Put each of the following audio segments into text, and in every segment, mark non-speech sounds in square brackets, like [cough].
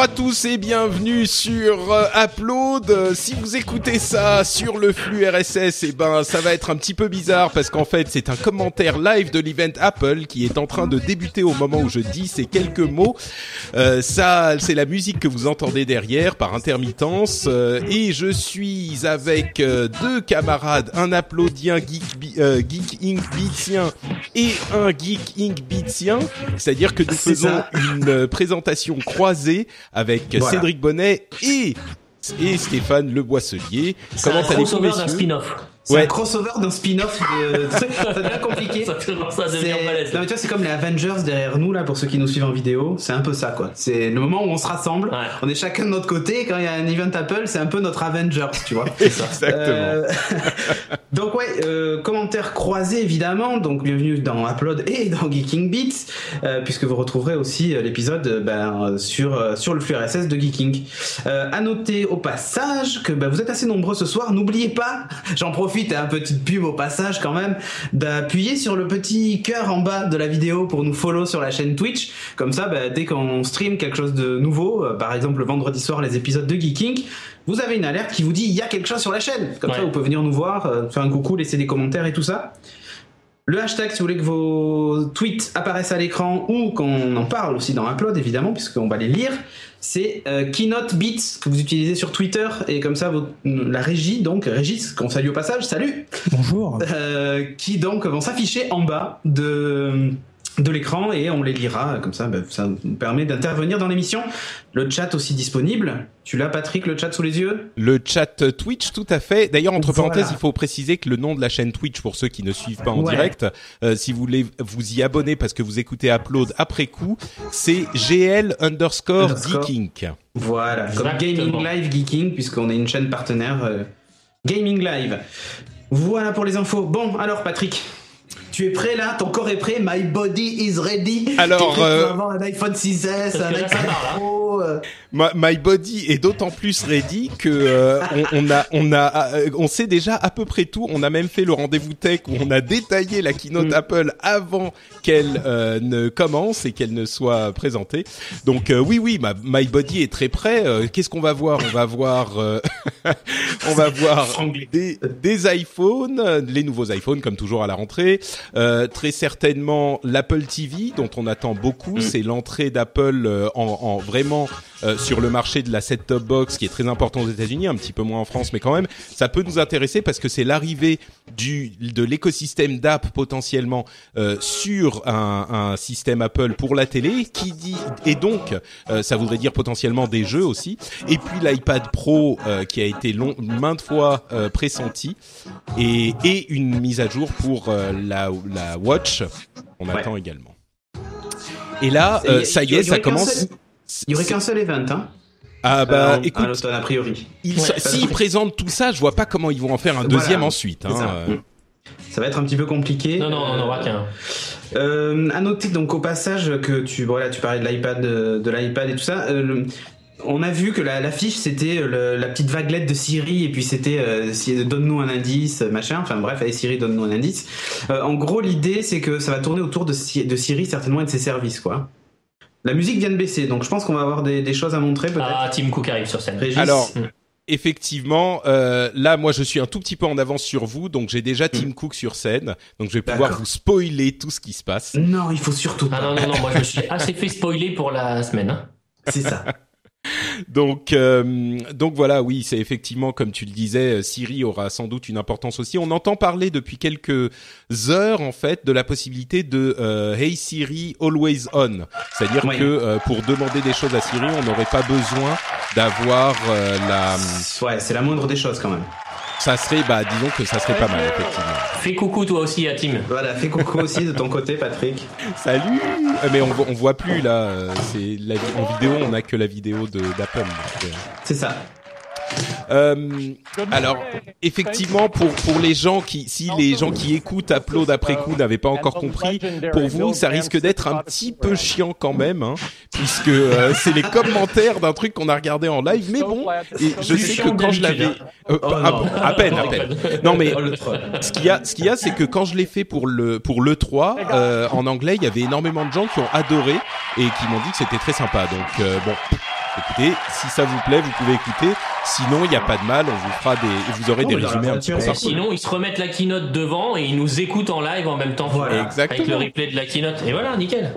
Bonjour à tous et bienvenue sur euh, Upload. Euh, Si vous écoutez ça sur le flux RSS, eh ben ça va être un petit peu bizarre parce qu'en fait c'est un commentaire live de l'event Apple qui est en train de débuter au moment où je dis ces quelques mots. Euh, ça, c'est la musique que vous entendez derrière par intermittence euh, et je suis avec euh, deux camarades, un Uploadien geek, euh, geek Inc et un geek Inc c'est-à-dire que nous faisons ça. une présentation croisée avec Voilà. Cédric Bonnet et et Stéphane Le Boisselier. Comment un allez-vous, messieurs? spin-off. C'est Ouais. un crossover d'un spin-off de. Ça devient [laughs] compliqué. Ça commence à devenir C'est- balèze. Non mais tu vois c'est comme les Avengers derrière nous là pour ceux qui nous suivent en vidéo c'est un peu ça quoi c'est le moment où on se rassemble Ouais. on est chacun de notre côté et quand il y a un event Apple c'est un peu notre Avengers tu vois [laughs] Exactement. Euh, [laughs] donc ouais, euh, commentaires croisés évidemment. Donc bienvenue dans Upload et dans Geeking Beats, euh, puisque vous retrouverez aussi euh, l'épisode euh, ben, sur euh, sur le flux RSS de Geeking. Euh, à noter au passage que ben, vous êtes assez nombreux ce soir. N'oubliez pas, j'en profite, un petite pub au passage quand même, d'appuyer sur le petit cœur en bas de la vidéo pour nous follow sur la chaîne Twitch. Comme ça, ben, dès qu'on stream quelque chose de nouveau, euh, par exemple le vendredi soir les épisodes de Geeking, vous avez une alerte qui vous dit il y a quelque chose sur la chaîne. Comme ça, vous pouvez venir nous voir, euh, faire un coucou, laisser des commentaires et tout ça. Le hashtag, si vous voulez que vos tweets apparaissent à l'écran ou qu'on en parle aussi dans Upload, évidemment, puisqu'on va les lire, c'est euh, Keynote Beats que vous utilisez sur Twitter. Et comme ça, votre- la régie, donc, Régis, qu'on salue au passage, salut Bonjour. euh, qui donc vont s'afficher en bas de de l'écran et on les lira comme ça ben, ça nous permet d'intervenir dans l'émission le chat aussi disponible tu l'as Patrick le chat sous les yeux? Le chat Twitch, tout à fait. D'ailleurs, entre Voilà. parenthèses, il faut préciser que le nom de la chaîne Twitch, pour ceux qui ne suivent pas en Ouais. direct, euh, si vous voulez vous y abonner parce que vous écoutez Upload après coup, c'est GL underscore Underscore. Geeking. voilà comme Exactement. Gaming Live Geeking puisqu'on est une chaîne partenaire euh, Gaming Live voilà pour les infos bon alors Patrick tu es prêt là? Ton corps est prêt? My body is ready Alors, prêt euh, avoir un iPhone 6S, Parce un là. Pro euh, My, my body est d'autant plus ready que euh, on, on a on a euh, on sait déjà à peu près tout. On a même fait le rendez-vous tech où on a détaillé la keynote Mm. Apple avant qu'elle euh, ne commence et qu'elle ne soit présentée. Donc euh, oui oui, ma, my body est très prêt. Euh, Qu'est-ce qu'on va voir? On va voir euh, [laughs] on va voir des, des iPhones, les nouveaux iPhones comme toujours à la rentrée. Euh, très certainement l'Apple TV dont on attend beaucoup. Mm. C'est l'entrée d'Apple euh, en, en vraiment euh, sur le marché de la set-top box qui est très important aux États-Unis, un petit peu moins en France, mais quand même, ça peut nous intéresser parce que c'est l'arrivée du de l'écosystème d'app potentiellement euh, sur un, un système Apple pour la télé, qui dit et donc euh, ça voudrait dire potentiellement des jeux aussi, et puis l'iPad Pro euh, qui a été long, maintes fois euh, pressenti et, et une mise à jour pour euh, la, la Watch, on Ouais. attend également. Et là, euh, ça y est, ça commence. seul- il y aurait qu'un seul event hein Ah bah Euh, à écoute, a priori Ouais. s'ils [laughs] présentent tout ça, je vois pas comment ils vont en faire un Voilà. deuxième ensuite. Hein. ça. euh. Ça va être un petit peu compliqué. Non, non, on n'en aura qu'un. Euh, à noter donc au passage que tu voilà tu parlais de l'iPad de, de l'iPad et tout ça. euh, le- on a vu que la- l'affiche c'était le- la petite vaguelette de Siri et puis c'était euh, donne-nous un indice machin. Enfin bref allez Siri donne-nous un indice. Euh, en gros l'idée c'est que ça va tourner autour de, Si- de Siri certainement et de ses services quoi. La musique vient de baisser donc je pense qu'on va avoir des, des choses à montrer peut-être. Ah, Tim Cook arrive sur scène. Régis Alors, Mm. effectivement, euh, là, moi, je suis un tout petit peu en avance sur vous, donc j'ai déjà Tim Cook sur scène, donc je vais pouvoir vous spoiler tout ce qui se passe. non il faut surtout Ah pas. non, non, non, moi je me suis assez fait spoiler pour la semaine. hein. C'est ça. [laughs] Donc, euh, donc voilà, oui, c'est effectivement comme tu le disais, euh, Siri aura sans doute une importance aussi. On entend parler depuis quelques heures en fait de la possibilité de euh, Hey Siri Always On, c'est-à-dire que euh, pour demander des choses à Siri, on n'aurait pas besoin d'avoir euh, la Ouais c'est la moindre des choses quand même. Ça serait, bah, disons que ça serait pas mal, effectivement. Fais coucou toi aussi à Tim. Voilà, fais coucou aussi de ton côté, Patrick. [laughs] Salut Euh, Mais on, vo- on voit plus là. euh, C'est la en vidéo, on a que la vidéo de d'Apple. euh. C'est ça. Euh, alors, effectivement, pour pour les gens qui, si les gens qui écoutent Upload après coup n'avaient pas encore compris, pour vous, ça risque d'être un petit peu chiant quand même, hein, puisque euh, c'est les commentaires d'un truc qu'on a regardé en live. Mais bon, et je sais que quand je l'avais, euh, Oh à peine, à peine. Non mais Oh, ce qu'il y a, ce qu'il y a, c'est que quand je l'ai fait pour le pour le 3 euh, en anglais, il y avait énormément de gens qui ont adoré et qui m'ont dit que c'était très sympa. Donc bon, écoutez, si ça vous plaît, vous pouvez écouter. Sinon, il n'y a pas de mal, on vous fera des, vous aurez Oh, des la résumés un petit peu partout. Sinon, ils se remettent la keynote devant et ils nous écoutent en live en même temps. Voilà. Exactement. Avec le replay de la keynote. Et voilà, nickel.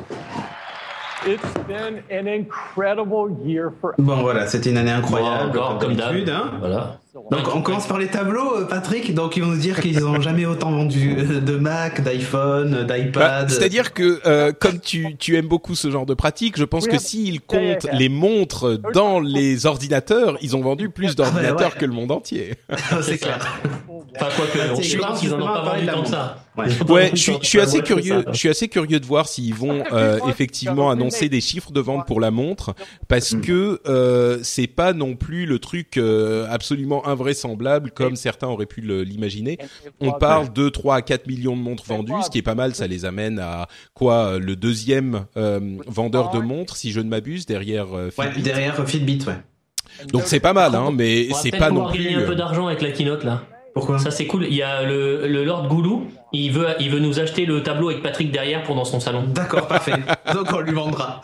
It's been an incredible year for Bon, voilà, c'était une année incroyable, Encore comme d'hab. d'habitude. Hein. Voilà. Donc, on commence par les tableaux, euh, Patrick. Donc, ils vont nous dire qu'ils n'ont [laughs] jamais autant vendu euh, de Mac, d'iPhone, Bah, d'iPad. C'est-à-dire que euh, comme tu, tu aimes beaucoup ce genre de pratique, je pense que s'ils comptent les montres dans les ordinateurs, ils ont vendu plus d'ordinateurs Ah, ouais. que le monde entier. [laughs] c'est clair. Enfin, quoi que, C'est je pense qu'ils en ont pas vendu tant que ça. Ouais. Je suis, que je assez curieux. ça. Je suis assez curieux de voir s'ils vont euh, effectivement annoncer des chiffres de vente pour la montre, parce que euh, c'est pas non plus le truc euh, invraisemblable comme certains auraient pu l'imaginer. On parle de 3 à 4 millions de montres vendues, ce qui est pas mal. Ça les amène à quoi euh, le deuxième euh, vendeur de montres, si je ne m'abuse, derrière euh, Ouais, Fitbit. derrière euh, Fitbit, ouais. Donc c'est pas mal, hein, mais c'est pas non plus. gagner un peu d'argent avec la keynote là. Pourquoi Ça c'est cool. Il y a le, le Lord Goulou. Il veut, il veut nous acheter le tableau avec Patrick derrière pour dans son salon. D'accord, parfait. [laughs] Donc, on lui vendra.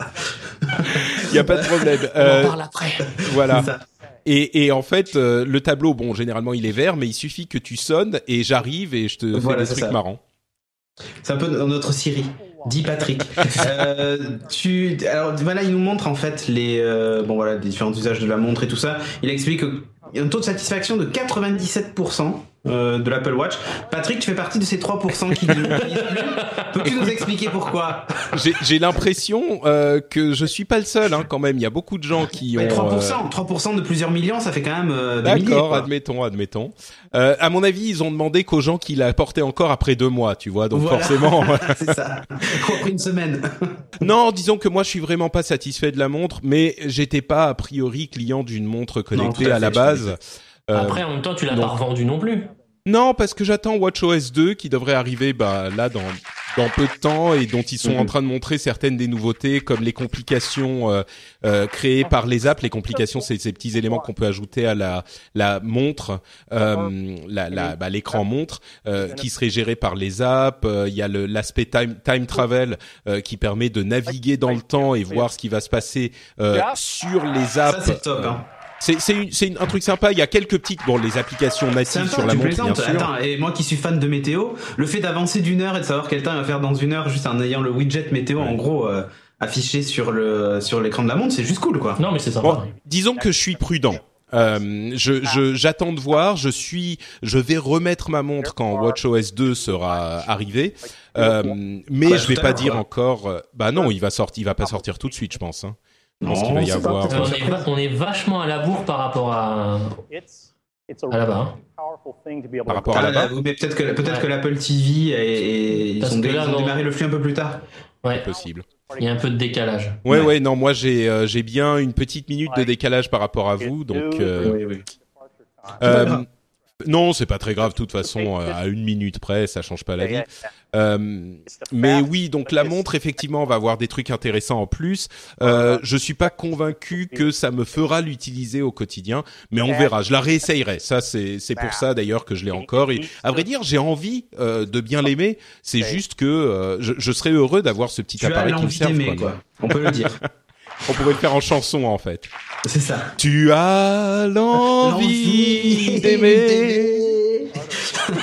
Il y a pas de problème. On en parle après. voilà. Et, et en fait, euh, le tableau, bon, généralement il est vert, mais il suffit que tu sonnes et j'arrive et je te Voilà, fais des trucs ça. marrants. C'est un peu notre Siri. Dit Patrick. euh, tu, alors voilà, il nous montre en fait les, euh, bon voilà, les différents usages de la montre et tout ça. Il explique qu'il y a un taux de satisfaction de 97% euh, de l'Apple Watch. Patrick, tu fais partie de ces 3% qui ne l'utilisent plus. Peux-tu nous expliquer pourquoi? J'ai l'impression euh, que je suis pas le seul, hein, quand même. Il y a beaucoup de gens qui ont. Mais euh, 3%, 3% de plusieurs millions, ça fait quand même euh, des milliers. D'accord, admettons, admettons. Euh, à mon avis, ils ont demandé qu'aux gens qui la portaient encore après deux mois, tu vois. Donc Voilà. forcément. [laughs] C'est ça. Après une semaine. [laughs] non, disons que moi, je suis vraiment pas satisfait de la montre, mais j'étais pas a priori client d'une montre connectée à à, la fait, base. Euh, Après, en même temps, tu l'as non. pas revendu non plus. Non, parce que j'attends WatchOS 2 qui devrait arriver bah, là dans dans peu de temps et dont ils sont Mhm. en train de montrer certaines des nouveautés comme les complications euh, euh, créées par les apps. Les complications, c'est ces petits éléments qu'on peut ajouter à la la montre, euh, la la bah, l'écran montre euh, qui serait géré par les apps. Euh, Il y a le- l'aspect time time travel euh, qui permet de naviguer dans le temps et voir ce qui va se passer euh, sur les apps. Ça, c'est top. Hein. C'est c'est une- c'est une- un truc sympa. Il y a quelques petites bon les applications un sur la montre bien plaisantes. sûr. Attends, et moi qui suis fan de météo, le fait d'avancer d'une heure et de savoir quel temps il va faire dans une heure juste en ayant le widget météo en gros euh, affiché sur le sur l'écran de la montre, c'est juste cool quoi. Non, mais c'est sympa. Bon, disons que je suis prudent. Euh, je je- j'attends de voir. Je suis, je vais remettre ma montre quand WatchOS 2 sera arrivé. Euh, mais je vais pas dire quoi. encore. euh, bah non, il va sortir, il va pas sortir tout de suite, je pense. Hein. Qu'il va y pas peut-être on, est, va- on est vachement à la bourre par rapport à. It's it's a À là-bas, hein. really powerful thing to be able Par to rapport à Ah, là-bas. là, mais peut-être que que l'Apple TV et, et ils, ont, là, ils ont non. démarré le flux un peu plus tard. Ouais, possible. il y a un peu de décalage. Ouais, ouais, Ouais. non, moi j'ai euh, j'ai bien une petite minute de décalage par rapport à vous, donc. euh, Oui, oui. euh. Non, c'est pas très grave. De toute façon, [laughs] euh, à une minute près, ça change pas la vie. Euh, mais oui, donc la montre effectivement va avoir des trucs intéressants en plus. Euh, je suis pas convaincu que ça me fera l'utiliser au quotidien, mais on verra. Je la réessayerai. Ça c'est c'est pour ça d'ailleurs que je l'ai encore. Et à vrai dire, j'ai envie euh, de bien l'aimer. C'est juste que euh, je, je serais heureux d'avoir ce petit Tu as appareil qui me l'envie serve. d'aimer quoi. quoi. On peut le dire. [laughs] On pourrait le faire en chanson en fait. C'est ça. Tu as l'envie d'aimer. [laughs]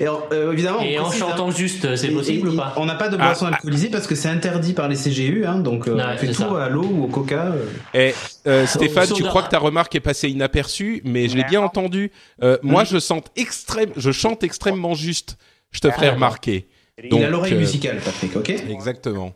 et en- euh, évidemment, Et on en chantant hein, juste, c'est et- possible et- ou pas On n'a pas de Ah, boisson ah. alcoolisée parce que c'est interdit par les CGU, hein, donc euh, Ouais, on fait tout ça. à l'eau ou au coca. euh. Eh, euh, Stéphane, tu crois que ta remarque est passée inaperçue, mais je l'ai bien entendu. Euh, moi, Mm. je sens extrême, je chante extrêmement juste. Je te ferai Ah, remarquer. Il Donc, a l'oreille euh, musicale, Patrick, ok? Exactement.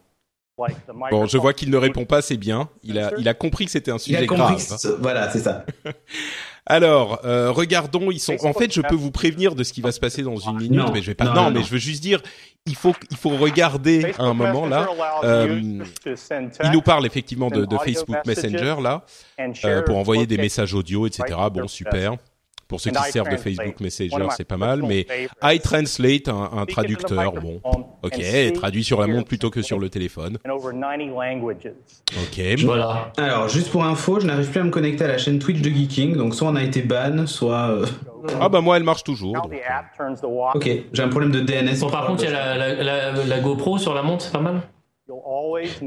Like the Bon, je vois qu'il ne répond pas, c'est bien. Il a, il a compris que c'était un Il sujet a grave. ce- Voilà, c'est ça. [laughs] Alors, euh, regardons, ils sont. En fait, je peux vous prévenir de ce qui va se passer dans une minute, Non. mais je vais pas. Non, Non, non, mais je veux juste dire, il faut, il faut regarder à un moment là. Euh, il nous parle effectivement de, de Facebook Messenger là, euh, pour envoyer des messages audio, etc. Bon, super. Pour ceux qui se servent de Facebook Messenger, c'est pas mal. Mais iTranslate, un, un traducteur, bon, ok, traduit sur la montre plutôt que sur le téléphone. Ok. Voilà. Alors, juste pour info, je n'arrive plus à me connecter à la chaîne Twitch de Geeking, donc soit on a été ban, soit... euh, [laughs] Ah bah moi, elle marche toujours. donc. Ok, j'ai un problème de DNS. Bon, par contre, il y a la, la, la, la GoPro sur la montre, c'est pas mal.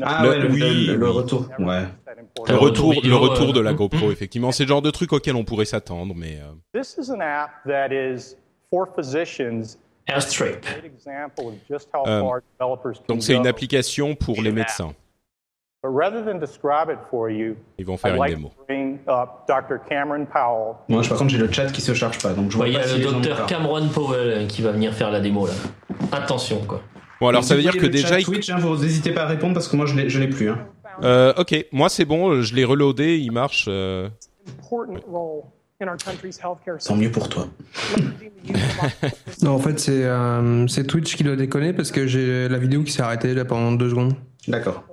Ah Le- ouais, le, oui, le- le oui. retour. Ouais. Le retour, le retour de euh, la mm, GoPro, effectivement, c'est le genre de truc auquel on pourrait s'attendre, mais euh, This is an app that is for physicians. Airstrip. Euh, donc c'est une application pour les médecins. But rather than describe it for you, Ils vont faire I'd une like démo. to bring up Dr. Cameron Powell. Moi, je- par contre, j'ai le chat qui se charge pas, donc je vois Ouais, Il y a si le docteur. Cameron Powell euh, qui va venir faire la démo là. Attention quoi. Bon alors Donc, ça veut dire que déjà, Twitch, hein, vous n'hésitez pas à répondre parce que moi, je l'ai plus. Hein. Euh, ok, moi c'est bon, je l'ai reloadé, il marche. euh, important role in our country's healthcare Tant system. mieux pour toi. [laughs] Non, en fait, c'est euh, c'est Twitch qui doit déconner parce que j'ai la vidéo qui s'est arrêtée là pendant deux secondes. D'accord.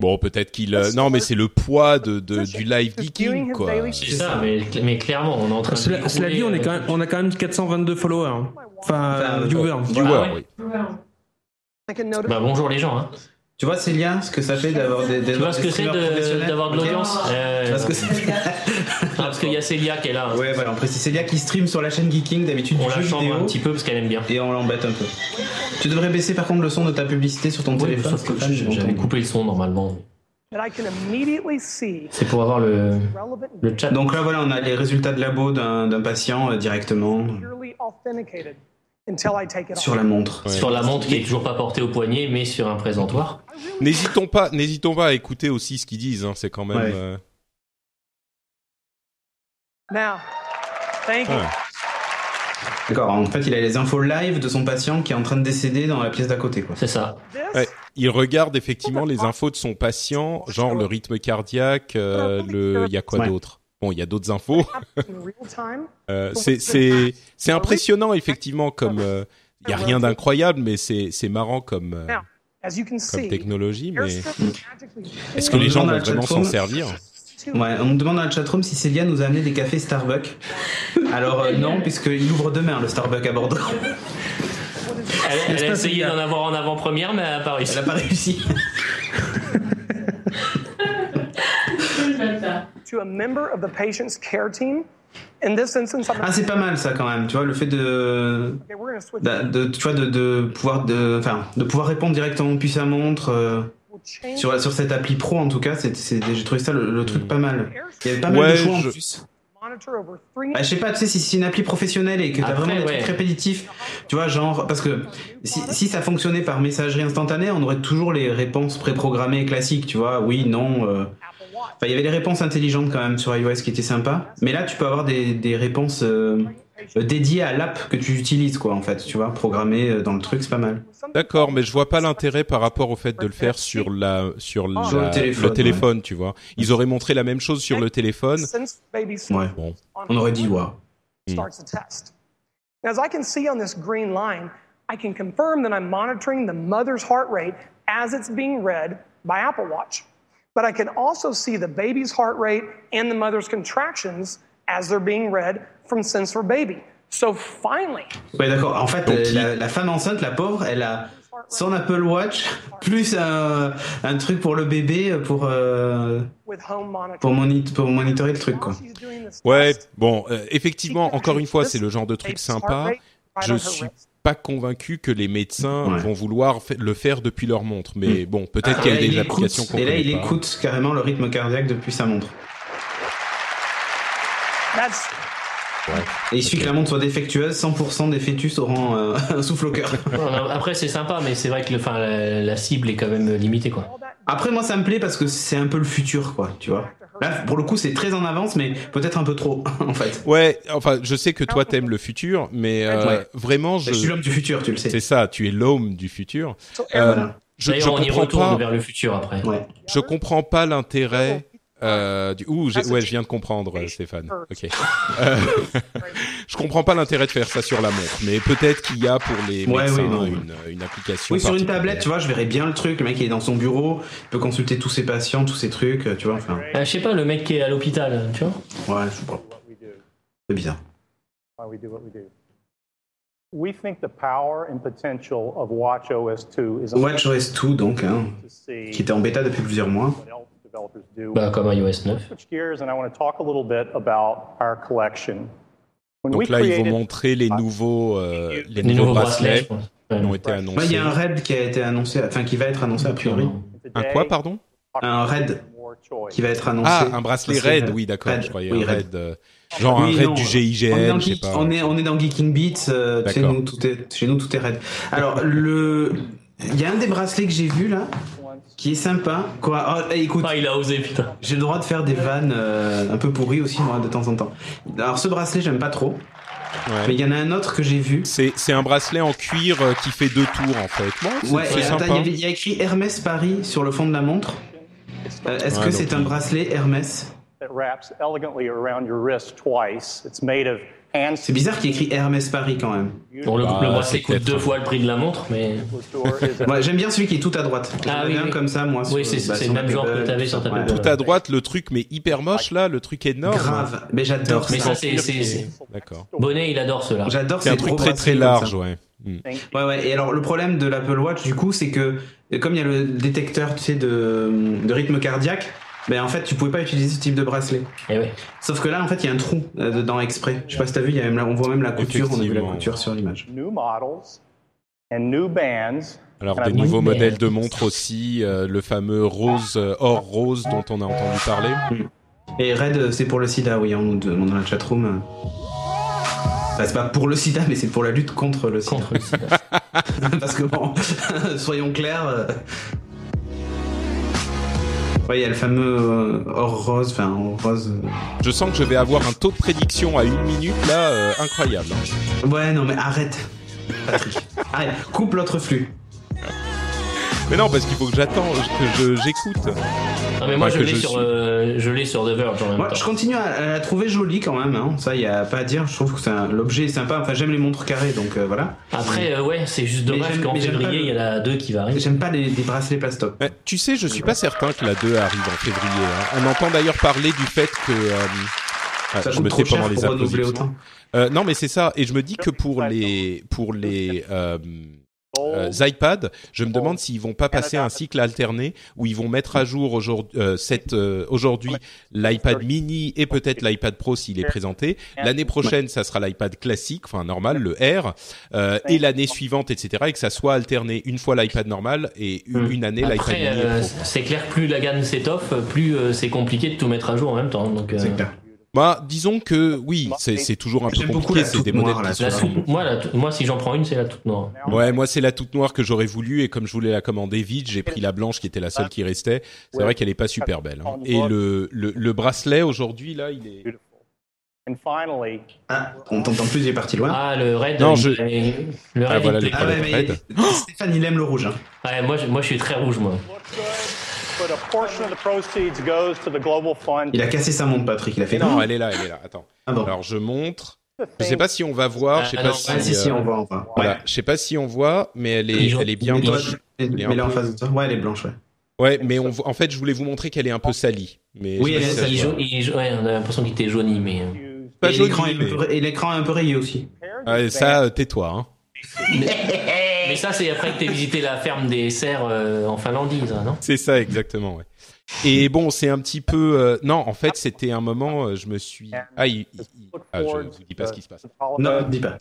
Bon, peut-être qu'il. euh, Non, mais c'est le poids de, de du live geeking quoi. C'est ça, mais, mais clairement, on est en train de. Cela, cela dit, on, est quand même, on a quand même 422 followers. hein. Enfin, Enfin, viewers. Viewer, Ah ouais. oui. Bah bonjour les gens. Hein. Tu vois, Célia, ce que ça fait d'avoir des, des Tu vois ce que c'est de- d'avoir de l'audience Euh, Tu vois ce que c'est Ah, Parce qu'il y a Célia qui est là. hein. Ouais, voilà, en précis. Célia qui stream sur la chaîne Geeking, d'habitude, On du la jeu chambre vidéo. un petit peu parce qu'elle aime bien. Et on l'embête un peu. Tu devrais baisser par contre le son de ta publicité sur ton Oui, téléphone. sauf que j'avais coupé le son normalement. that I can immediately see C'est pour avoir le, relevant le chat. Donc là, voilà, on a les résultats de labo d'un d'un patient euh, directement sur la montre. Ouais. Sur la montre qui est toujours pas portée au poignet, mais sur un présentoir. N'hésitons pas, n'hésitons pas à écouter aussi ce qu'ils disent. Hein, c'est quand même. Ouais. euh, Now, thank you. Ouais. D'accord, en fait, il a les infos live de son patient qui est en train de décéder dans la pièce d'à côté. Quoi. C'est ça. Ouais. Il regarde effectivement les infos de son patient, genre le rythme cardiaque, euh, le. Il y a quoi Ouais. d'autre? Bon, il y a d'autres infos. [laughs] Euh, c'est c'est impressionnant effectivement comme. euh, Il y a rien d'incroyable, mais c'est marrant comme euh, comme technologie. Mais [laughs] est-ce que les gens On vont demande à vraiment s'en servir? Ouais, on me demande dans la chatroom si Célia nous a amené des cafés Starbucks. Alors euh, non, puisqu'il ouvre demain le Starbucks à Bordeaux. [laughs] Elle, elle a essayé d'en avoir en avant-première, mais elle a pas réussi. Elle a pas réussi. To a member of the patient's care team. In this instance, I'm Ah, c'est pas mal ça quand même. Tu vois, le fait de, okay, we're going to switch. de, de- tu vois, de, de pouvoir de, enfin, de pouvoir répondre directement depuis sa montre euh, sur sur cette appli pro en tout cas. C'est, c'est, j'ai trouvé ça le, le truc pas mal. Il y avait pas mal de choix en je- plus. over three. Bah, je sais pas, tu sais, si c'est une appli professionnelle et que t'as Après, vraiment des ouais. trucs répétitifs, tu vois, genre, parce que si, si ça fonctionnait par messagerie instantanée, on aurait toujours les réponses préprogrammées classiques, tu vois, oui, non. euh. Enfin, il y avait des réponses intelligentes quand même sur iOS qui étaient sympas, mais là, tu peux avoir des, des réponses euh, dédiées à l'app que tu utilises, quoi, en fait, tu vois, programmées euh, dans le truc, c'est pas mal. D'accord, mais je vois pas l'intérêt par rapport au fait de le faire sur la sur la- Sur le téléphone, téléphone, tu vois. Ils auraient montré la même chose sur le téléphone. Ouais. Bon. On aurait dit, test. Now, as I can see on this green line, I can confirm that I'm monitoring the mother's heart rate as it's being read by Apple Watch. But I can also see the baby's heart rate and the mother's contractions as they're being read from Sensor Baby. So finally, Ouais, d'accord. En fait, Donc, la, la femme enceinte, la pauvre, elle a son Apple Watch, [laughs] plus un, un truc pour le bébé, pour, euh, pour, monitoring, moni- pour monitorer le truc, quoi. Ouais, bon, euh, effectivement, encore une fois, c'est le genre de truc sympa. Je suis. Pas convaincu que les médecins Ouais. vont vouloir le faire depuis leur montre, mais bon, peut-être qu'il y a il des écoute- applications qu'on Et là, il pas. écoute carrément le rythme cardiaque depuis sa montre. That's Et il suffit que la montre soit défectueuse, 100% des fœtus auront euh, [laughs] un souffle au cœur. Après, c'est sympa, mais c'est vrai que le, la, la cible est quand même limitée, quoi. Après, moi, ça me plaît parce que c'est un peu le futur, quoi, tu vois. Là, pour le coup, c'est très en avance, mais peut-être un peu trop, [laughs] en fait. Ouais, enfin, je sais que toi t'aimes le futur, mais euh, Ouais. vraiment, Je suis je... l'homme du futur, tu le sais. c'est ça, tu es l'homme du futur. Euh, Voilà. je, je on y retourne pas, vers le futur après. Ouais. je comprends pas l'intérêt Euh, du, ouh, j'ai- ouais, je viens de comprendre, euh, Stéphane. Ok. Euh, [laughs] je comprends pas l'intérêt de faire ça sur la montre, mais peut-être qu'il y a pour les Ouais, médecins oui, non. une, une application. Oui, sur une tablette, tu vois, je verrais bien le truc. Le mec il est dans son bureau, il peut consulter tous ses patients, tous ses trucs, euh, tu vois. Enfin, Ah, je sais pas, le mec qui est à l'hôpital, tu vois. ouais, je sais pas. C'est bizarre. we do what we do. We think the power and potential of WatchOS 2 is WatchOS 2, donc, hein, to see qui était en bêta depuis plusieurs mois. Bah, comme iOS 9. Switch gears and I want to talk a little bit about our collection. When we Donc là, ils vont montrer les nouveaux, euh, les Les nouveaux nouveaux bracelets, qui ont été annoncés. il y a un raid qui a été annoncé, enfin qui va être annoncé a priori. Un quoi, pardon? Un raid qui va être annoncé. Ah, un bracelet Raid, oui, d'accord. Je croyais oui, un Raid. Raid, euh, genre Oui, un Raid non, du on est, GIGN, dans je sais Geek- pas. on est, on est dans Geeking Beats, euh, chez nous, tout est, chez nous tout est raid. Alors, le, il y a un des bracelets que j'ai vu là, qui est sympa. Quoi Oh, eh, écoute, Ah, il a osé, putain. j'ai le droit de faire des vannes euh, un peu pourries aussi, moi, de temps en temps. Alors, ce bracelet, j'aime pas trop, Ouais. mais il y en a un autre que j'ai vu. C'est c'est un bracelet en cuir euh, qui fait deux tours en fait. Bon, Ouais, il y, a écrit Hermès Paris sur le fond de la montre. Euh, Est-ce Ouais, que c'est un bracelet Hermès? That wraps elegantly around your wrist twice. It's made of hand C'est bizarre qu'il y ait écrit Hermès Paris quand même. Bon, le, Bah, le bracelet c'est coûte deux fois le prix de la montre, mais. [laughs] Ouais, J'aime bien celui qui est tout à droite. Ah, oui, comme ça, moi. Oui, c'est- bah, le même genre que t'avais tout sur ta ouais. Tout à droite, le truc mais hyper moche là, le truc énorme. Grave. Mais j'adore Mais ça. ça, c'est. c'est- c'est- D'accord. Bonnet, il adore cela. J'adore C'est ces un truc très très large, ouais. Ouais, ouais. Et alors, le problème de l'Apple Watch, du coup, c'est que, comme il y a le détecteur, tu sais, de, de rythme cardiaque, ben, en fait, tu pouvais pas utiliser ce type de bracelet. Eh ouais. Sauf que là, en fait, il y a un trou euh, dedans exprès. Je sais pas si t'as vu, il y a même on voit même la couture, on a vu la couture sur l'image. new models and new bands. Alors des nouveaux modèles de montres aussi, euh, le fameux rose euh, or rose dont on a entendu parler. Et Red, euh, c'est pour le sida, oui, on nous demande dans la chatroom. Enfin, c'est pas pour le sida, mais c'est pour la lutte contre le sida. Contre le sida. [laughs] Parce que bon, [laughs] soyons clairs. euh, Ouais, il y a le fameux euh, or rose, enfin or rose. euh. Je sens que je vais avoir un taux de prédiction à une minute là euh, incroyable. Ouais, non, mais arrête, Patrick. Arrête, coupe l'autre flux. Mais non, parce qu'il faut que j'attends, que je- j'écoute. Ah, mais moi, Enfin, je l'ai sur, suis. euh, je l'ai sur The Verge en même Moi, temps. je continue à, à la trouver jolie quand même. Hein. Ça, il y a pas à dire. Je trouve que c'est un- l'objet est sympa. Enfin, j'aime les montres carrées, donc euh, voilà. Après, euh, ouais, c'est juste dommage qu'en février, le- il y a deux qui va arriver. J'aime pas les, les bracelets plastoc. Euh, tu sais, je suis pas certain que la 2 arrive en février. hein. On entend d'ailleurs parler du fait que... euh, ah, Ça je me trop tais cher pendant les pour renouveler applaudissements. autant. Euh, non, mais c'est ça. Et je me dis que pour les pour les euh, euh, iPad, je me demande s'ils vont pas passer un cycle alterné où ils vont mettre à jour aujourd'hui euh, cette, euh, aujourd'hui l'iPad mini et peut-être l'iPad Pro s'il est présenté. L'année prochaine, ça sera l'iPad classique, enfin normal, le R, euh, et l'année suivante, etc. Et que ça soit alterné une fois l'iPad normal et une, Hmm. une année l'iPad mini. euh, c'est clair que plus la gamme s'étoffe, plus euh, c'est compliqué de tout mettre à jour en même temps. Donc, euh, C'est clair. Bah, disons que oui, c'est c'est toujours un peu compliqué. C'est des modèles qui sont- moi, la toute- moi, si j'en prends une, c'est la toute noire. Ouais, moi c'est la toute noire que j'aurais voulu et comme je voulais la commander vite, j'ai pris la blanche qui était la seule qui restait. C'est vrai qu'elle est pas super belle. hein. Et le, le, le bracelet aujourd'hui là, il est. And finally, Ah, on t'entend plus, il est parti loin. Ah, le raid. Non, je- Le Ah, voilà il les. Ah ouais, mais red. Stéphane, il aime le rouge. hein. Ouais, moi, je, moi, je suis très rouge, moi. Il a cassé sa montre, Patrick. Il a fait Non, elle est là, elle est là. Attends. Ah bon. Alors je montre. Je sais pas si on va voir. Je sais Ah, pas non, si. Ah, si, si, on voit, on voit. Voilà. Ouais. Je sais pas si on voit, mais elle est, elle est bien blanche. mais- Elle est mais là en face de toi. Ouais, elle est blanche, ouais. Ouais, mais on, en fait, je voulais vous montrer qu'elle est un peu salie. Mais Oui, elle est salie. ouais, on a l'impression qu'il était jauni, mais. euh, Pas et l'écran est, un mais- peu- et l'écran est un peu rayé aussi. Ouais, ça, tais-toi. Hein. Mais [laughs] ça, c'est après que t'aies visité la ferme des cerfs euh, en Finlandie, ça, non? C'est ça, exactement, ouais. Et bon, c'est un petit peu... euh, Non, en fait, c'était un moment, euh, je me suis... Ah, il- il- il- ah, je vous dis pas ce qui se passe. Non, dis pas.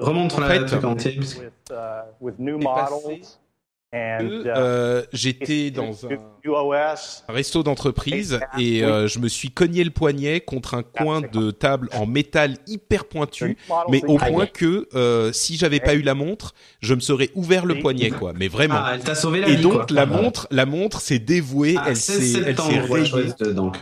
Remonte En la fait, truc entier. parce que- euh, J'étais dans un... Resto d'entreprise et euh, je me suis cogné le poignet contre un coin de table en métal hyper pointu, mais au point que euh, si j'avais pas eu la montre, je me serais ouvert le poignet quoi, mais vraiment. Ah, elle t'a sauvé la et vie, donc quoi. la Ah, montre, la montre s'est dévouée, Ah, elle 16 s'est, elle septembre, s'est de- donc.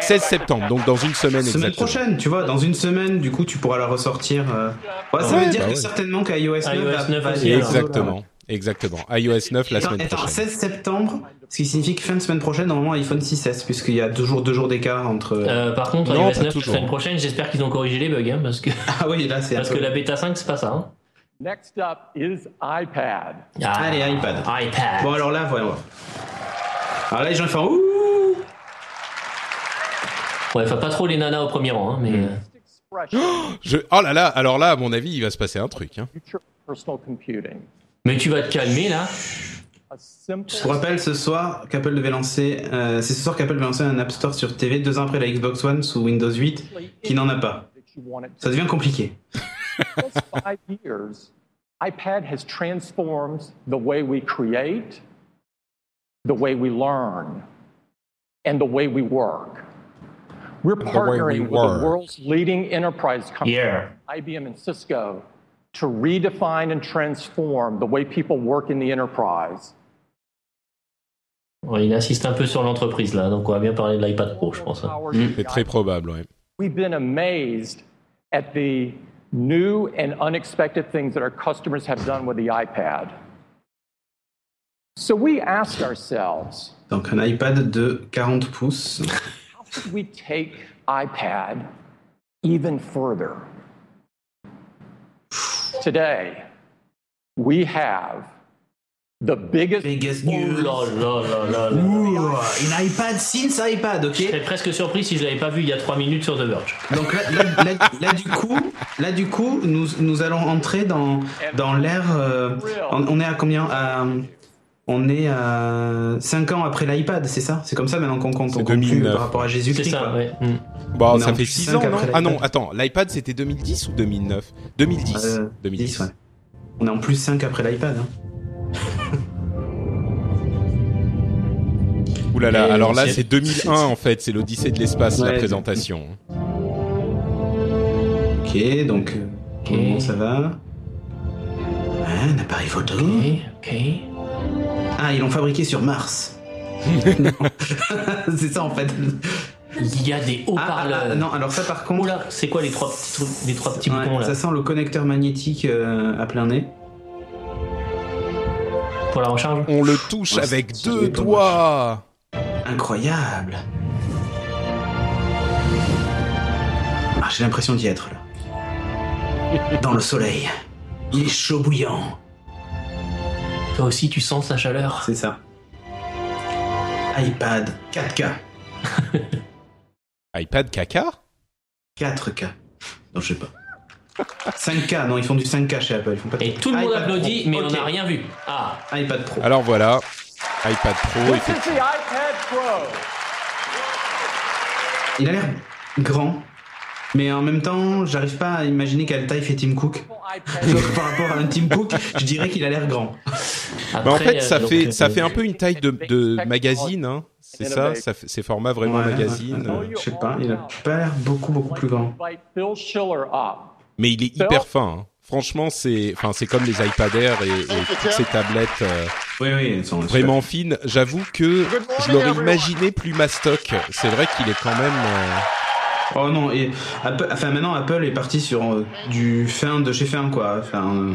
16 septembre, donc dans une semaine, Semaine exactement. prochaine, tu vois, dans une semaine, du coup, tu pourras la ressortir. euh. Ouais, ça Ouais, veut dire bah que ouais. certainement qu'à iOS 9, iOS va- 9 va aussi, venir, alors. là. Exactement. Exactement. iOS 9 la semaine attends, prochaine. 16 septembre, ce qui signifie que fin de semaine prochaine, normalement, iPhone 6S, puisqu'il y a toujours deux jours d'écart entre. Euh, par contre, Non, iOS pas 9 la toujours. semaine prochaine, j'espère qu'ils ont corrigé les bugs, hein, parce que Ah oui, là, c'est parce que la bêta 5 c'est pas ça. Hein. Next up is iPad. Ah, Allez, iPad. iPad. Bon, alors là, voilà. Alors là, les gens ils font ouh Ouais, enfin pas trop les nanas au premier rang, hein, mais Hmm. euh, [gasps] Je... Oh là là, alors là, à mon avis, il va se passer un truc. Hein. Mais tu vas te calmer là. Je vous rappelle ce soir qu'Apple devait lancer, euh, c'est ce soir qu'Apple devait lancer un App Store sur TV deux ans après la Xbox One sous Windows 8, qui n'en a pas. Ça devient compliqué. [laughs] iPad has transformed the way we create, the way we learn, and the way we work. We're we partnering with work. the world's leading enterprise companies, Yeah. IBM and Cisco, to redefine and transform the way people work in the enterprise. Il insiste un peu sur l'entreprise là, donc on va bien parler de l'iPad Pro, je pense. hein. Mm. C'est très probable, ouais. We've been amazed at the new and unexpected things that our customers have done with the iPad. So we asked ourselves, Donc un iPad de 40 pouces. how could we take iPad even further? Today, we have the biggest, Biggest Oh news. là là là là là. Ouh, une iPad since iPad, ok? Je serais presque surpris si je l'avais pas vu il y a 3 minutes sur The Verge. Donc là, là, là- là, du coup, là du coup, nous, nous allons entrer dans dans l'ère. euh, on, on est à combien? À, On est à 5 ans après l'iPad, c'est ça? C'est comme ça maintenant qu'on compte. On compte plus 2009. par rapport à C'est Jésus-Christ. ça, quoi. ouais. Mm. Bon, On est ça en fait plus 6 cinq ans, non? Ah non, l'iPad. attends, l'iPad c'était 2010 ou 2009 2010. Euh, 2010. 10, ouais. On est en plus 5 après l'iPad. hein. Ouh là là, Et alors là c'est- c'est 2001 en fait, c'est l'Odyssée de l'espace la présentation. Ok, donc euh, pour le Ok. moment ça va. Ouais, un appareil photo. Ok, ok. Ah, ils l'ont fabriqué sur Mars. Non. [laughs] [laughs] c'est ça en fait. Il y a des Ah, ah, haut-parleurs. ah, non, alors ça par contre. Oula, c'est quoi les trois petits, trucs- les trois petits Ouais, boutons là ça sent le connecteur magnétique euh, à plein nez. pour la recharge On le touche avec deux doigts. Incroyable. Ah, j'ai l'impression d'y être là. Dans le soleil. Il est chaud bouillant. Toi aussi, tu sens sa chaleur C'est ça. iPad 4K. [laughs] iPad caca 4K. Non, je sais pas. 5K, non, ils font du 5K chez Apple. Ils font pas de- Et tout le monde iPad applaudit, Pro. mais on n'a rien vu. Ah, iPad Pro. Alors voilà, iPad Pro, This is effectivement. the iPad Pro. Il a l'air grand, mais en même temps, j'arrive pas à imaginer quelle taille fait Tim Cook. iPad Donc, [laughs] par rapport à un Tim Cook, je dirais qu'il a l'air grand. En fait, ça donc, fait euh, ça fait un peu une taille de, de magazine, hein. C'est ça, ça fait- c'est format vraiment Ouais, magazine. ouais, euh, Je sais pas, il a pas l'air beaucoup, beaucoup plus grand. Mais il est hyper fin. hein. Franchement, c'est enfin c'est comme les iPad Air et, et toutes ces tablettes euh, Oui, oui, ils sont vraiment fines. J'avoue que je l'aurais imaginé plus mastoc. C'est vrai qu'il est quand même. euh, Oh non, et Apple- enfin maintenant Apple est parti sur euh, du fin de chez fin quoi. Enfin, euh,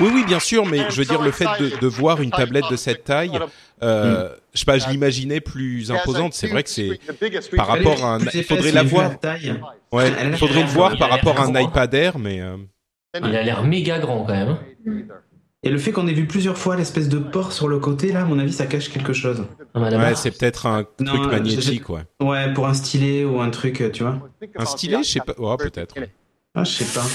Oui, oui, bien sûr, mais je veux dire le fait de, de voir une tablette de cette taille, euh, je sais pas, je l'imaginais plus imposante. C'est vrai que c'est par rapport à un, il faudrait la voir. Ouais, il faudrait le voir par rapport à un iPad Air, mais euh, Il a l'air méga grand quand même. Et le fait qu'on ait vu plusieurs fois l'espèce de port sur le côté là, à mon avis, ça cache quelque chose. Ah, ouais, c'est peut-être un Non, truc euh, magnétique, ouais. Ouais, pour un stylet ou un truc, euh, tu vois. Un stylet, je sais pas, ouais, peut-être. Ah, je sais pas.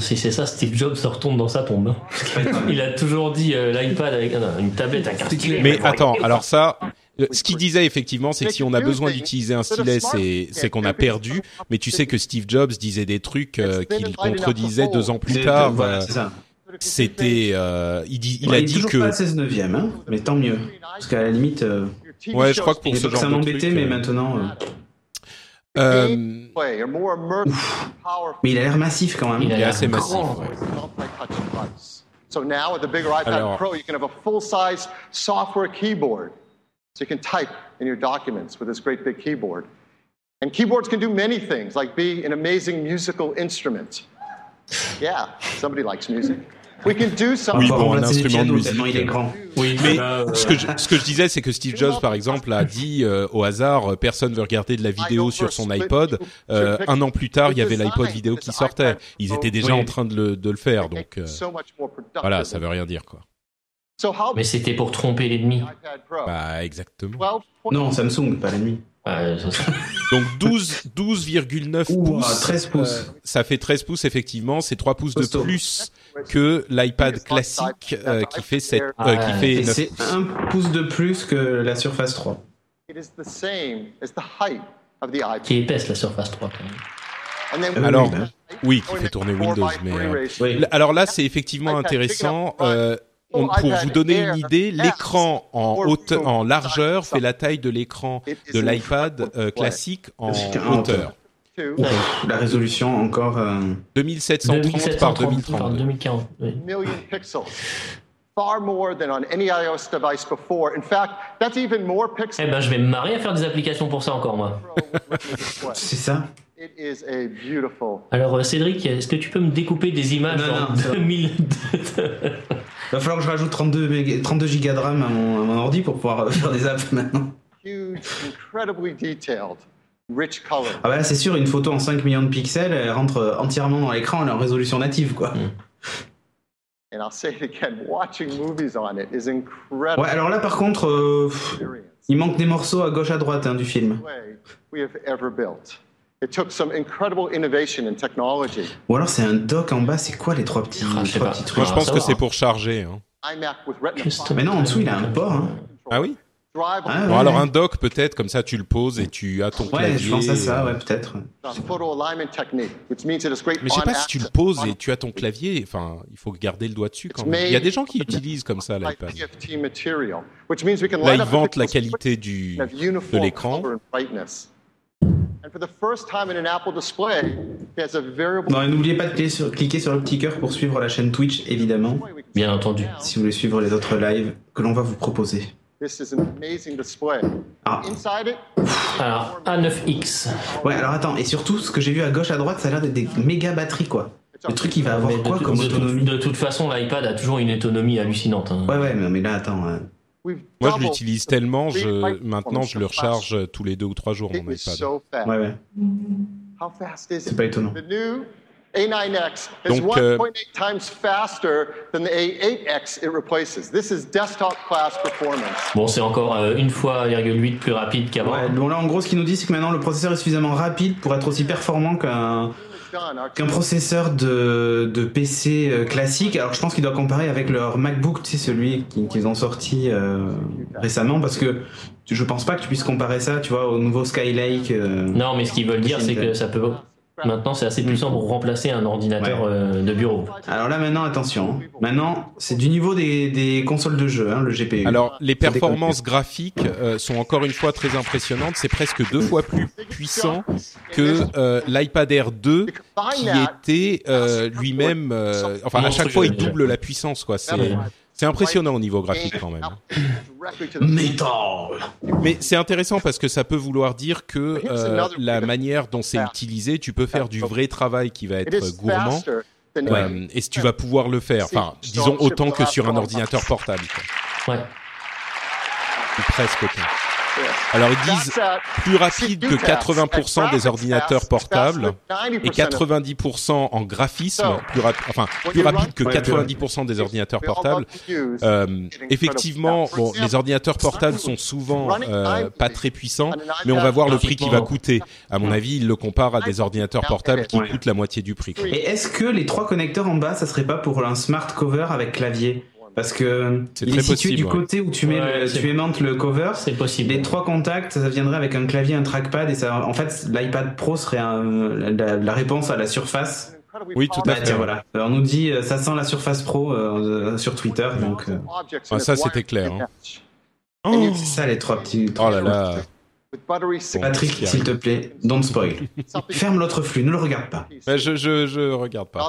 Si c'est ça, Steve Jobs se retourne dans sa tombe. hein. Il a toujours dit euh, l'iPad avec ah non, une tablette un stylet. Mais attends, alors ça, euh, ce qu'il disait effectivement, c'est que si on a besoin d'utiliser un stylet, c'est qu'on a perdu. Mais tu sais que Steve Jobs disait des trucs euh, qu'il contredisait deux ans plus tard. voilà, c'est ça. C'était, euh, il, dit, il Ouais, a est dit toujours que, pas à 16 neuvième, hein, mais tant mieux. Parce qu'à la limite, euh, ouais, je crois que pour il ce genre ça de m'embêtait, truc, mais euh, maintenant. Euh, Mais il a l'air massif quand même. a il est l'air assez massif. ouais. So now with the bigger iPad Alors- Pro, you can have a full-size software keyboard. So you can type in your documents with this great big keyboard. And keyboards can do many things, like be an amazing musical instrument. Yeah, somebody likes music. We can do Oui, something. bon, un instrument de musique. tellement il est grand. Oui, Mais euh, ce que je, ce que je disais, c'est que Steve Jobs, par exemple, a dit euh, au hasard, euh, personne veut regarder de la vidéo sur son iPod. Euh, un an plus tard, il y avait l'iPod vidéo qui sortait. Ils étaient déjà Oui. en train de le, de le faire, donc euh, So much more productive. voilà, ça veut rien dire quoi. So how mais c'était pour tromper l'ennemi. Bah exactement. 12 Non, Samsung, pas c'est ça. Donc 12 12,9 Ouh, pouces. 13 pouces. euh, ça fait 13 pouces effectivement, c'est 3 pouces de plus que l'iPad classique euh, qui fait 7 euh, qui Ah, fait Et 9 c'est un pouce de plus que la Surface 3. It is the same as the height of the iPad. Qui est épaisse la Surface 3 quand même. Euh, Alors, oui, qui fait tourner Windows, mais euh, Oui. Alors là, c'est effectivement intéressant. Euh, on- pour vous donner une idée, l'écran en hauteur, en largeur fait la taille de l'écran de l'iPad euh, Classique en hauteur. La résolution encore. euh, 2730 par 2730 par 2032. 2040. oui. million pixels. Far more than on any iOS device before. In fact, that's even more Eh pixels. ben, je vais me marier à faire des applications pour ça encore, moi. [laughs] C'est ça It is a beautiful. Alors, euh, Cédric, est-ce que tu peux me découper des images Non, en non, va. 2000 Va falloir que je rajoute 32, méga- 32 gigas de RAM à mon, à mon ordi pour pouvoir euh, faire des apps maintenant. Huge, incredibly detailed, rich color. Ah bah là, c'est sûr, une photo en 5 millions de pixels, elle rentre entièrement dans l'écran, elle est en résolution native, quoi. And I'll say it again, watching movies on it is incredible. Ouais, alors là, par contre, euh, pff, il manque des morceaux à gauche à droite hein, du film. way we have ever built. It took some incredible innovation in technology. Ou alors c'est un dock en bas, c'est quoi les trois petits, Ah, trois petits trucs? Moi, je pense que c'est pour charger. hein. Mais non, en dessous, il a un port. Hein. Ah oui? Ah, on Bon, ouais. alors un dock peut-être, comme ça tu le poses et tu as ton Ouais, clavier. je pense à ça, ouais, peut-être. Mais je sais pas si tu le poses et tu as ton clavier. Enfin, il faut garder le doigt dessus quand même. Il y a des gens qui utilisent comme ça l'iPad. Là, ils vantent la qualité du de l'écran. color and brightness. And for the first time in an Apple display, it has a variable Bon, et n'oubliez pas de cliquer sur, cliquer sur le petit cœur pour suivre la chaîne Twitch, évidemment, Bien entendu. si vous voulez suivre les autres lives que l'on va vous proposer. This is an amazing display. Ah. Inside it, Alors, A9X. Ouais, alors attends, et surtout, ce que j'ai vu à gauche, à droite, ça a l'air d'être des méga batteries, quoi. Le truc, il va avoir Mais quoi comme de autonomie de toute façon, l'iPad a toujours une autonomie hallucinante. hein. Ouais, ouais, mais, mais là, attends. euh, Moi, je l'utilise the tellement, je maintenant je le recharge tous les deux ou trois jours mon iPad. ouais, ouais. C'est it? pas étonnant. The new A9X is Donc, euh, 1.8 times faster than the A8X it replaces. This is desktop class performance. Bon, c'est encore euh, une fois 1,8 plus rapide qu'avant. Ouais, bon, là, en gros, ce qu'il nous dit, c'est que maintenant, le processeur est suffisamment rapide pour être aussi performant qu'un qu'un processeur de, de PC euh, classique. Alors, je pense qu'il doit comparer avec leur MacBook, tu sais, celui qui- qu'ils ont sorti euh, récemment, parce que je pense pas que tu puisses comparer ça, tu vois, au nouveau Skylake. euh, Non, mais ce qu'ils veulent dire, c'est que ça peut. Maintenant, c'est assez puissant pour remplacer un ordinateur euh, de bureau. Alors là, maintenant, attention. hein. Maintenant, c'est du niveau des, des consoles de jeu, hein, le GPU. Alors, les performances graphiques euh, sont encore une fois très impressionnantes. C'est presque deux fois plus puissant que euh, l'iPad Air 2, qui était euh, lui-même. euh, enfin, à chaque fois, il double la puissance, quoi. C'est c'est impressionnant au niveau graphique quand même. Metal Mais c'est intéressant parce que ça peut vouloir dire que euh, la manière dont c'est utilisé, tu peux faire du vrai travail qui va It être gourmand. Euh, et si tu vas pouvoir le faire, enfin, disons autant que sur un ordinateur portable, quoi. Ouais. Ou presque autant. Alors ils disent plus rapide que 80% des ordinateurs portables et 90% en graphisme, plus enfin plus rapide que 90% des ordinateurs portables. Euh, effectivement, bon, les ordinateurs portables sont souvent euh, pas très puissants, mais on va voir le prix qui va coûter. À mon avis, il le compare à des ordinateurs portables qui coûtent la moitié du prix. Et est-ce que les trois connecteurs en bas, ça serait pas pour un smart cover avec clavier? Parce que il est situé possible, du ouais. côté où tu mets Ouais, le- tu aimantes le cover. C'est possible. Les trois contacts, ça viendrait avec un clavier, un trackpad et ça. En fait, l'iPad Pro serait un- la, la réponse à la Surface. Oui, tout à Bah fait. tiens voilà. On nous dit euh, ça sent la Surface Pro euh, euh, sur Twitter, donc euh, Ah, ça, c'était clair, hein. oh, c'est ça les trois petits. Oh là là. Patrick, s'il te plaît, don't spoil. Ferme l'autre flux, ne le regarde pas. Je, je, je regarde pas.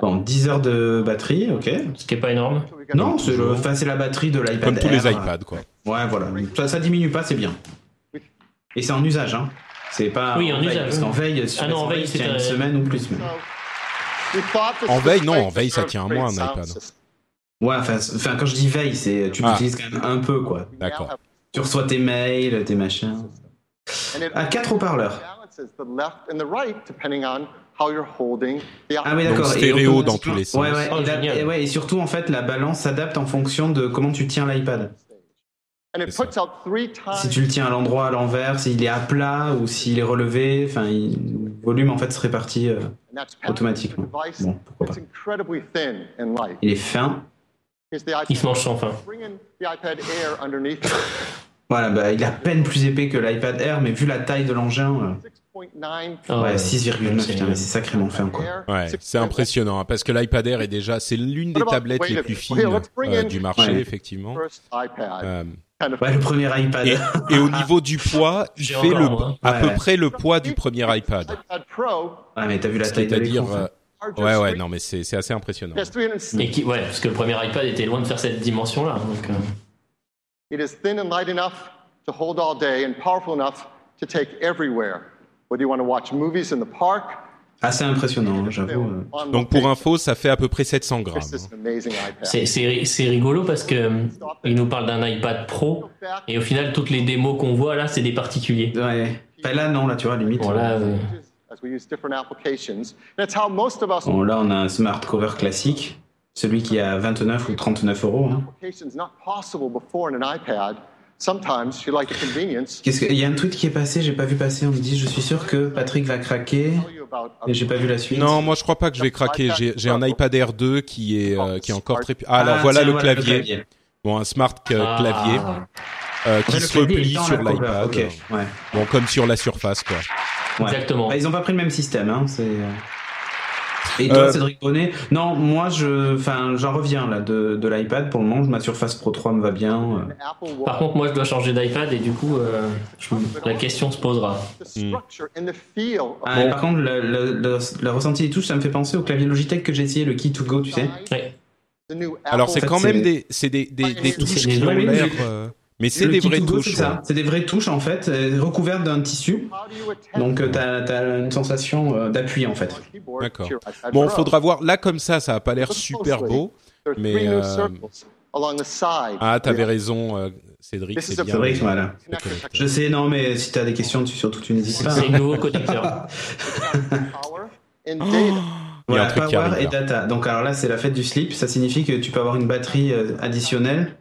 Bon, 10 heures de batterie, ok. Ce qui est pas énorme. Non, c'est le, enfin, la batterie de l'iPad. Comme tous les Air. iPads, quoi. Ouais, voilà. Ça, ça diminue pas, c'est bien. Et c'est en usage, hein. C'est pas Oui, en veille, usage, Parce qu'en veille, sur Ah non, en veille, c'est, une euh, semaine ou plus. même. En veille, non, en veille, ça tient à moi un iPad. Ouais, enfin, enfin, quand je dis veille, c'est tu Ah. l'utilises quand même un peu, quoi. D'accord. Tu reçois tes mails, tes machins. À quatre haut-parleurs. Ah oui, d'accord. Et stéréo automatiquement- dans tous les sens. Ouais, ouais, Oh, et, et ouais, et surtout, en fait, la balance s'adapte en fonction de comment tu tiens l'iPad. Si tu le tiens à l'endroit à l'envers, s'il est à plat ou s'il est relevé, enfin, il- le volume en fait se répartit euh, automatiquement. Bon, pourquoi pas. Il est fin. Il se mange sans fin. [laughs] Voilà, bah, il est à peine plus épais que l'iPad Air, mais vu la taille de l'engin, euh, Ah ouais, ouais. 6,9, C'est putain, mais c'est sacrément fin, quoi. Ouais, c'est impressionnant hein, parce que l'iPad Air est déjà, c'est l'une des tablettes les plus fines euh, du marché, Ouais. effectivement. Euh, Ouais, le premier iPad. et, et au [laughs] niveau du poids, il fait encore, le, moi. à Ouais, peu ouais. près le poids du premier iPad. Ouais, mais t'as vu la taille de C'est-à-dire, l'écran. Ouais, ouais, non, mais c'est c'est assez impressionnant. Et qui, ouais, parce que le premier iPad était loin de faire cette dimension-là. Donc, It is thin and light enough to hold all day and powerful enough to take everywhere. Whether you want to watch movies in the park, Assez impressionnant, hein, j'avoue. euh. on Donc pour info, ça fait à peu près 700 grammes. IPad. c'est- c'est c'est rigolo parce que euh, il nous parle d'un iPad Pro et au final toutes les démos qu'on voit là c'est des particuliers. Ouais. Enfin, là, non, là, tu vois, limite. Bon là, euh, As we use different applications. That's how most of us Bon, là, on a un smart cover classique, celui qui à 29 ou 39 euros. hein. applications not possible before in an iPad. Sometimes you like the convenience. Qu'est-ce que... Il y a un tweet qui est passé, j'ai pas vu passer, on me dit, je suis sûr que Patrick va craquer, mais j'ai pas vu la suite. Non, moi je crois pas que je vais craquer. J'ai j'ai un iPad Air 2 qui est euh, qui est encore très. Ah, alors Ah, voilà, tiens, le, clavier. Bon, un smart Ah. Euh, qui se replie sur l'iPad. Ouais. Bon, comme sur la Surface, quoi. ouais. Exactement. Bah, ils ont pas pris le même système, hein. C'est. euh. Et toi, Euh, Cédric Bonnet? Non, moi, je, enfin, j'en reviens là de, de l'iPad. Pour le moment, ma Surface Pro 3 me va bien. euh. Par contre moi je dois changer d'iPad et du coup euh, je- la question se posera. The structure and the feel of Ah, Par contre, le, le, le- le ressenti des touches, ça me fait penser au clavier Logitech que j'ai essayé, le Key to Go, tu sais. Ouais. Alors c'est quand même des c'est des des, des touches qui ont l'air. Mais c'est des vraies touches. C'est ça. ouais. C'est des vraies touches en fait, euh, recouvertes d'un tissu. Donc, euh, t'as as une sensation euh, d'appui en fait. D'accord. Bon, Pro? faudra voir. Là comme ça, ça a pas l'air Look super beau. Mais, euh, circles along the side. Ah, t'avais raison, Cédric. C'est bien. Cédric, voilà. Je sais, non, mais si t'as des questions dessus, surtout tu n'hésites pas. C'est nouveau connecteur. power and data. [gasps] Il y a Voilà, un truc power arrive, et data. Donc alors là, c'est la fête du slip. Ça signifie que tu peux avoir une batterie additionnelle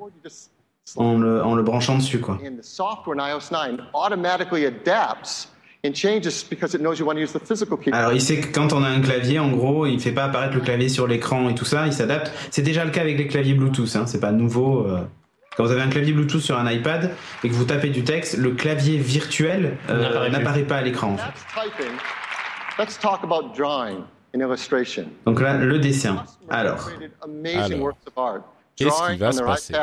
en le, en le branchant dessus, quoi. and the software in iOS 9 automatically adapts and changes because it knows you want to use the physical keyboard. Alors il sait que quand on a un clavier, en gros, il fait pas apparaître le clavier sur l'écran et tout ça, il s'adapte. C'est déjà le cas avec les claviers Bluetooth, hein, c'est pas nouveau. euh. Quand vous avez un clavier Bluetooth sur un iPad et que vous tapez du texte, le clavier virtuel euh, N'apparaît pas à l'écran. En fait. That's typing. Let's talk about drawing and illustration. Donc là, le dessin. Alors, Alors, qu'est-ce qui Drawing va se passer?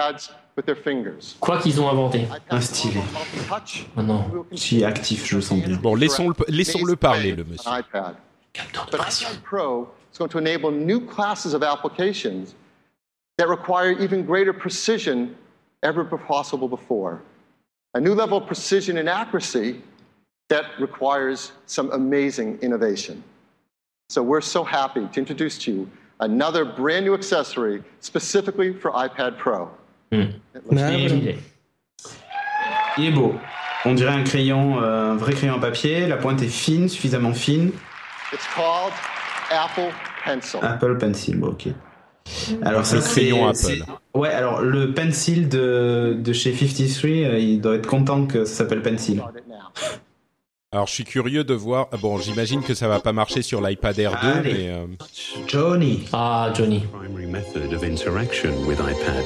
iPads with their fingers. Quoi qu'ils ont inventé. Un stylet. Multi-touch. Oh non. je suis actif, je le sens bien. Bon, laissons-le laissons-le parler, le monsieur. On iPad. Capteur de But pression. iPad Pro is going to enable new classes of applications that require even greater precision ever possible before. A new level of precision and accuracy that requires some amazing innovation. So we're so happy to introduce to you another brand new accessory specifically for iPad Pro. Hmm. Mais, Il est- Il est beau. On dirait un crayon, euh, un vrai crayon à papier. La pointe est fine, suffisamment fine. It's called Apple Pencil. Apple Pencil, bon, ok. Alors ça Le c'est crayon Apple. Ouais, alors le Pencil de, de chez 53, euh, il doit être content que ça s'appelle Pencil. Alors, je suis curieux de voir. ah, Bon, j'imagine que ça va pas marcher sur l'iPad Air 2, Allez. mais euh, Johnny. Ah Johnny. primary method of interaction with iPad.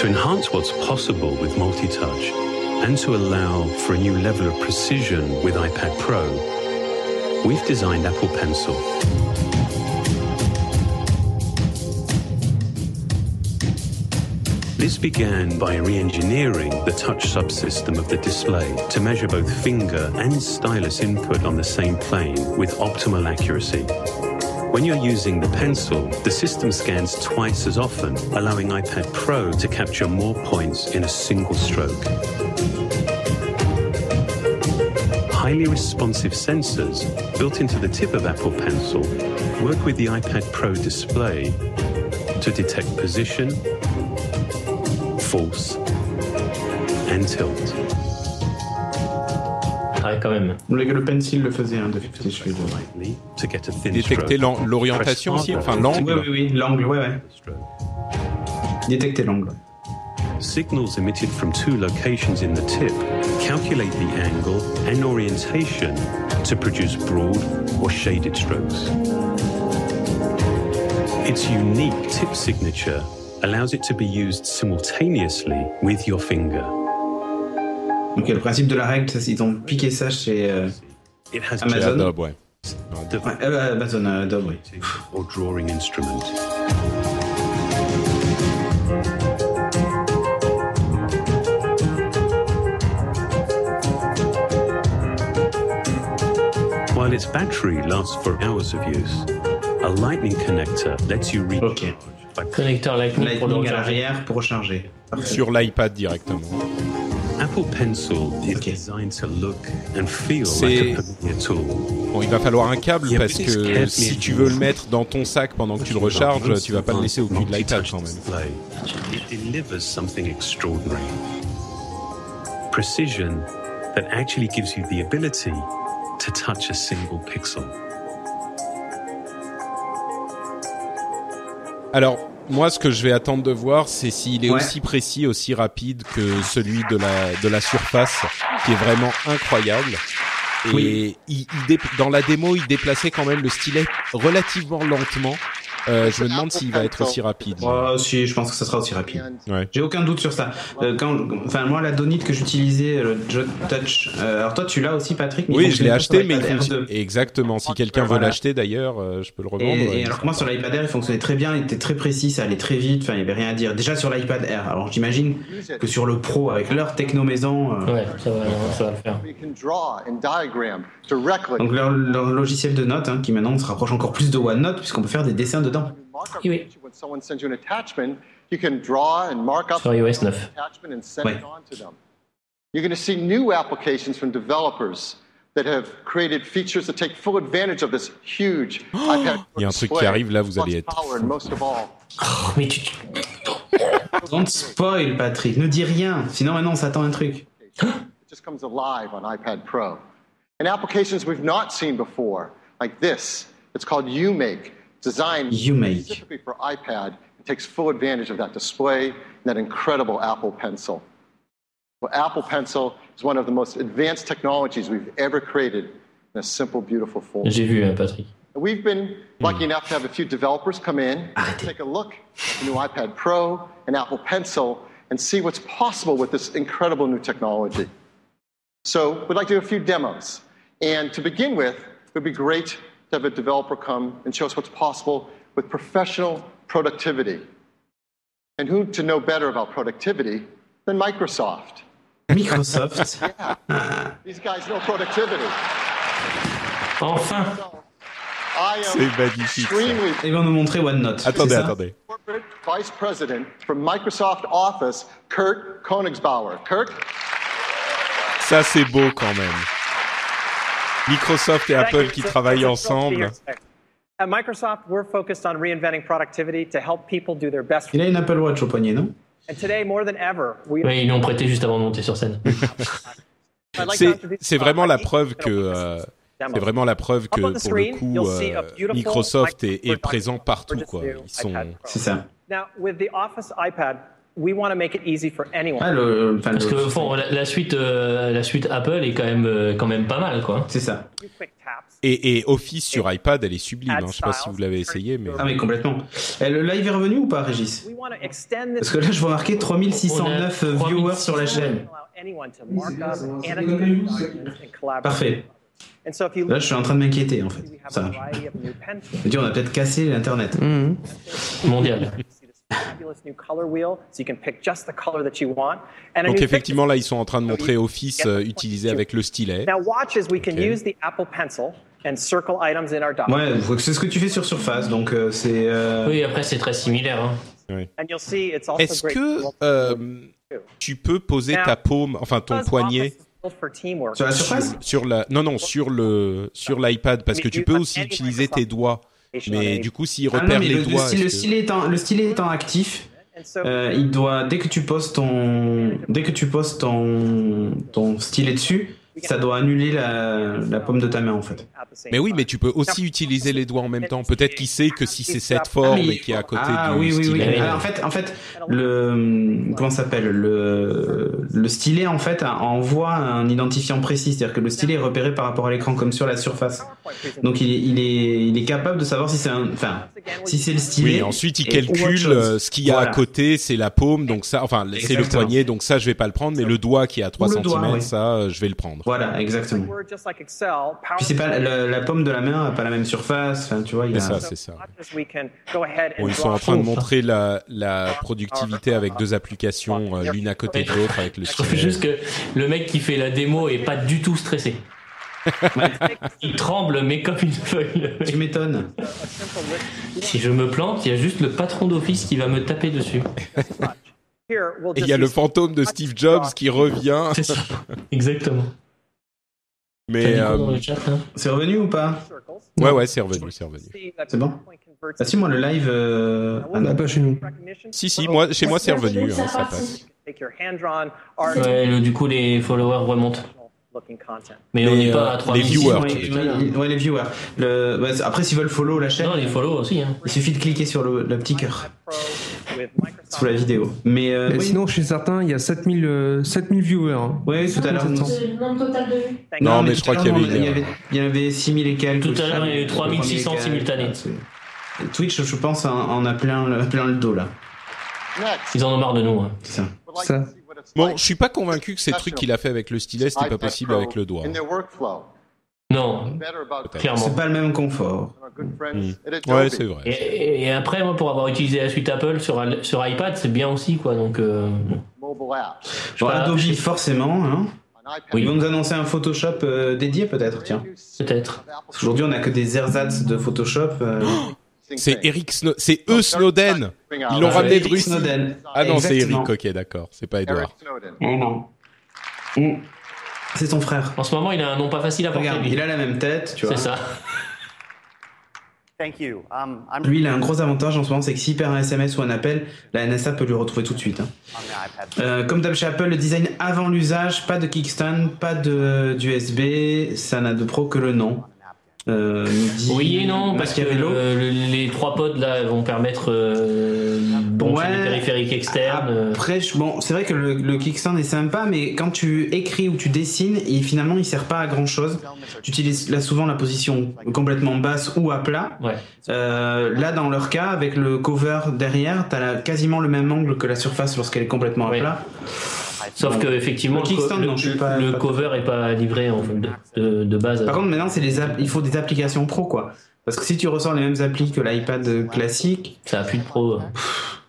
To enhance what's possible with multi-touch and to allow for a new level of precision with iPad Pro, we've designed Apple Pencil. This began by re-engineering the touch subsystem of the display to measure both finger and stylus input on the same plane with optimal accuracy. When you're using the pencil, the system scans twice as often, allowing iPad Pro to capture more points in a single stroke. highly responsive sensors built into the tip of Apple Pencil work with the iPad Pro display to detect position, force, and tilt. Ah, quand même. Le, le pencil le faisait, hein, depuis je fais Lightly to get a thin Détecter l'orientation aussi, enfin l'angle. oui, oui, l'angle, ouais, ouais. Détecter l'angle. Signals emitted from two locations in the tip calculate the angle and orientation to produce broad or shaded strokes. Its unique tip signature allows it to be used simultaneously with your finger. Donc, le principe de la règle, ça, ils ont piqué ça chez euh, Amazon. Chez Adobe, ouais. ouais, euh, Amazon euh, Adobe, oui. or drawing instrument. While its battery lasts for hours of use, a lightning connector lets you recharge Ok. by Connecteur Lightning pour le Lightning à recharger. l'arrière pour recharger. Sur l'iPad directement. Apple Pencil is Okay. designed to look and feel C'est- like a familiar tool. Bon, il va falloir un câble parce que si tu veux le mettre dans ton sac pendant que tu le recharges, tu vas pas le laisser au cul de l'iPad quand même. Display. It delivers something extraordinary. Precision that actually gives you the ability to touch a single pixel. Alors, moi, ce que je vais attendre de voir, c'est s'il est Ouais. aussi précis, aussi rapide que celui de la de la Surface, qui est vraiment incroyable. Et Oui. il, il dé- dans la démo, il déplaçait quand même le stylet relativement lentement. Euh, je me demande s'il va être aussi rapide. Oh, si, je pense que ça sera aussi rapide. Ouais. J'ai aucun doute sur ça. Euh, quand, enfin, moi, la Donite que j'utilisais, le Jot Touch. euh, alors toi, tu l'as aussi, Patrick mais Oui, je l'ai acheté, mais il R2. exactement. Si quelqu'un veut l'acheter, d'ailleurs, euh, je peux le revendre. Et, et alors que moi sur l'iPad Air il fonctionnait très bien, il était très précis, ça allait très vite, enfin il y avait rien à dire. Déjà sur l'iPad Air, alors j'imagine que sur le Pro avec leur techno maison, euh, Ouais, ça va, ça va le faire. We can draw and diagram directly. donc leur, leur logiciel de notes hein, qui maintenant se rapproche encore plus de OneNote puisqu'on peut faire des dessins dedans. Markup Oui, oui. feature, when someone sends you an attachment, you can draw and mark up Sur iOS the 9. attachment and send Ouais. it on to them. You're going to see new applications from developers that have created features that take full advantage of this huge [gasps] iPad Il y a un truc qui display, arrive, là, vous allez être power, and most of all, Oh, [laughs] mais tu... Don't spoil Patrick, ne dis rien, sinon maintenant on s'attend à un truc. It just comes alive on iPad Pro. And applications we've not seen before, like this, it's called UMake, designed UMake. specifically for iPad. It takes full advantage of that display and that incredible Apple Pencil. Well, Apple Pencil is one of the most advanced technologies we've ever created in a simple, beautiful form. J'ai vu, Patrick. And We've been lucky hmm. enough to have a few developers come in, take a look at the new iPad Pro and Apple Pencil, and see what's possible with this incredible new technology. So we'd like to do a few demos. And to begin with, it would be great to have a developer come and show us what's possible with professional productivity. And who to know better about productivity than Microsoft? Microsoft. [laughs] These guys know productivity. Enfin C'est magnifique. ça. Ils vont nous montrer OneNote. Attendez, ça attendez. Corporate Vice President from Microsoft Office, Kurt Konigsbauer. Kurt? Ça, c'est beau quand même. Microsoft et Apple qui travaillent ensemble. here today. At Microsoft, we're focused on reinventing productivity to help people do their best. Il a une Apple Watch au poignet, non? And today, more than ever, we. Ouais, ils l'ont prêté juste avant de monter sur scène. [laughs] C'est vraiment la preuve que euh, Demo. c'est vraiment la preuve que Up on the pour le coup euh, Microsoft est, présent partout quoi. Ils sont. C'est ça. Now, with the Office iPad, we want to make it easy for anyone. Ah, le, enfin, Parce le- que bon, la, la suite, euh, la suite Apple est quand même, euh, quand même pas mal, quoi. C'est ça. Et, et Office sur iPad, elle est sublime. Hein. Je sais pas si vous l'avez essayé, mais Ah mais complètement. Et le live est revenu ou pas, Régis? Parce que là, je vois marqué 3609 On a viewers sur la 3600. chaîne. Parfait. Là, je suis en train de m'inquiéter, en fait. Ça dire, on a peut-être cassé l'Internet. Mondial. You see this fabulous new color wheel, so you can pick just the color that you want. And a donc new effectivement là ils sont en train de montrer Office euh, utilisé avec le stylet. Now, watches, we can Okay. use the Apple Pencil and circle items in our doc. Ouais, c'est ce que tu fais sur Surface, donc euh, c'est... euh, Oui, après c'est très similaire. Hein. And you'll see it's also Est-ce great que euh, tu peux poser ta paume, enfin ton poignet Sur la surface Sur la, non, non, sur le, sur l'iPad, parce que tu peux aussi utiliser tes doigts. Mais du coup, s'il Ah non, repère les le, doigts. le stylet, est-ce que- stylet étant, le stylet étant actif, euh, il doit dès que tu poses ton dès que tu poses ton ton stylet dessus, ça doit annuler la, la paume de ta main en fait. Mais oui, mais tu peux aussi utiliser les doigts en même temps. Peut-être qu'il sait que si c'est cette forme Ah, mais- et qui est à côté ah, du oui, oui, oui. stylet. Alors, en fait, en fait, le comment ça s'appelle? Le le stylet en fait envoie un identifiant précis, c'est-à-dire que le stylet est repéré par rapport à l'écran comme sur la surface. Donc il est il est il est capable de savoir si c'est un enfin si c'est le stylet. Oui, ensuite il calcule euh, ce qu'il y a Voilà. à côté, c'est la paume, donc ça, enfin c'est le poignet, donc ça je vais pas le prendre, mais le doigt qui est à 3 Ou le cm, doigt, oui. ça euh, je vais le prendre. Voilà, exactement. Puis c'est pas la, la paume de la main a pas la même surface, enfin tu vois, il y C'est a ça, c'est ça. Bon, ils sont en train de montrer la, la productivité avec deux applications, euh, l'une à côté de l'autre avec le Je trouve juste que le mec qui fait la démo est pas du tout stressé. Il tremble, mais comme une feuille. Tu m'étonnes. Si je me plante, il y a juste le patron d'office qui va me taper dessus. Et il y a le fantôme de Steve Jobs qui revient. C'est ça. Exactement. Mais euh, hein C'est revenu ou pas ouais, ouais, c'est revenu, c'est revenu. C'est bon Ah si moi le live euh... ah, non. Pas chez nous. Si, si, moi, chez moi c'est revenu, hein, ça passe. Ouais, le- du coup, les followers remontent. Mais on n'est pas euh, à 3 les viewers, Ouais, les viewers. Le... après s'ils veulent follow la chaîne, Non, les follow aussi. Hein. il suffit de cliquer sur le, le petit cœur. Sous la vidéo. Mais euh, oui. sinon, chez certains, il y a 7000, euh, 7000 viewers. hein. Ouais, tout à l'heure. non. C'est le nombre total de vues. Non, mais je tout à crois qu'il y l'heure, avait il y avait, il y avait 6000 et quelques. Tout à l'heure, il y a eu 3600 simultanés. Twitch, je pense, en, a plein le, plein le dos là. Ils en ont marre de nous. hein. C'est ça. Bon, je suis pas convaincu que ces trucs qu'il a fait avec le stylet, c'était pas possible avec le doigt. In their workflow. Non, clairement. C'est pas le même confort. Mm. Adobe. Ouais, c'est vrai. Et, après, moi, pour avoir utilisé la suite Apple sur, sur iPad, c'est bien aussi, quoi. Donc, euh. Bon, Adobe, forcément. Hein. Oui. Ils vont nous annoncer un Photoshop euh, dédié peut-être, tiens. peut-être. Parce qu'aujourd'hui, on n'a que des ersatz de Photoshop. euh, [gasps] C'est Eric Snow, c'est eux Snowden. Ils l'ont Ah, ramené de Russie. Snowden. Ah non, c'est. Eric, ok, d'accord, c'est pas Eric Edouard. Snowden. Oh non. C'est son frère. En ce moment, il a un nom pas facile à porter. Regarde, lui. il a la même tête, tu vois. C'est ça. Thank you. Um, Lui, il a un gros avantage en ce moment, c'est que s'il perd un SMS ou un appel, la NSA peut lui retrouver tout de suite. hein. Euh, comme d'hab chez Apple, le design avant l'usage, pas de kickstand, pas de d'USB, ça n'a de pro que le nom. Euh, Oui et non, parce que Machiavello. euh, le- les trois pods là vont permettre euh, bon, Ouais. des périphériques externes. euh, Après, bon, c'est vrai que le, le kickstand est sympa, mais quand tu écris ou tu dessines, il, finalement, il sert pas à grand chose. Tu utilises là souvent la position complètement basse ou à plat. Ouais. Euh, là, dans leur cas, avec le cover derrière, t'as la- quasiment le même angle que la surface lorsqu'elle est complètement à Ouais. plat. Sauf Bon. que effectivement, Le le, co- kickstand, le- non, je suis pas- le pas- cover est pas livré en fait, de, de, de base. Par contre, maintenant, c'est les il faut des applications pro, quoi. Parce que si tu ressors les mêmes applis que l'iPad classique, ça a plus de pro. euh,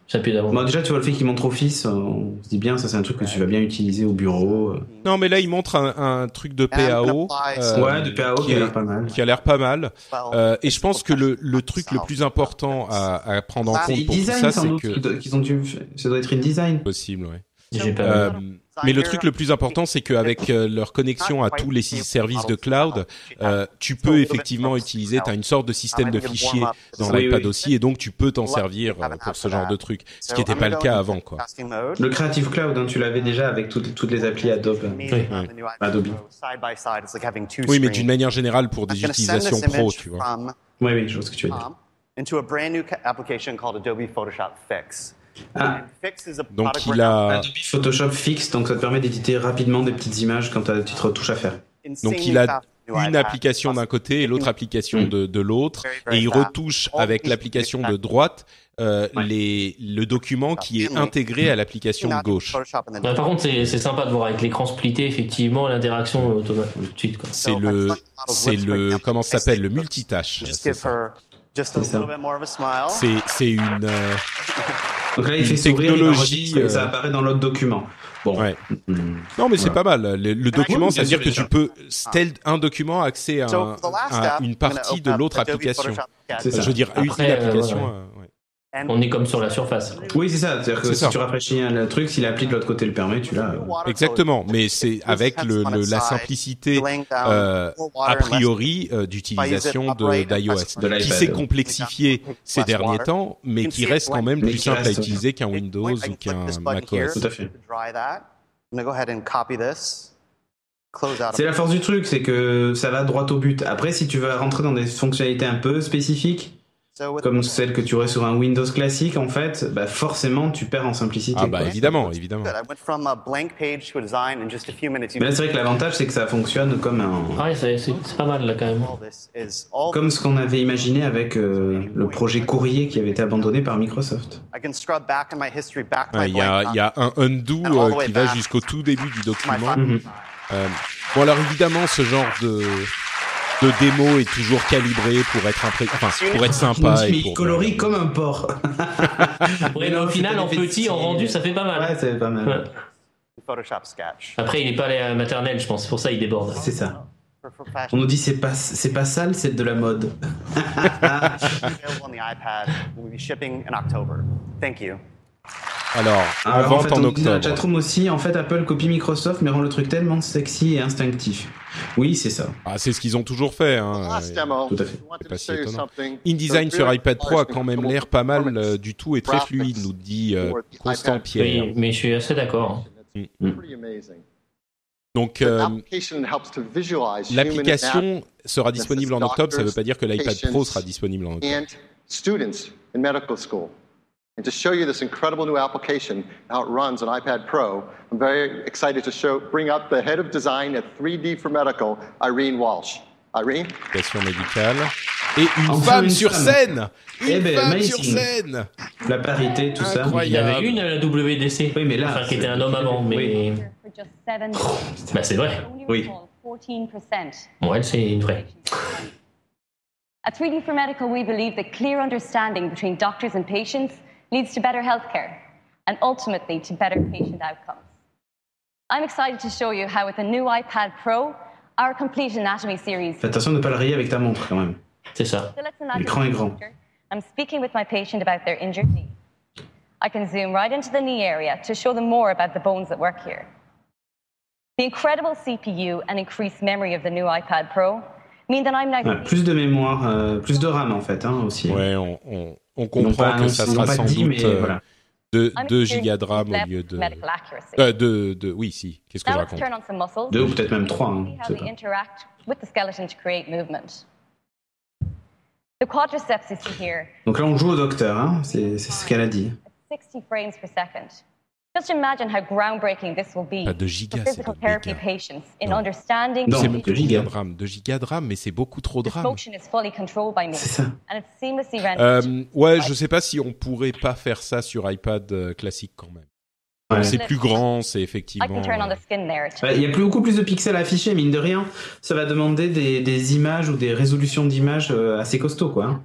Ça a plus d'avant. bon, déjà, tu vois le fait qu'il montre Office, euh, on se dit bien, ça c'est un truc que tu vas bien utiliser au bureau. euh. Non, mais là, il montre un, un truc de PAO. euh, ouais, de PAO qui a l'air pas mal. qui a l'air pas mal. Well, Euh, et je pense que le, le truc le plus important à, à prendre en compte pour tout design, ça, sans c'est que qu'ils ont dû. Ça doit être InDesign. possible, ouais. J'ai pas Euh, mais le truc le plus important, c'est qu'avec euh, leur connexion à tous les services de cloud, euh, tu peux effectivement utiliser, tu as une sorte de système de fichiers dans l'iPad aussi, et donc tu peux t'en servir pour ce genre de truc, ce qui n'était pas le cas avant, quoi. Le Creative Cloud, hein, tu l'avais déjà avec toutes, toutes les applis Adobe. Oui. Adobe. Oui, mais d'une manière générale pour des utilisations pro, tu vois. Oui, oui, je vois ce que tu veux dire. into a brand new ca- application called Adobe Photoshop Fix. Ah. Donc il a, Adobe Photoshop fixe, donc ça te permet d'éditer rapidement des petites images quand tu as des petites retouches à faire. donc il a une application d'un côté et l'autre application de, de l'autre, et il retouche avec l'application de droite euh, les, le document qui est intégré à l'application de gauche. Ouais, par contre, c'est c'est sympa de voir avec l'écran splitté, effectivement, l'interaction automatique tout de suite. Quoi. C'est le, c'est le, comment ça s'appelle, le multitâche. just c'est give ça. her just a C'est ça. little bit more of a smile. C'est, c'est une, euh, [laughs] Donc là, il Une fait sourire, il technologie, ça euh, apparaît dans l'autre document. Bon. ouais. Hmm. Non, mais c'est Voilà. pas mal. Le, le document, Oui, ça veut dire bien que tu peux, tel un document a accès à, un- une partie de l'autre application. Ça. Je veux dire, une Après, euh, application. euh, ouais. On est comme sur la surface. Oui, c'est ça. C'est-à-dire que C'est si ça. tu rafraîchis un truc, si l'appli de l'autre côté le permet, tu l'as. Exactement, mais c'est avec le, le- la simplicité euh, a priori euh, d'utilisation de d'iOS, De qui s'est complexifié ces derniers temps, mais qui reste quand même plus simple à utiliser qu'un Windows ou qu'un macOS. Tout à fait. Dry that. I'm gonna go ahead and copy this. Close out. C'est la force du truc, c'est que ça va droit au but. Après, si tu veux rentrer dans des fonctionnalités un peu spécifiques, comme celles que tu aurais sur un Windows classique, en fait, bah forcément, tu perds en simplicité. Ah bah quoi. évidemment, évidemment. Mais là, c'est vrai que l'avantage, c'est que ça fonctionne comme un, Ah ouais, c'est pas mal là quand même. comme ce qu'on avait imaginé avec euh, le projet Courrier qui avait été abandonné par Microsoft. Il y, a, blank il y a un undo euh, qui va jusqu'au tout début du document. Mhm. Euh, bon alors évidemment ce genre de de démo est toujours calibré pour être impré... enfin pour être sympa pour colorie comme un porc. [laughs] Ouais, mais au final, en petit, en rendu, ça fait pas mal. Ouais, c'est pas mal. Ouais. Photoshop sketch. Après, il est pas allé à la maternelle, je pense. C'est pour ça il déborde. C'est ça. On nous dit c'est pas c'est pas sale, c'est de la mode. [laughs] available on the iPad. Will be shipping in October. Thank you. Alors en Alors, en vente fait, en on nous dit dans la octobre. chatroom aussi, en fait, Apple copie Microsoft, mais rend le truc tellement sexy et instinctif. Oui, c'est ça. Ah, c'est ce qu'ils ont toujours fait. Hein. Demo, Tout à fait. pas si étonnant. InDesign sur iPad Pro a quand même l'air pas mal euh, du tout et très fluide, nous dit euh, Constant Pierre. Oui, mais je suis assez d'accord. Pretty amazing. Donc euh, l'application sera disponible en octobre, ça ne veut pas dire que l'iPad Pro sera disponible en octobre. And students in medical school. And to show you this incredible new application, how it runs on iPad Pro, I'm very excited to show, bring up the head of design at 3D for Medical, Irene Walsh. Irene? Application médicale. Et une Enfin, femme une sur femme. scène Une Eh ben, femme amazing. sur scène La parité, tout ça. Il y avait une à la WDC. Oui, mais là, Enfin, qui était un homme avant, mais. Oui. for just seven days. Bah, c'est vrai. Oui. recall 14%. Bon, elle, c'est une vraie. At 3D for Medical, we believe that clear understanding between doctors and patients leads to better healthcare and ultimately to better patient outcomes. I'm excited to show you how, with the new iPad Pro, our complete anatomy series. Fais attention de ne pas le rayer avec ta montre quand même. C'est ça. L'écran est grand. I'm speaking with my patient about their injured knee. I can zoom right into the knee area to show them more about the bones that work here. The incredible CPU and increased memory of the new iPad Pro mean that I'm now Ouais, plus de mémoire, euh, plus de RAM en fait hein, aussi. Ouais, on, on, on comprend que ça sera sans dit, doute euh, de I'm 2 experiencing gigas de RAM au lieu de... Euh, de, de... Oui, si. Qu'est-ce que je raconte. Deux ou peut-être même trois. Hein, Donc là, on joue au docteur, hein, c'est c'est ce qu'elle a dit. 60 frames per second. Just imagine how groundbreaking this will be Pas de for gigas, c'est physical de therapy patients in Non. understanding Non, C'est de de gigas. de RAM. 2 gigas de RAM, mais c'est beaucoup trop de This RAM. motion is fully controlled by me, C'est ça. and it's seamlessly rendered. Euh, ouais, je sais pas si on pourrait pas faire ça sur iPad euh, classique quand même. Ouais. C'est plus grand, c'est I effectivement. can turn on euh, the skin there. too. Ouais, Il y a plus, beaucoup plus de pixels affichés, mine de rien. Ça va demander des, des images ou des résolutions d'images euh, assez costauds, quoi. hein.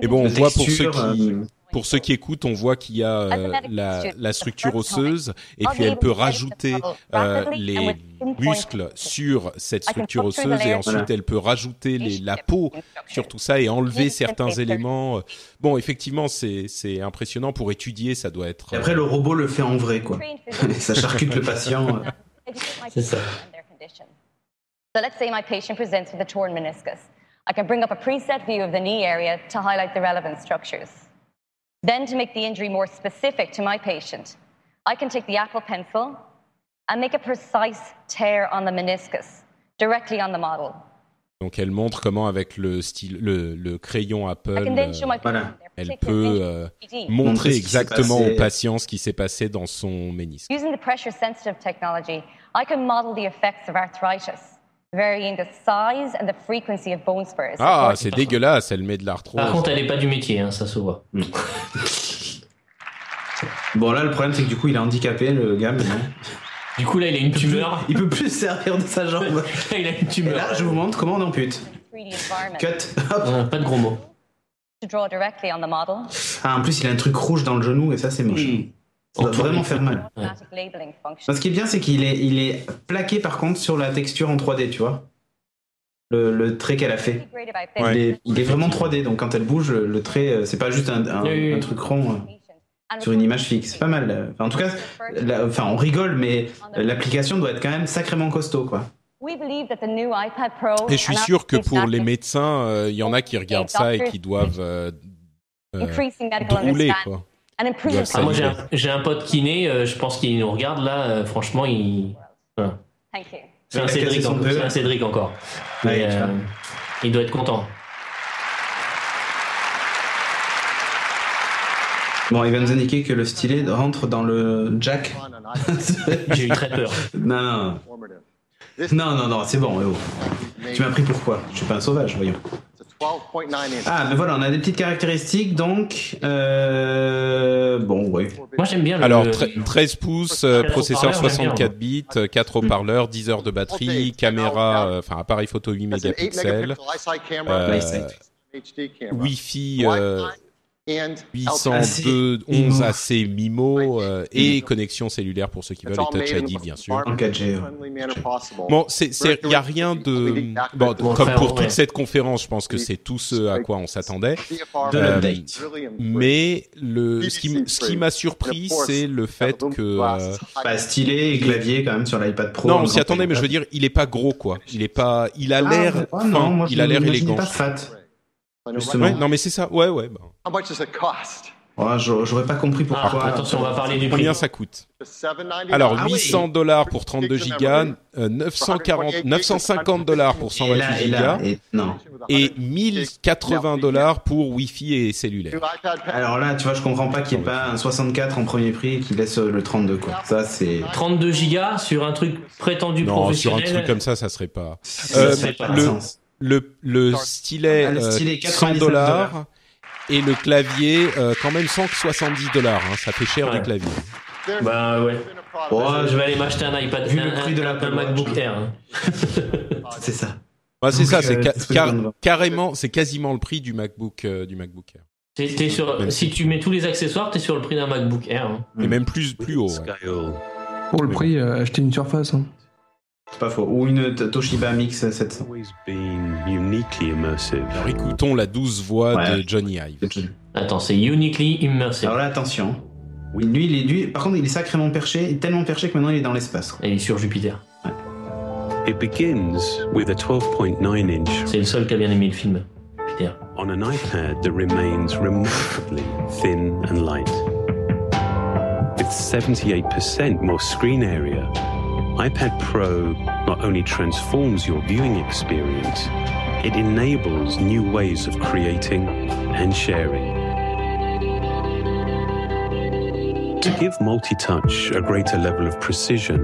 Et bon, on De voit pour ceux texture, qui euh, pour ceux qui écoutent, on voit qu'il y a euh, la, la structure osseuse et puis elle peut rajouter euh, les muscles sur cette structure osseuse et ensuite elle peut rajouter les, la peau sur tout ça et enlever certains éléments. Bon, effectivement, c'est impressionnant pour étudier, ça doit être. Et après, le robot le fait en vrai, quoi. [laughs] ça charcute le patient. euh. C'est ça. So let's say my patient presents with a torn meniscus. I can bring up a preset view of the knee area to highlight the relevant structures. Then, to make the injury more specific to my patient, I can take the Apple Pencil and make a precise tear on the meniscus directly on the model. Donc elle montre comment avec le style, le, le crayon Apple, I can then show my euh, elle peut euh, 3D. montrer Montrer ce qui s'est exactement passé. au patient ce qui s'est passé dans son ménisque. Using the pressure sensitive technology, I can model the effects of arthritis, varying the size and the frequency of bone spurs. Ah, c'est dégueulasse, elle met de l'arthrose. Par contre, elle est pas du métier, hein, ça se voit. [laughs] Bon, là, le problème, c'est que du coup, il est handicapé, le gars. Du coup, là, il a une tumeur. Il peut plus se servir de sa jambe. [laughs] il a une Et tumeur. là, je vous montre comment on ampute. 3D environment Cut. Hop. Euh, pas de gros mots. to draw directly on the model. Ah, en plus, il a un truc rouge dans le genou et ça, c'est moche. Ça doit vraiment faire mal. Ce qui est bien, c'est qu'il est, il est plaqué par contre sur la texture en 3D, tu vois. le, le trait qu'elle a fait. Ouais. Il, est, il est vraiment 3D, donc quand elle bouge, le, trait, euh, c'est pas juste un, un- Oui, oui, oui. un truc rond euh, sur une image fixe. C'est pas mal. euh. Enfin, en tout cas, la- enfin, on rigole, mais l'application doit être quand même sacrément costaud, quoi. We believe that the new iPad Pro Et je suis and sûr que our pour les médecins, euh, il y en a qui regardent ça et qui doivent euh, euh, understanding quoi. And improve Ah, moi, j'ai un, pote kiné, euh, je pense qu'il nous regarde là. euh, franchement, il. voilà. Thank you. C'est un, Cédric, en- un encore. Mais, euh, il doit être content. Bon, il va nous indiquer que le stylet rentre dans le jack. [laughs] J'ai eu très peur. Non, non. Non, non, non, c'est bon. oh. Tu m'as pris pourquoi Je suis pas un sauvage, voyons. 12.9 inches. Ah, mais voilà, on a des petites caractéristiques, donc. Euh... Bon, ouais. Moi, j'aime bien le. Alors, tre- 13 pouces, euh, processeur haut-parleurs, j'aime bien, 64 bits, 4 haut-parleurs, 10 heures de batterie, caméra, euh, enfin appareil photo 8 That's an 8 mégapixels, euh. Wi-Fi euh, 802 11 AC MIMO euh, et connexion cellulaire pour ceux qui veulent et Touch ID the bien sûr. En 4G. ouais. friendly manner possible. Bon, c'est il y a rien de bon Bon, comme pour toute cette conférence, je pense que c'est tout ce à quoi on s'attendait. Euh. Mais le ce qui ce qui m'a surpris, c'est le fait que euh, Pas stylet et clavier quand même sur l'iPad Pro. non, on s'y attendait, mais je veux dire, il est pas gros quoi. Il est pas, il a Ah, l'air ah, fin, non, moi, je il a l'air élégant. pas fat. Justement. Ouais, non mais c'est ça. Ouais, ouais. bah. How much does it cost? Ouais, j'aurais pas compris pourquoi. Ah, attention, on va parler du prix. Combien ça coûte? $7.99. Alors Ah oui. 800 dollars pour 32 gigas, euh, 940, 950 dollars pour Et 128 là, et gigas et non. et 1080 dollars pour Wi-Fi et cellulaire. Alors là, tu vois, je comprends pas qu'il n'y ait pas un 64 en premier prix et qu'il laisse euh, le 32, quoi. Ça, c'est. 32 gigas sur un truc prétendu Non, sur un professionnel. truc comme ça, ça serait pas. Ça Euh, fait pas le- sens. Le, le stylet, Ah, le euh, stylet, 100 99 dollars et le clavier euh, quand même 170 dollars. Hein, ça fait cher Ouais. des claviers. Bah ouais. Je vais aller m'acheter un iPad, Vu le prix de un MacBook. Air. hein. [laughs] C'est ça. Bah, c'est ça, c'est euh, ca- car- carrément, c'est quasiment le prix du MacBook euh, du MacBook Air. Sur, Même si tu mets tous les accessoires, t'es sur le prix d'un MacBook Air. hein. Et même plus plus haut. ouais. Pour le prix, euh, acheter une surface. hein. C'est pas faux. Ou une Toshiba Mix 700. Always been uniquely immersive. Alors écoutons la douce voix Ouais. de Johnny Ive. Attends, c'est uniquely immersive. Alors là, attention. Oui, lui, il est, lui, par contre, il est sacrément perché, tellement perché que maintenant il est dans l'espace. Et il est sur Jupiter. It begins with a 12.9 inch C'est le seul qui a bien aimé le film. Jupiter. on an iPad that remains remarkably thin and light. With 78% more screen area, iPad Pro not only transforms your viewing experience, it enables new ways of creating and sharing. To give multi-touch a greater level of precision,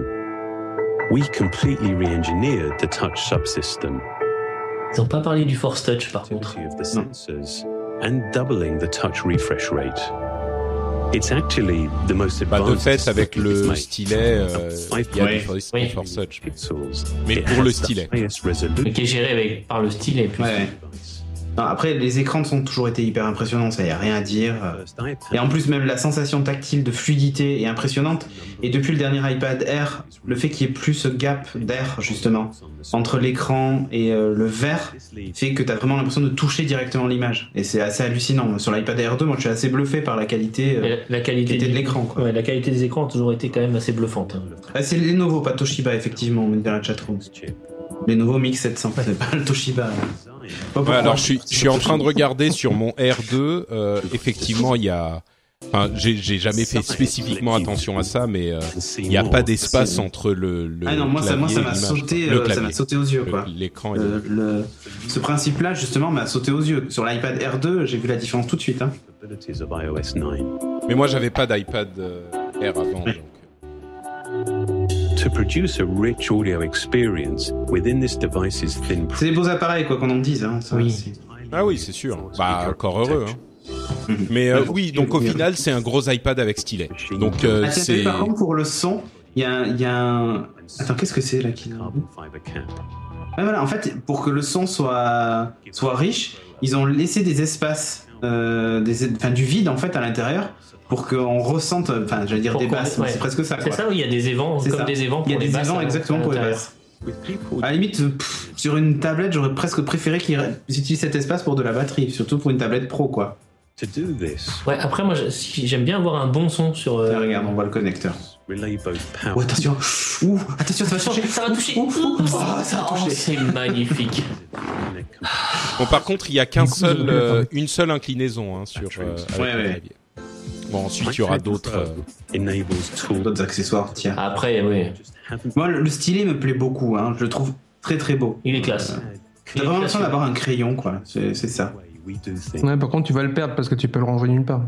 we completely re-engineered the touch subsystem Ils ont pas parlé du Force Touch par contre. of the sensors and doubling the touch refresh rate. Bah, de fait, avec le stylet, euh, il y a Ouais. du Force, Oui. Touch. Mais pour le stylet. qui est géré avec, par le style et plus. Ouais. Non, après, les écrans ont toujours été hyper impressionnants, ça y a rien à dire. iPad. Et en plus, même la sensation tactile de fluidité est impressionnante. Et depuis le dernier iPad Air, le fait qu'il y ait plus ce gap d'air, justement, entre l'écran et euh, le verre, fait que tu as vraiment l'impression de toucher directement l'image. Et c'est assez hallucinant. Sur l'iPad Air 2, moi, je suis assez bluffé par la qualité, euh, La, la qualité qualité de l'écran. quoi. Ouais, la qualité des écrans a toujours été quand même assez bluffante. hein. Ah, c'est Lenovo, pas Toshiba, effectivement, on dit dans la chatroom. Lenovo Mix 700, [laughs] c'est pas le Toshiba. Ouais, alors je suis, je suis en train de regarder sur mon R2. euh, effectivement, il y a. Enfin, j'ai j'ai jamais fait spécifiquement attention à ça, mais euh, il n'y a pas d'espace entre le, le Ah non, moi, ça, moi, ça clavier et m'a l'image, sauté. Le euh, ça m'a sauté aux yeux, quoi. L'écran. et Euh, le- ce principe-là, justement, m'a sauté aux yeux. Sur l'iPad R2, j'ai vu la différence tout de suite. Hein. capabilities of iOS 9. Mais moi, j'avais pas d'iPad euh, Air avant. donc. To produce a rich audio experience within this device's thin C'est des beaux appareils, quoi qu'on en dise. Hein, ça, Oui. Ah oui, c'est sûr. Bah, encore heureux. Hein. [laughs] Mais euh, oui, donc au final, c'est un gros iPad avec stylet. Donc euh, Ah, c'est. par contre, pour le son, il y a, y a un. Attends, qu'est-ce que c'est là qui... Ah, voilà, en fait, pour que le son soit, soit riche, ils ont laissé des espaces, euh, des, enfin, du vide en fait à l'intérieur, pour qu'on ressente, enfin, j'allais dire Pour des basses, mais ouais. c'est presque ça. C'est ça, oui, il y a des évents, C'est comme ça. des évents pour Il y a des basses. évents à- exactement pour les basses. À la limite, pff, sur une tablette, j'aurais presque préféré qu'ils utilisent cet espace pour de la batterie, surtout pour une tablette pro, quoi. Ouais, après, moi, j'aime bien avoir un bon son sur. euh, regarde, on voit le connecteur. Relay both power. Oh, attention Ouh, attention, ça va toucher Ça va toucher. Ouh, ouh, oh, ça va Oh, toucher c'est magnifique. Bon, par contre, il y a qu'un seul, euh, une seule inclinaison hein, sur That's euh, Ouais, ouais. Bon, ensuite il y aura d'autres. euh, tools. D'autres accessoires, tiens. Après, oui, Moi, le le stylet me plaît beaucoup, hein. je le trouve très très beau. il est classe. T'as vraiment l'impression d'avoir un crayon, quoi. C'est ça. Ouais, par contre, tu vas le perdre parce que tu peux le ranger nulle part.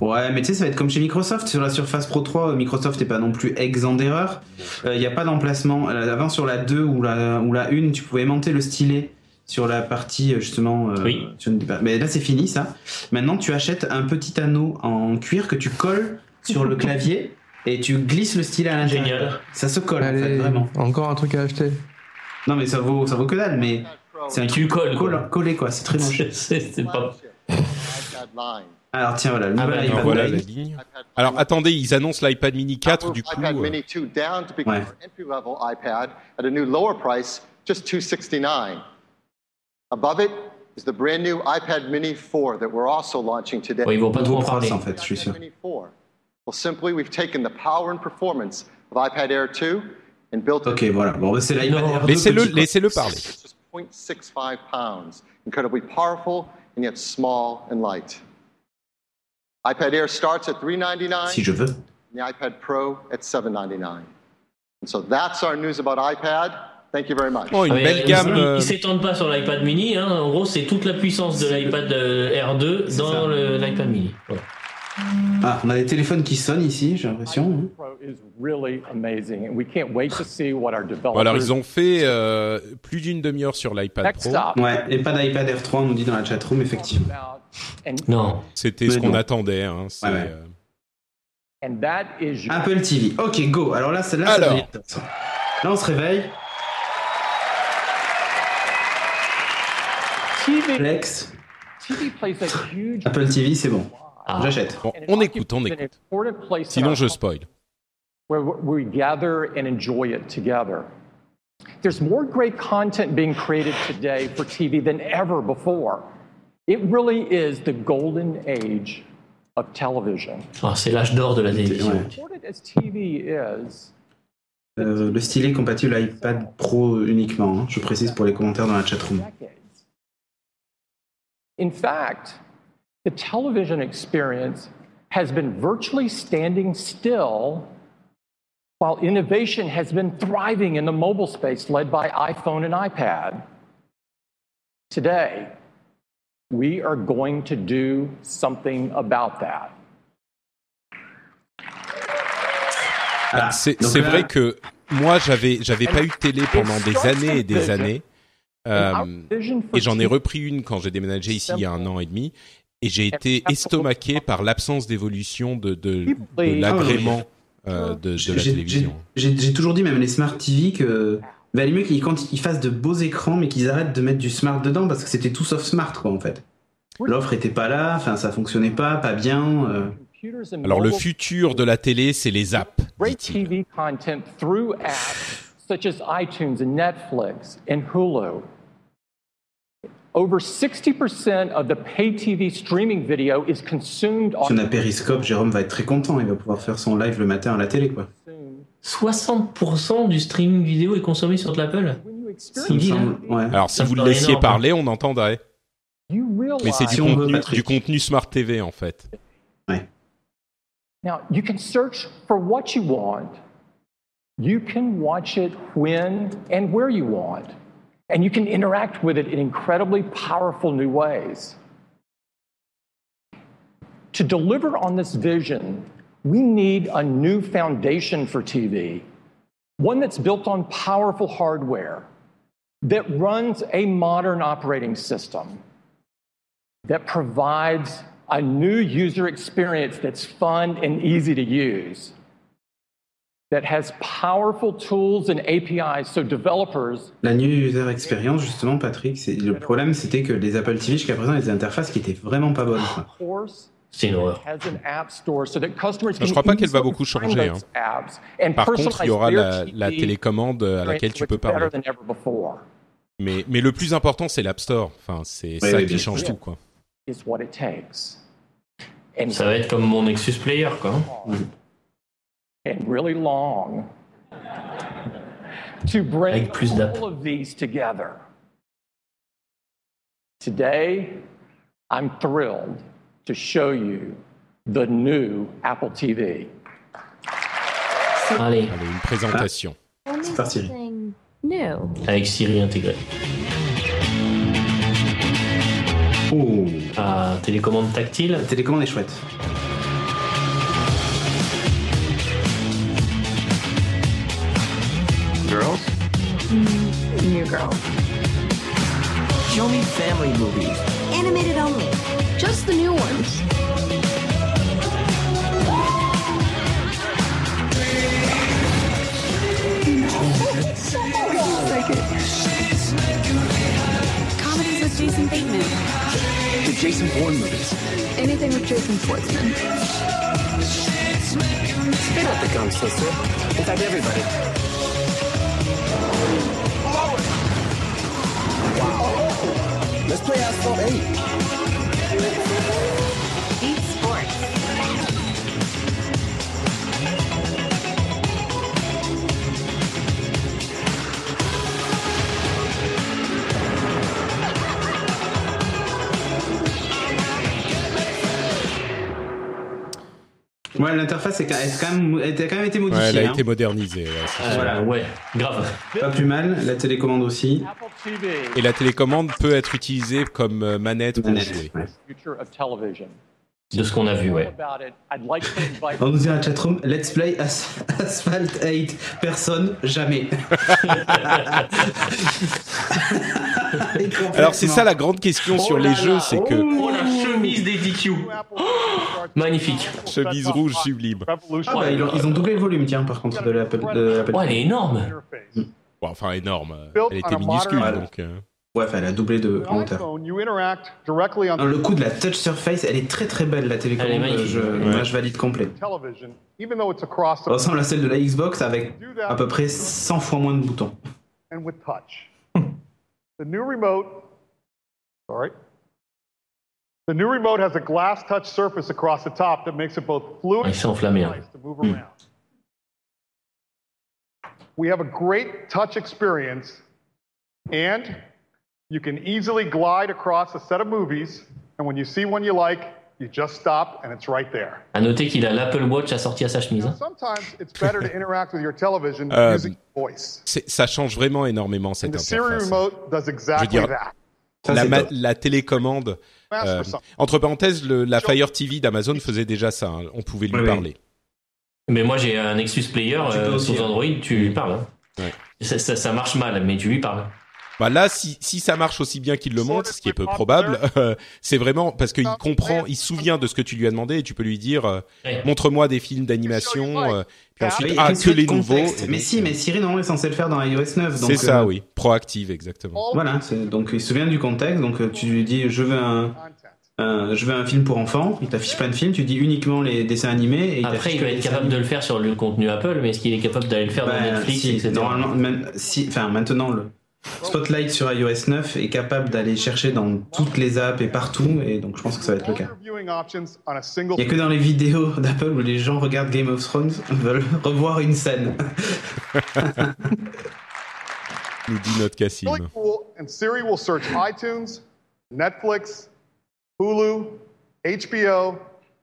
Ouais, mais tu sais, ça va être comme chez Microsoft. Sur la Surface Pro 3, Microsoft n'est pas non plus exempt d'erreur. Il n'y a pas d'emplacement. Euh, Avant, sur la 2 ou la, ou la 1, tu pouvais aimanter le stylet sur la partie, euh, justement. euh, Oui. sur une- Mais là, c'est fini, ça. Maintenant, tu achètes un petit anneau en cuir que tu colles sur le [laughs] clavier et tu glisses le stylet à l'intérieur. Ça se colle, en fait, vraiment. encore un truc à acheter. Non, mais ça vaut, ça vaut que dalle, mais c'est un Tu colles, quoi. coll- collé, quoi. C'est très [laughs] moche. C'est- pas. Alors, tiens, voilà, le Ah, nouvel iPad alors voilà Mini. la ligne. Alors attendez, ils annoncent l'iPad Mini 4 du coup. iPad euh, Mini 2 down to become Ouais. an entry-level iPad at a new lower price, just 269. Above it is the brand new iPad Mini 4 that we're also launching today. Ouais, ils vont pas trop en Nouveau parler. prince, en fait, je suis sûr. Mini 4. Well, simply, we've taken the power and performance of iPad Air 2 and built Ok, voilà. Bon, bah, c'est l'iPad Non, Air 2 Laissez-le, petit, quoi. laissez-le parler. It's just 0.65 pounds, incredibly powerful and yet small and light. iPad Air starts at 399 Si je veux. and the iPad Pro at 799 And so that's our news about iPad. Thank you very much. Oh, une Ah, belle gamme. Ils euh, ils s'étendent pas sur l'iPad mini. Hein. En gros, c'est toute la puissance de l'iPad euh, R2 dans l'iPad mini. Voilà. Ah, on a des téléphones qui sonnent ici, j'ai l'impression. hein. Alors ils ont fait euh, plus d'une demi-heure sur l'iPad Pro. Ouais, et pas d'iPad R3, on nous dit dans la chatroom, effectivement. Non. C'était ce qu'on attendait. Hein, c'est, Ouais, euh, Apple TV. Ok, go. Alors là, celle-là, Alors. Là, on se réveille. TV. Flex. TV plays a huge Apple TV, c'est bon. Ah. J'achète. Bon, on écoute, on écoute. Sinon je spoil. where we gather and enjoy it together. There's more great content being created today for TV than ever before. It really is the golden age of television. C'est l'âge d'or de la télévision. Euh, le stylet compatible iPad Pro uniquement. hein. Je précise pour les commentaires dans la chatroom. In fact, the television experience has been virtually standing still while innovation has been thriving in the mobile space led by iPhone and iPad. Today, we are going to do something about that. Ah, C'est donc c'est là- vrai que moi j'avais j'avais pas eu de télé pendant des années et des années. Euh, et j'en ai repris une quand j'ai déménagé ici il y a un an et demi. Et j'ai été estomaqué par l'absence d'évolution de, de, de l'agrément euh, de, de la télévision. J'ai toujours dit, même les Smart TV, que valait mieux qu'ils fassent de beaux écrans, mais qu'ils arrêtent de mettre du smart dedans, parce que c'était tout sauf smart, quoi, en fait. L'offre était pas là, enfin, ça fonctionnait pas, pas bien. euh. Alors le futur de la télé, c'est les apps. TV content through apps such as iTunes and Netflix and Hulu. Over 60% of the pay TV streaming video is consumed Si on a on Periscope, Jérôme va être très content, il va pouvoir faire son live le matin à la télé, quoi. 60% du streaming vidéo est consommé sur de l'Apple. Ouais. Alors si Ça vous le laissiez énorme. parler, on entendrait. Mais c'est du Si on veut, contenu, Patrick. du contenu Smart TV en fait. Now, you can search for what you want. You can watch it when and where you want. And you can interact with it in incredibly powerful new ways. To deliver on this vision, we need a new foundation for TV, one that's built on powerful hardware, that runs a modern operating system, that provides a new user experience that's fun and easy to use, La new user experience, justement, Patrick, c'est le problème, c'était que les Apple TV jusqu'à présent, les interfaces qui étaient vraiment pas bonnes. quoi. C'est une horreur. Je can crois pas qu'elle va beaucoup changer. hein. Par contre, il y aura la, télécommande à laquelle tu peux parler. Mais, mais le plus important, c'est l'App Store. Enfin, c'est Oui, ça oui, qui change tout, quoi. Ça va être comme mon Nexus Player, quoi. And really long to bring all of these together. Today, I'm thrilled to show you the new Apple TV. Allez. une présentation. C'est parti. New? Avec Siri intégré. Oh. Ah, télécommande tactile. La télécommande est chouette. New girl. Show me family movies. Animated only. Just the new ones. Comedies with Jason Bateman. The Jason Bourne movies. Anything with Jason Schwartzman. Spit up the gun, sister. In fact, everybody. Let's play Asphalt 8. Beat Ouais, l'interface est quand elle, quand même, elle a quand même été Ouais, modifiée. elle a hein. été modernisée. ouais, c'est sûr. Voilà. Ouais, grave. Pas plus mal. La télécommande aussi. Et la télécommande peut être utilisée comme euh, manette pour jouer. Future of television. De ce qu'on a vu, ouais. On nous dit dans la chatroom, let's play As- Asphalt 8. Personne, jamais. [laughs] Alors c'est ça la grande question sur les jeux, c'est que Oh la chemise des DQ. [gasps] Magnifique. chemise rouge sublime. Ah bah, ils, ont, ils ont doublé le volume, tiens, par contre, de l'Apple. Ouais, elle est énorme. Bon, enfin énorme. Elle était minuscule donc. euh. Ouais, enfin, elle a doublé de en hauteur. Non, le coup de la touch surface, elle est très très belle la télécommande. Elle. Je, Ouais. Moi, je valide complet. the ressemble à celle de la Xbox avec à peu près 100 fois moins de boutons. and with touch. the new remote, sorry. The new remote has a glass touch surface across the top that makes it both fluid Ah, il s'est enflammé. hein. to move around. We have a great touch experience, and you can easily glide across a set of movies. And when you see one you like, you just stop, and it's right there. À noter qu'il a l'Apple Watch assorti à sa chemise. hein. Sometimes it's better to interact with your television [laughs] Euh, using voice. Ça change vraiment énormément And cette the Siri interface. remote does Je veux exactly dire, that. la, ma- télécommande. Euh, entre parenthèses, le- la Fire TV d'Amazon faisait déjà ça. hein. On pouvait lui Oui, oui. parler. Mais moi j'ai un Nexus Player euh, sur hein. Android, tu lui parles. hein. Ouais. Ça, ça- ça marche mal, mais tu lui parles. Bah là, si, si ça marche aussi bien qu'il le montre, ce qui est peu probable, euh, c'est vraiment parce qu'il comprend, il se souvient de ce que tu lui as demandé et tu peux lui dire euh, montre-moi des films d'animation, euh, puis ensuite ah que les nouveaux. Mais si, mais Siri normalement est censé le faire dans iOS 9. donc, C'est ça, euh, oui, proactive exactement. Voilà, donc il se souvient du contexte, donc euh, tu lui dis je veux un, je veux un film pour enfants, il t'affiche plein de films, tu dis uniquement les dessins animés et il Après, il va être capable de le faire sur le contenu Apple, mais est-ce qu'il est capable d'aller le faire dans Bah, Netflix, si, etc. Normalement, même si, enfin maintenant le Spotlight sur iOS 9 est capable d'aller chercher dans toutes les apps et partout, et donc je pense que ça va être le cas. Il n'y a que dans les vidéos d'Apple où les gens regardent Game of Thrones [laughs] veulent revoir une scène. [laughs] Nous dit notre Cassim. Siri will search iTunes, Netflix, Hulu, HBO,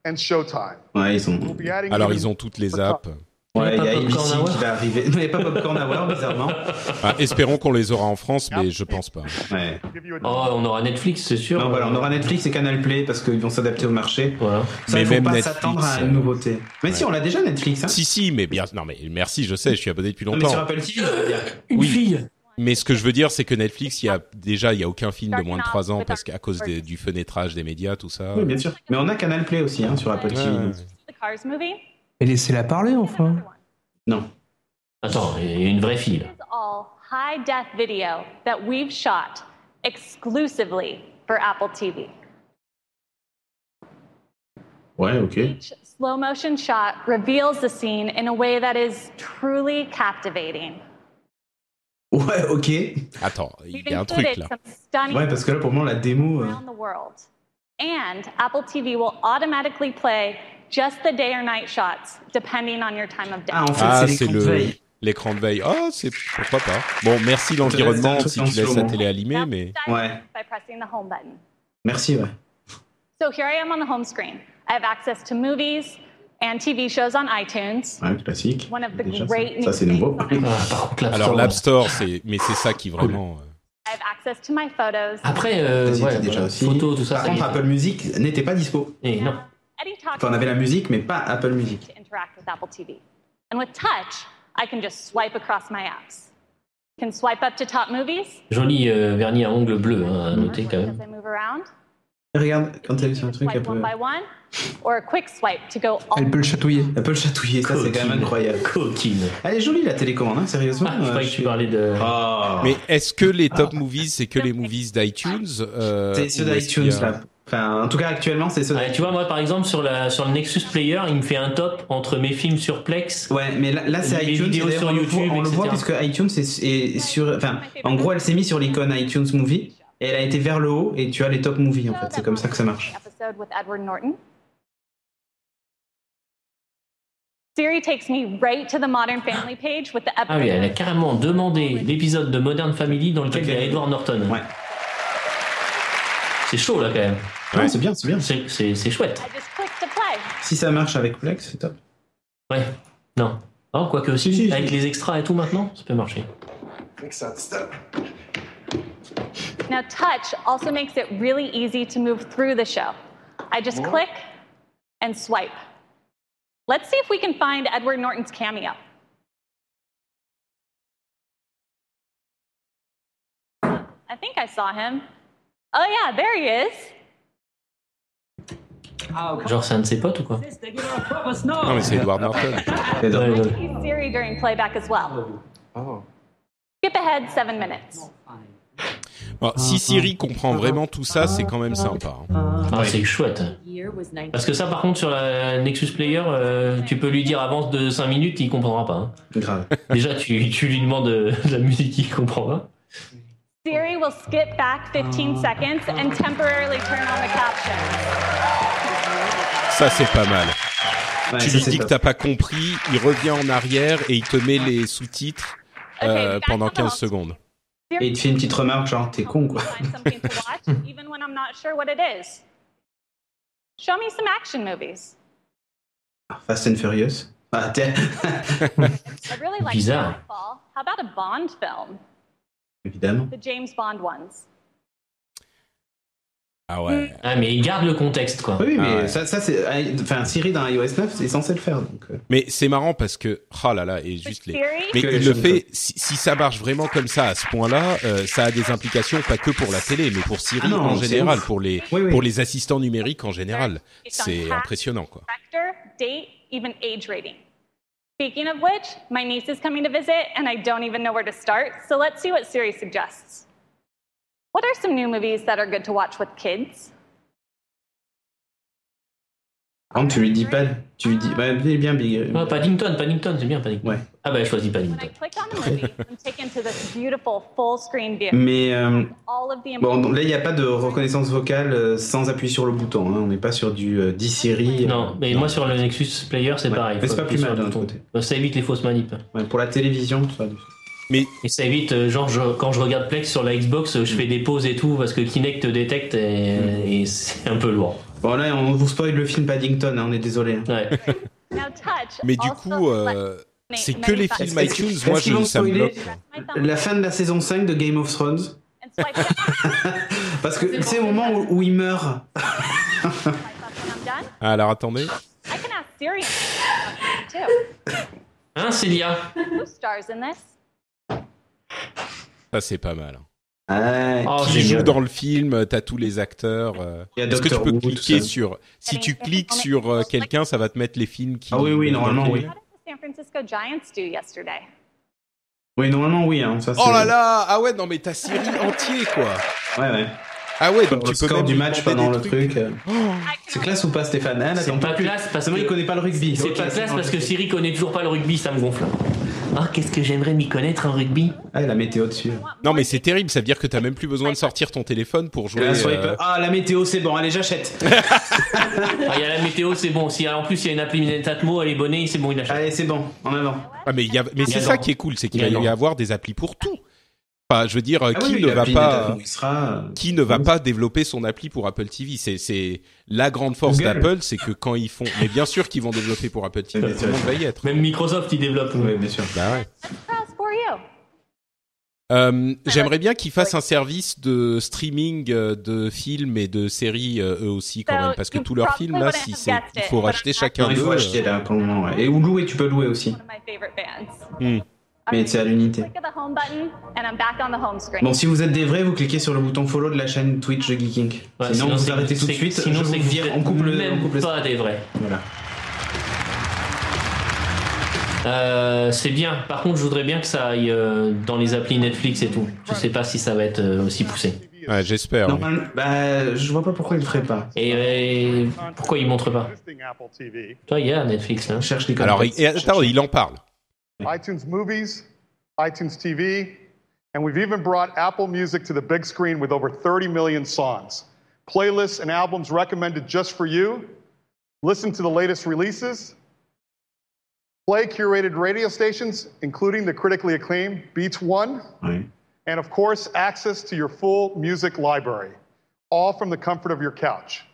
and Showtime. Ouais, ils ont. Alors ils ont toutes les apps. Ouais, il y a Hour qui va arriver. [laughs] Il n'y a pas Popcorn Hour, bizarrement. Ah, espérons qu'on les aura en France, mais je pense pas. Ouais. Oh, on aura Netflix, c'est sûr. Non, voilà, on aura Netflix et Canal Play parce qu'ils vont s'adapter au marché. Voilà. Ça, Mais il faut même pas s'attendre à euh, une nouveauté. Mais si, on l'a déjà Netflix. Hein. Si si, mais bien, non mais merci, je sais, je suis abonné depuis Non, mais sur longtemps. Apple TV, dire. Une Oui. fille. Mais ce que je veux dire, c'est que Netflix, il y a déjà, il y a aucun film de moins de 3 ans parce qu'à cause des- du fenêtrage des médias, tout ça. Oui, bien sûr. Mais on a Canal Play aussi hein, sur Apple Ouais, TV. Et laissez-la parler enfin. Non. Attends, il y a une vraie fille. là. high def video that we've shot exclusively for Apple TV. Ouais, ok. Each slow motion shot reveals the scene in a way that is truly captivating. Ouais, ok. Attends, il y a un truc là. Ouais, parce que là, pour moi, la démo. euh, around the world. And Apple TV will automatically play just the day or night shots depending on your time of day. Ah, en fait, Ah, c'est l'écran de le veille. l'écran de veille. Ah, c'est pourquoi pas. Bon, merci l'environnement si tu laisses la télé allumée, mais Ouais. By pressing the home button. Merci, ouais. So here I am on the home screen. I have access to movies and TV shows on iTunes. Ouais, classique. One of the Déjà, great ça, ça, c'est nouveau. alors l'App Store, c'est mais c'est ça qui vraiment. euh, I have access to my photos. Après, euh, ouais, déjà voilà, aussi. photo, tout ça. Par ça contre. Apple Music n'était pas dispo. Et non. Enfin, on avait la musique, mais pas Apple Music. to interact with Apple TV. And with touch, I can just swipe across my apps. I can swipe up to top movies? Joli euh, vernis à ongles bleus, hein, à noter quand même. Regarde, quand elle est sur un truc, elle peut, elle peut le chatouiller. Elle peut le chatouiller, ça c'est quand même incroyable. Coquine. Elle est jolie la télécommande, hein, sérieusement. Ah, je croyais que tu parlais de. Oh. Mais est-ce que les top movies, c'est que les movies d'iTunes euh, C'est ceux d'iTunes a- là. Enfin, en tout cas, actuellement, c'est ceux Ouais, tu vois, moi par exemple, sur, la, sur le Nexus Player, il me fait un top entre mes films sur Plex. Ouais, mais là, là, c'est mes iTunes. vidéos sur on le YouTube, voit- on le voit puisque iTunes est, est sur. Enfin, en gros, elle s'est mise sur l'icône iTunes Movie et elle a été vers le haut et tu as les top movies en fait. C'est comme ça que ça marche. episode with Edward Norton. Siri takes me right to the Modern Family page with the episode. Ah oui, elle a carrément demandé l'épisode de Modern Family dans lequel il y a Edward Norton. Ouais. C'est chaud là quand même. Ouais, c'est bien, c'est bien. C'est, c'est, c'est chouette. Si ça marche avec Plex, c'est top. Ouais. Non. Oh, quoique aussi, avec les extras et tout maintenant, ça peut marcher. Now, touch also makes it really easy to move through the show. I just click and swipe. Let's see if we can find Edward Norton's cameo. I think I saw him. Oh, yeah, there he is. Genre, c'est un de ses potes ou quoi Non, mais c'est Edward Norton. Ouais, ouais. Use Siri during playback as well. Skip ahead seven minutes. Bon, si Siri comprend vraiment tout ça, c'est quand même sympa. hein. Ah, c'est chouette. Parce que ça, par contre, sur la Nexus Player, euh, tu peux lui dire avance de 5 minutes, il comprendra pas. hein. Grave. Déjà, tu, tu lui demandes euh, de la musique, il comprend pas. Siri will skip back 15 seconds and temporarily turn on the captions. Ça, c'est pas mal. Ouais, tu lui dis que t'as pas compris, il revient en arrière et il te met les sous-titres euh, pendant 15 secondes. Et il te fait une petite remarque, genre, t'es con quoi. [laughs] Show me some action movies. Fast and Furious. Ah, [laughs] really like Bizarre. How about a Bond film? Évidemment. The James Bond ones. Ah ouais. Ah, mais il garde le contexte, quoi. Oui, mais Ah ouais. ça, ça c'est. Enfin, Siri dans iOS 9, c'est censé le faire. Donc, euh. Mais c'est marrant parce que oh là là et juste les. Mais il le fait si, si ça marche vraiment comme ça à ce point-là, euh, ça a des implications pas que pour la télé, mais pour Siri Ah non, en général, ouf. pour les Oui, oui. pour les assistants numériques en général. C'est impressionnant quoi. Director, date, even age rating. Speaking of which, my niece is coming to visit and I don't even know where to start, so let's see what Siri suggests. What are some new movies that are good to watch with kids? Par contre, tu lui dis pas. Tu lui dis. Bah, bien, bien, big. Ah, Paddington, Paddington, c'est bien Paddington. Ah bah, je choisis Paddington. Mais. euh, Bon, donc là, il n'y a pas de reconnaissance vocale euh, sans appuyer sur le bouton. hein. On n'est pas sur du euh, 10 Siri. euh, Non, mais moi sur le Nexus Player, c'est Ouais. pareil. Mais c'est pas plus mal d'un bouton. Euh, Ça évite les fausses manips. Ouais, pour la télévision, ça. Mais Et ça évite, euh, genre, je- quand je regarde Plex sur la Xbox, euh, je fais des pauses et tout parce que Kinect te détecte et, et c'est un peu lourd. Bon, là, on vous spoil le film Paddington, hein, on est désolé. hein. Ouais. Mais du coup, euh, c'est que les films iTunes, moi je vont ça me. La fin de la saison 5 de Game of Thrones. [laughs] Parce que tu sais, au moment où, où il meurt. when I'm done. Ah, alors attendez. I can ask Siri too. Hein, Célia Who stars in this? Ça c'est pas mal. Ouais. Oh, Qui joue dans le film, t'as tous les acteurs. euh, Est-ce que tu peux cliquer sur si tu cliques sur euh, quelqu'un, ça va te mettre les films qui. Ah oui, oui, normalement, oui. How did the San Francisco Giants do yesterday? Oui, normalement, oui. Hein, ça, Oh là là Ah ouais, non mais t'as Siri entier quoi. Ouais, ouais. Ah ouais, donc donc le tu peux score même du match pendant le truc. euh. C'est classe ou pas, Stéphane? Ah, là, C'est pas classe parce que il connaît pas le rugby. C'est pas classe parce que. Siri connaît toujours pas le rugby, ça me gonfle. Ah, qu'est-ce que j'aimerais m'y connaître en rugby Ah, la météo dessus. Non, mais c'est terrible. Ça veut dire que t'as même plus besoin de sortir ton téléphone pour jouer. swipe, euh, Ah, la météo, c'est bon, allez, j'achète. [laughs] Ah, il y a la météo, c'est bon. Si en plus il y a une appli Netatmo, elle est bonnée, c'est bon, il achète. Allez, c'est bon, en avant. Ah, mais il y a, mais c'est ça qui est cool, c'est qu'il va y avoir des applis pour tout. Enfin, je veux dire, Ah qui oui, ne va l'appli pas, Netatmo, il sera, euh, qui ne va pas développer son appli pour Apple TV C'est, c'est la grande force d'Apple, c'est que quand ils font, mais bien sûr qu'ils vont développer pour Apple TV, tout sûr. le monde va y être. Même Microsoft, il développe. Oui, bien sûr. Bah ouais. That's for you. Euh, j'aimerais bien qu'ils fassent un service de streaming euh, de films et de séries euh, eux aussi quand même, parce que tous leurs films là, si c'est, il faut racheter chacun Non, il d'eux. faut acheter là pour le moment. ouais. Et ou louer, tu peux louer aussi. Hmm. Mais c'est à l'unité. Bon, si vous êtes des vrais, vous cliquez sur le bouton follow de la chaîne Twitch de Geeking. Ouais, sinon, vous c'est- arrêtez tout de suite. Sinon, je c'est vous que vire, vous on coupe le, même on coupe le- pas des vrais. Voilà. Euh, c'est bien. Par contre, je voudrais bien que ça aille euh, dans les applis Netflix et tout. Je sais pas si ça va être euh, aussi poussé. Ouais, j'espère. oui. Normal- bah, je vois pas pourquoi il le ferait pas. Et, pourquoi ils montrent pas? Toi, il y a Netflix là. Cherche les Alors, attends, il en parle. iTunes Movies, iTunes TV, and we've even brought Apple Music to the big screen with over 30 million songs. Playlists and albums recommended just for you. Listen to the latest releases. Play curated radio stations, including the critically acclaimed Beats One. And of course, access to your full music library, all from the comfort of your couch.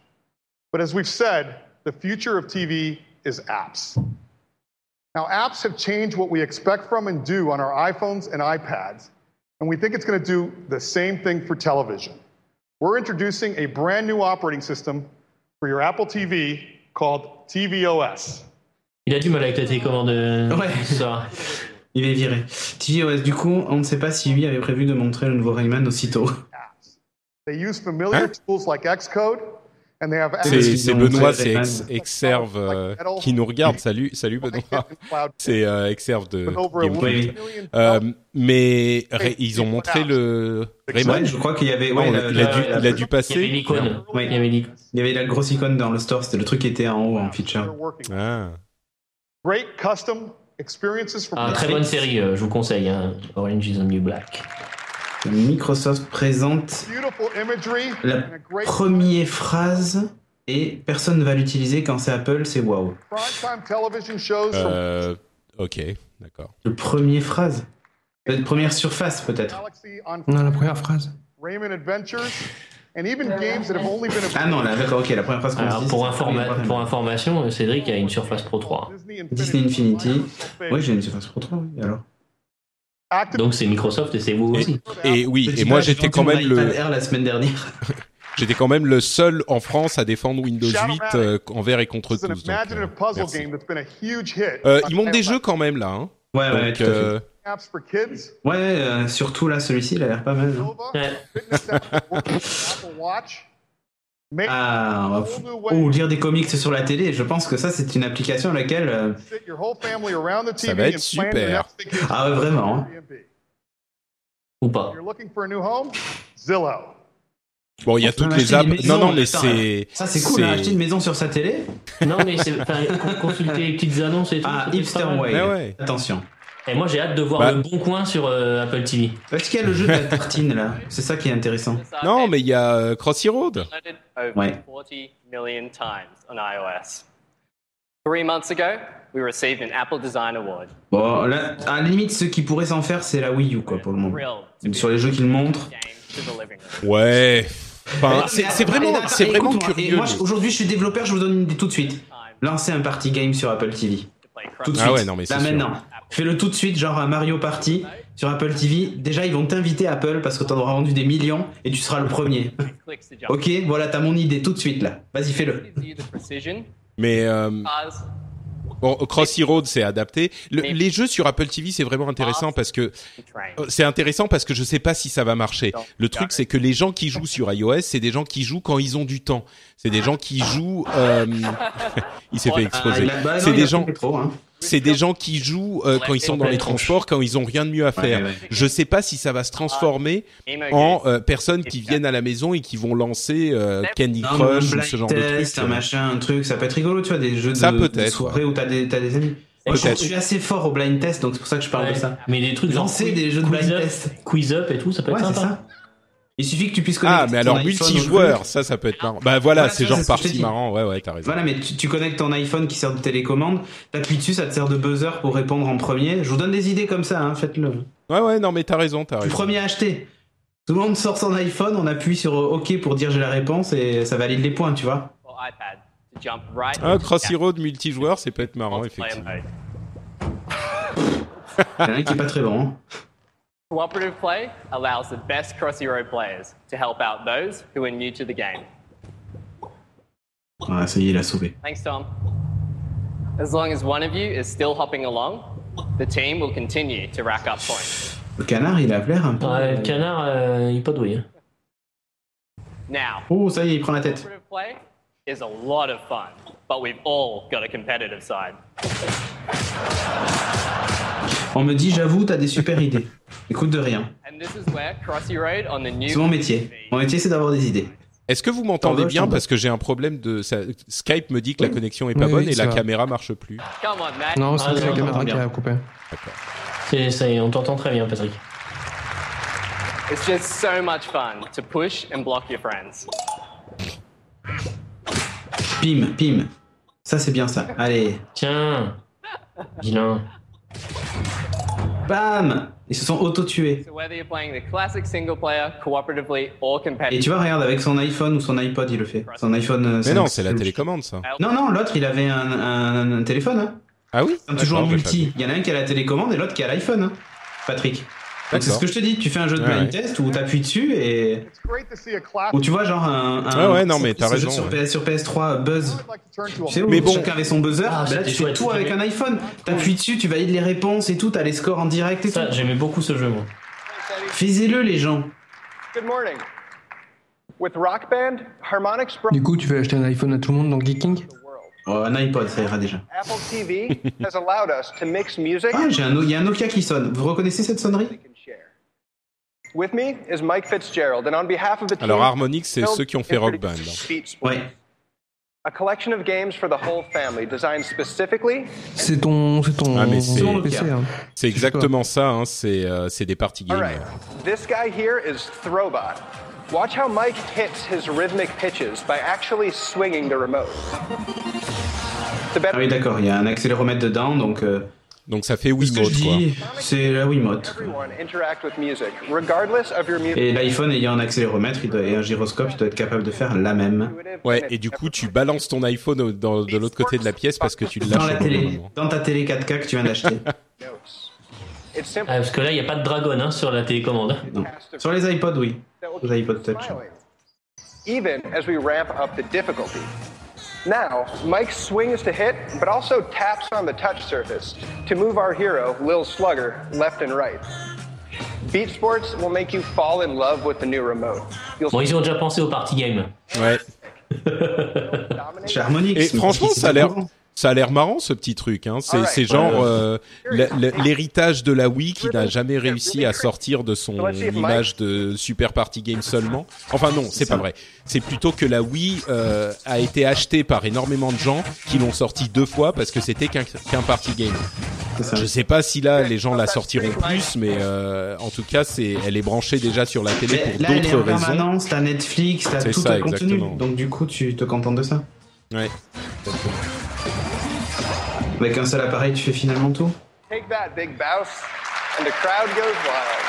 But as we've said, the future of TV is apps. Now, apps have changed what we expect from and do on our iPhones and iPads, and we think it's going to do the same thing for television. We're introducing a brand new operating system for your Apple TV called tvOS. Il a du mal avec la télécommande. Ouais. [laughs] Ça. Il est viré. TVOS, du coup, on ne sait pas si lui avait prévu de montrer le nouveau Rayman aussitôt. They use familiar Hein tools like Xcode, and they have C'est, Benoît, c'est. Ex- Exerve euh, qui nous regarde. Salut, salut Benoît. C'est euh, Exerve de Game. Euh, mais Ray- ils ont montré le Rayman. Ouais, je crois qu'il y avait. Ouais, il, la- a, il a la- dû, la- il a dû Il y avait passer. l'icône. Il y avait l'icône. Il y avait la grosse icône dans le store, c'était le truc qui était en haut en feature. Ah. Great custom experiences for Ah, très bonne série, euh, je vous conseille. hein. Orange is the New Black. Microsoft présente la première phrase et personne ne va l'utiliser quand c'est Apple, c'est from Euh, ok, d'accord. Le premier phrase. La première surface peut-être. Non, la première phrase. Rayman Adventures, and even games that have only been Ah non, là, d'accord, ok, la première phrase qu'on Alors, dit. pour, informa- pour information, Cédric a une Surface Pro 3. Disney Infinity. Oui, j'ai une Surface Pro 3, oui, alors. Donc c'est Microsoft et c'est vous aussi. Et oui, et moi j'étais quand même le, la semaine dernière. [laughs] j'étais quand même le seul en France à défendre Windows 8 euh, envers et contre It's an tous. donc, euh, imaginative puzzle merci. game that's been a huge hit. Euh, ils montent des jeux quand même là. Hein. Ouais, ouais, tout à fait. Ouais, euh, surtout là, celui-ci, il a l'air pas mal. hein. Ah, oh, lire des comics sur la télé, je pense que ça, c'est une application à laquelle. euh, Ça va être super. Ah ouais, vraiment. hein. Ou pas. You're looking for a new home? Zillow. Bon, il y a toutes les apps. Non, non, mais c'est. Ça, c'est cool, hein, acheter une maison sur sa télé. Non, mais c'est [laughs] consulter les petites annonces et tout. Ah, Hipster. Ouais, ouais. Attention. Et moi j'ai hâte de voir Bah. le bon coin sur euh, Apple TV. Est-ce qu'il y a le jeu de la tartine là? C'est ça qui est intéressant. Non, mais il y a euh, Crossy Road. Ouais. 40 million times on iOS. Three months ago, we received an Apple Design Award. Bon, là, à la limite, ceux qui pourraient s'en faire, c'est la Wii U quoi pour le moment. Sur les jeux qu'ils montrent. Ouais. Enfin, c'est vraiment, attends, c'est vraiment curieux. Moi, aujourd'hui, je suis développeur, je vous donne une idée tout de suite. Lancez un party game sur Apple TV. Tout de suite. Ah ouais, non, mais Là sûr. Fais-le tout de suite, genre un Mario Party sur Apple TV. Déjà, ils vont t'inviter Apple parce que t'en auras vendu des millions et tu seras le premier. Ok, voilà, t'as mon idée tout de suite là. Vas-y, fais-le. Mais euh, bon, Crossy Road, c'est adapté. Le- les jeux sur Apple TV, c'est vraiment intéressant parce que. Euh, C'est intéressant parce que je sais pas si ça va marcher. Le truc, c'est que les gens qui jouent sur iOS, c'est des gens qui jouent quand ils ont du temps. C'est des gens qui jouent. euh, [laughs] il s'est fait Ah, exploser. c'est des gens. trop, hein. C'est des gens qui jouent euh, quand ils sont dans les transports, quand ils ont rien de mieux à faire. Ouais, ouais. Je sais pas si ça va se transformer en euh, personnes qui viennent à la maison et qui vont lancer euh, Candy Crush ou ce genre de blind truc. test, un machin, un truc, ça peut être rigolo, tu vois, des jeux de, Ça de peut-être, soirée où t'as des, t'as des amis. Je suis assez fort au blind test, donc c'est pour ça que je parle de ça. Mais des trucs Lancer des jeux de blind up, test. quiz up et tout, ça peut être Ouais, c'est sympa. ça. Il suffit que tu puisses connecter Ah, mais ton alors multijoueur, ça, ça peut être marrant. Bah voilà, Voilà, c'est genre partie marrant. Ouais, ouais, t'as raison. Voilà, mais tu, tu connectes ton iPhone qui sert de télécommande, t'appuies dessus, ça te sert de buzzer pour répondre en premier. Je vous donne des idées comme ça, hein, faites-le. Ouais, ouais, non, mais t'as raison, t'as Le raison. premier à acheter. Tout le monde sort son iPhone, on appuie sur OK pour dire j'ai la réponse et ça valide les points, tu vois. or iPad to jump right Ah, into Crossy the Road multijoueur, c'est peut être marrant, effectivement. Il y en a un qui est pas très bon. hein. Cooperative play allows the best Crossy Road players to help out those who are new to the game. Ouais, ça y est, il a sauvé. Thanks, Tom. As long as one of you is still hopping along, the team will continue to rack up points. Le canard, il a l'air un peu. Ouais, le canard, euh, il est pas doué. hein. Now, Oh, ça y est, il prend la tête. cooperative play is a lot of fun, but we've all got a competitive side. On me dit, j'avoue, t'as des super idées. Écoute de rien. C'est mon métier. Mon métier, c'est d'avoir des idées. Est-ce que vous m'entendez bien parce que j'ai un problème de ça- Skype me dit que la connexion est pas Oui, bonne oui, et la va. caméra marche plus. Come on, Matt. Non, Ah, c'est la non, caméra qui a bien. coupé. C'est, ça y est, on t'entend très bien, Patrick. It's just so much fun to push and block your friends. Pim, pim. Ça, c'est bien ça. Allez. Tiens, vilain. Bam Ils se sont auto-tués. Et tu vois, regarde, avec son iPhone ou son iPod, il le fait. Son iPhone. euh, Mais 5. non, c'est la télécommande, ça. Non, non, l'autre, il avait un, un- un téléphone. Hein. Ah oui tu joues en pas multi, il y en a un qui a la télécommande et l'autre qui a l'iPhone. Hein. Patrick. C'est ce que je te dis, tu fais un jeu de blind ouais. test où t'appuies dessus et. It's great to see a class. Ou tu vois, genre un. un Ouais, ouais, non, mais t'as raison, Sur, ouais. PS, sur PS3, Buzz. Tu sais, où Mais bon. chacun avait son buzzer, Ah, là tu fais tout avec un iPhone. T'appuies dessus, tu valides les réponses et tout, t'as les scores en direct et Ça, tout. j'aimais beaucoup ce jeu, moi. Faisez-le les gens. Good morning. With Rock Band, Harmonix brought Du coup, tu veux acheter un iPhone à tout le monde dans Geeking? Oh, un iPod, ça ira déjà. Apple TV has allowed us to mix music. Ah, j'ai un, No- il y a un Nokia qui sonne. Vous reconnaissez cette sonnerie? Alors Harmonix, c'est ceux qui ont fait Rock Band. introduces Beat Sport, Ouais. a collection of games for the whole family, designed specifically C'est ton, c'est ton, Ah, mais c'est- ton PC. Hein. C'est exactement ça, hein, c'est euh, c'est des parties All games. right. This guy here is Throwbot. Watch how Mike hits his rhythmic pitches by actually swinging the remote. The Ah oui, d'accord, il y a un accéléromètre dedans, donc. euh, Donc ça fait ce que je Wiimote, quoi. dis, c'est la Wiimote. Et l'iPhone ayant un accéléromètre il doit- et un gyroscope, il doit être capable de faire la même. Ouais, et du coup, tu balances ton iPhone au- dans, de l'autre côté de la pièce parce que tu le Dans lâches la au bon télé, moment. dans ta télé 4K que tu viens d'acheter. [laughs] Ah, parce que là, il n'y a pas de dragon hein, sur la télécommande. Non. Sur les iPods, oui. Les iPod Touch. even as we ramp up the difficulty. Now, Mike swings to hit, but also taps on the touch surface to move our hero, Lil Slugger, left and right. Beat Sports will make you fall in love with the new remote. You'll Bon, ils ont déjà pensé au party game. Ouais. [laughs] Chez Harmonix. Et mais franchement, ça a l'air, au courant. Ça a l'air marrant ce petit truc. Hein. C'est, genre euh, l'héritage de la Wii qui n'a jamais réussi à sortir de son image de Super Party Game seulement. Enfin non, c'est pas vrai. C'est plutôt que la Wii euh, a été achetée par énormément de gens qui l'ont sorti deux fois parce que c'était qu'un, party game. Je sais pas si là les gens la sortiront plus, mais euh, en tout cas, c'est, elle est branchée déjà sur la télé pour d'autres raisons. permanence, t'as Netflix, t'as C'est tout ça, le contenu. exactement. Donc du coup, tu te contentes de ça. Ouais. Avec un seul appareil, tu fais finalement tout? take that, Big Bouse, and the crowd goes wild.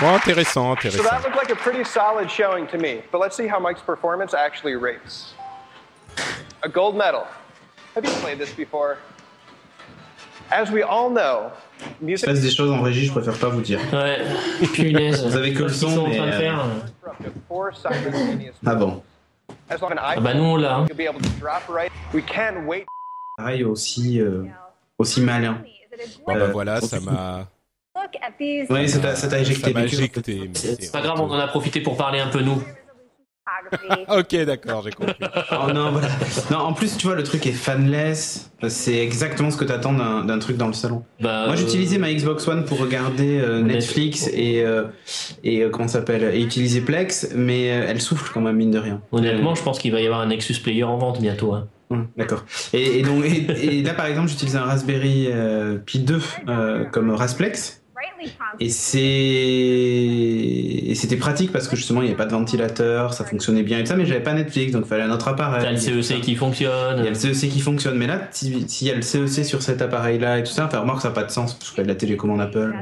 Bon, intéressant, So intéressant. that looked like a pretty solid showing to me, but let's see how Mike's performance actually rates. A gold medal. Have you played this before? As we all know, Il music se passe des choses en régie, je préfère pas vous dire. Ouais, punaise. Vous avez que le son, sont en mais, train de euh, Ah bon. Ah bah nous, on l'a. hein. you'll be able to drop right. We can't wait. Pareil aussi, euh, aussi malin. Bon, bah voilà, ça m'a, Ouais, ça t'a éjecté. ça m'a éjecté. mais C'est pas grave, on en a profité pour parler un peu nous. [laughs] ok, d'accord, j'ai compris. Oh non, voilà. Non, en plus, tu vois, le truc est fanless. C'est exactement ce que t'attends d'un d'un truc dans le salon. Bah, Moi, euh, j'utilisais ma Xbox One pour regarder euh, Netflix et, euh, et euh, comment ça s'appelle et utiliser Plex, mais euh, elle souffle quand même mine de rien. Honnêtement, je pense qu'il va y avoir un Nexus Player en vente bientôt. hein. Hum, D'accord. Et, et donc, et, et là, par exemple, j'utilise un Raspberry euh, Pi 2 euh, comme Rasplex. Et c'est et c'était pratique parce que justement il n'y avait pas de ventilateur, ça fonctionnait bien et tout ça, mais j'avais pas Netflix donc il fallait un autre appareil. T'as le CEC qui fonctionne. Il y a le CEC qui fonctionne, mais là, si- s'il y a le CEC sur cet appareil-là et tout ça, enfin, remarque, ça n'a pas de sens parce que la télécommande Apple,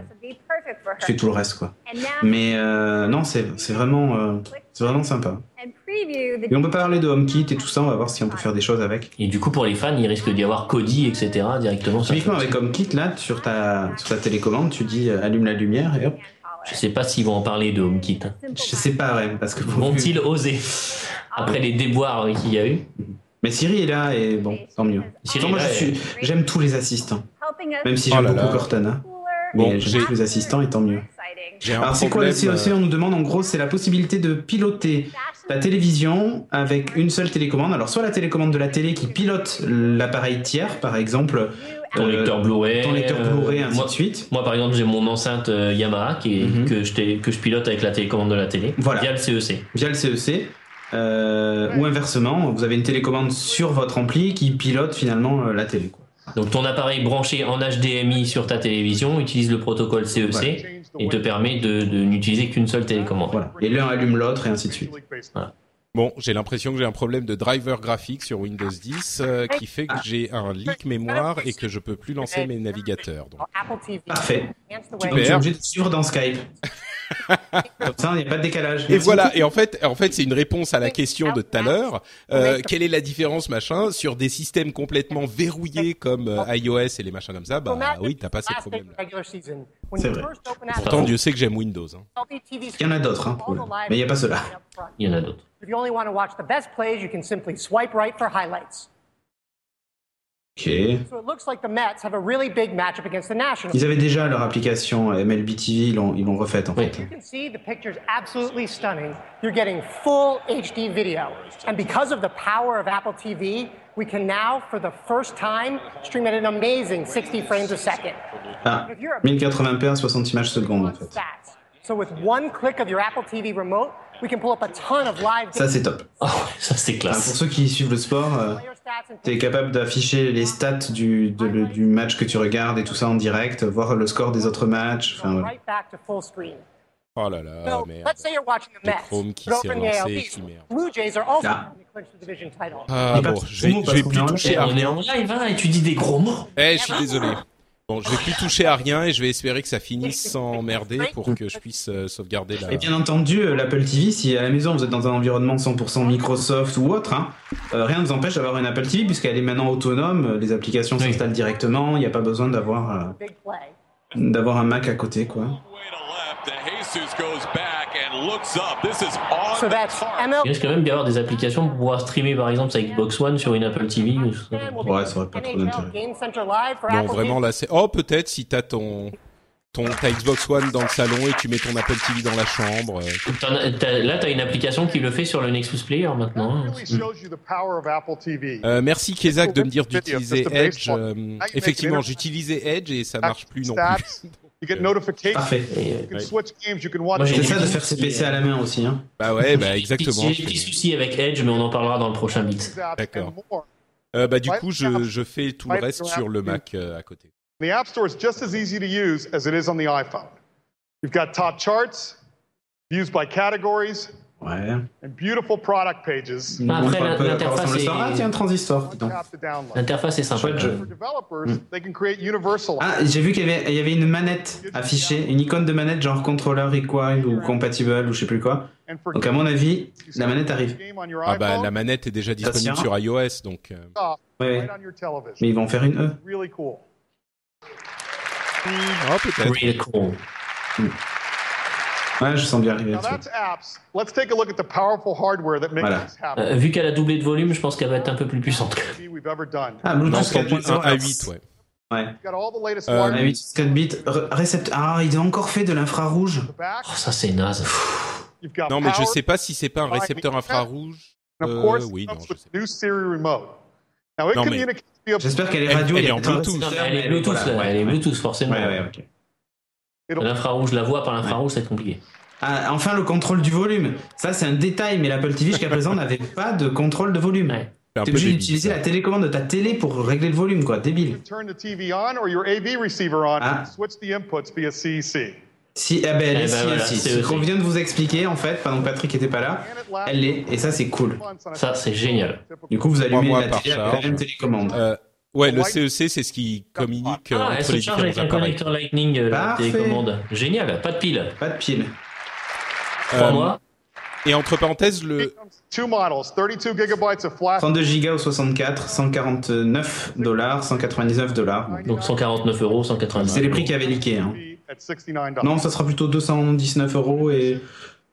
tu fais tout le reste quoi. Mais euh, non, c'est c'est vraiment, euh, c'est vraiment sympa. Et on peut parler de HomeKit et tout ça, on va voir si on peut faire des choses avec. Et du coup, pour les fans, il risque d'y avoir Kodi, etc. directement. sur Typiquement avec HomeKit, là, sur ta, sur ta télécommande, tu dis euh, allume la lumière et hop. Je sais pas s'ils vont en parler de HomeKit. hein. Je sais pas, ouais, parce que Vont-ils oser Après les déboires qu'il y a eu? Mais Siri est là et bon, tant mieux. Siri moi, je suis, j'aime tous les assistants. Même si Oh j'aime là beaucoup là. Cortana. Bon, Mais j'ai- j'aime tous les assistants et tant mieux. J'ai un Alors c'est quoi le CEC euh, On nous demande en gros, c'est la possibilité de piloter ta télévision avec une seule télécommande. Alors soit la télécommande de la télé qui pilote l'appareil tiers, par exemple. Ton euh, lecteur Blu-ray. Ton lecteur Blu-ray, euh, ainsi moi, de suite. Moi, par exemple, j'ai mon enceinte euh, Yamaha qui est- que, je té- que je pilote avec la télécommande de la télé Voilà. via le E CEC. Via le CEC. euh, ou inversement, vous avez une télécommande sur votre ampli qui pilote finalement euh, la télé. quoi. Donc ton appareil branché en HDMI sur ta télévision utilise le protocole CEC et te permet de, de n'utiliser qu'une seule télécommande. Voilà. Et l'un allume l'autre et ainsi de suite. Bon, j'ai l'impression que j'ai un problème de driver graphique sur Windows 10 euh, qui fait que j'ai un leak mémoire et que je peux plus lancer mes navigateurs. Donc, Parfait. Donc tu es Super. obligé de suivre dans Skype. [laughs] Comme ça, il n'y a pas de décalage. Et Merci voilà. beaucoup. Et en fait, en fait, c'est une réponse à la question de tout à l'heure. Euh, quelle est la différence, machin, sur des systèmes complètement verrouillés comme euh, iOS et les machins comme ça? Bah oui, t'as pas ces problèmes. C'est vrai. Pourtant, Dieu sait que j'aime Windows. hein. Il y en a d'autres, hein, mais il n'y a pas cela. Il y en a d'autres. If you only want to watch the best plays, you can simply swipe right for highlights. Ok. So it looks like the Mets have a really big matchup against the Nationals. Ils avaient déjà leur application euh, MLB TV, ils l'ont ils l'ont refaite en fait. You can see the picture's absolutely stunning. You're getting full HD video. And because of the power of Apple TV, we can now, for the first time, stream at an amazing 60 frames a second. Ah, 1080p à 60 images secondes en fait. Stats. So with one click of your Apple TV remote, we can pull up a ton of live Ça c'est top. [laughs] ça c'est Enfin, pour ceux qui suivent le sport, euh, tu es capable d'afficher les stats du, de- le- du match que tu regardes et tout ça en direct, voir le score des autres matchs. Enfin. Oh là là, merde. let's say you're watching the Le Mets. Chrome qui s'est relancé, qui merde. Blue Jays are also Ah. Ah bon, je vais, je vais plus toucher à On est rien. en live hein, et tu dis des gros mots. Eh, je suis désolé. Bon, je vais plus toucher à rien et je vais espérer que ça finisse sans merder pour que je puisse euh, sauvegarder la. Et bien entendu, euh, l'Apple TV, si à la maison vous êtes dans un environnement 100% Microsoft ou autre, hein, euh, rien ne vous empêche d'avoir une Apple TV puisqu'elle est maintenant autonome, les applications s'installent directement, il n'y a pas besoin d'avoir euh, Big play. d'avoir un Mac à côté, quoi. So. Il risque quand même d'y avoir des applications pour pouvoir streamer par exemple sa Xbox One sur une Apple TV. ou ça. Ouais, ça aurait pas trop d'intérêt. Non, vraiment là, c'est. Oh, peut-être si t'as ton ton ta Xbox One dans le salon et tu mets ton Apple TV dans la chambre. euh. As- t'as- Là, tu as une application qui le fait sur le Nexus Player maintenant. hein. Euh, merci Kezak de me dire d'utiliser Edge. euh, effectivement, j'utilisais Edge et ça marche plus non plus. You get notifications. Parfait. You can switch games. You can watch. Moi, j'ai ça de faire ses soucis, PC à la main aussi, hein. Bah ouais, bah J'ai exactement. des petits soucis avec Edge, mais on en parlera dans le prochain Beat. D'accord. Euh, bah du coup, je, je fais tout le reste sur le Mac euh, à côté. The App Store is just as easy to use as it is on the iPhone. You've got top charts, views by categories, Ouais. and beautiful product pages. Une Après, l'interface est-. Ah, tiens, un transistor. L'interface est sympa. Universal. Ah, j'ai vu qu'il y avait, il y avait une manette affichée, une icône de manette genre controller required ou compatible ou je sais plus quoi. Donc à mon avis, la manette arrive. Ah bah la manette est déjà disponible tient. sur iOS, donc. euh, Ouais. Mais ils vont en faire une E. Ah peut-être. Real cool. Ouais, je sens bien arriver Now là-dessus. that's apps. Let's take a look at the powerful hardware that makes Voilà. Euh, vu qu'elle a doublé de volume, je pense qu'elle va être un peu plus puissante. Ah, a Bluetooth entendu 4.0. un A8, ouais. Euh, wireless A8, 4 bits. Ah, ils ont encore fait de l'infrarouge. Oh, ça c'est naze. Non, mais je sais pas si c'est pas un récepteur infrarouge. Euh, oui, non, je Non, mais- J'espère qu'elle est radio. elle il est a en Bluetooth. elle est mais Bluetooth, voilà, là, ouais, elle est ouais. Bluetooth forcément. Ouais, ouais, ok. L'infrarouge, la voix par l'infrarouge, c'est compliqué. Ah, enfin, le contrôle du volume. Ça, c'est un détail, mais l'Apple TV jusqu'à présent [laughs] n'avait pas de contrôle de volume. un T'es obligé d'utiliser la télécommande de ta télé pour régler le volume, quoi. Débile. turn the TV on or your AV receiver on Ah. and switch the inputs via CEC. Si, eh ben, elle Eh est ben si, voilà, si. c'est Ce qu'on vient de vous expliquer, en fait, pendant que Patrick était pas là, elle l'est, et ça, c'est cool. Ça, c'est génial. Du coup, vous allumez la par télé avec la charge. même télécommande. Euh, ouais, le CEC, c'est ce qui communique euh, Ah, elle entre se les charge avec un connecteur Lightning, euh, la télécommande. Génial, pas de pile. Pas de pile. Trois Euh, mois. Et entre parenthèses, le, Two models, 32 gigabytes of flash. 32 Go au 64, 149 dollars, 199 dollars. Donc 149 euros, 199 C'est les prix qui avaient leaké. Hein. at $69. Non, ça sera plutôt 219 euros et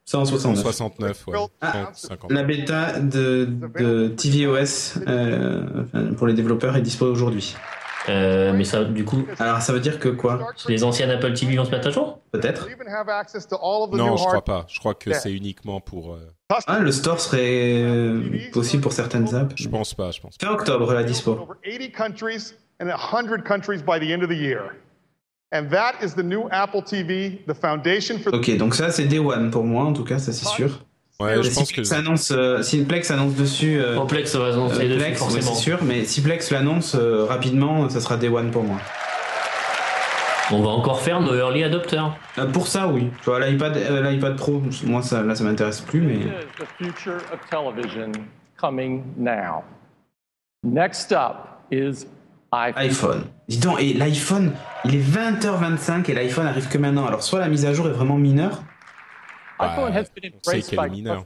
169. 169, ouais. Ah, 150. La bêta de, de tvOS euh, pour les développeurs est dispo aujourd'hui. Euh, mais ça, du coup, Alors ça veut dire que quoi? les anciennes Apple TV vont se mettre à jour? Peut-être. Non, je crois pas. Je crois que c'est uniquement pour. euh, Ah, le store serait euh, possible pour certaines apps. Je pense pas, je pense. Fin octobre, la dispo. over 80 countries and 100 countries by the end of the year. Ok, donc ça c'est Day One pour moi, en tout cas, ça c'est sûr. Ouais, je si pense que. Plex annonce, euh, si Plex annonce dessus. euh, Complex va annoncer euh, dessus, Plex, ouais, forcément. c'est sûr, mais si Plex l'annonce euh, rapidement, ça sera Day One pour moi. On va encore faire nos early adopters. Euh, pour ça, oui. Tu vois, l'iPad, euh, l'iPad Pro, moi ça, là ça m'intéresse plus, mais. is the future of television coming now. Next up is iPhone. iPhone. Dis donc, et l'iPhone, il est 20h25 et l'iPhone arrive que maintenant. Alors, soit la mise à jour est vraiment mineure. been on sait qu'elle est mineure.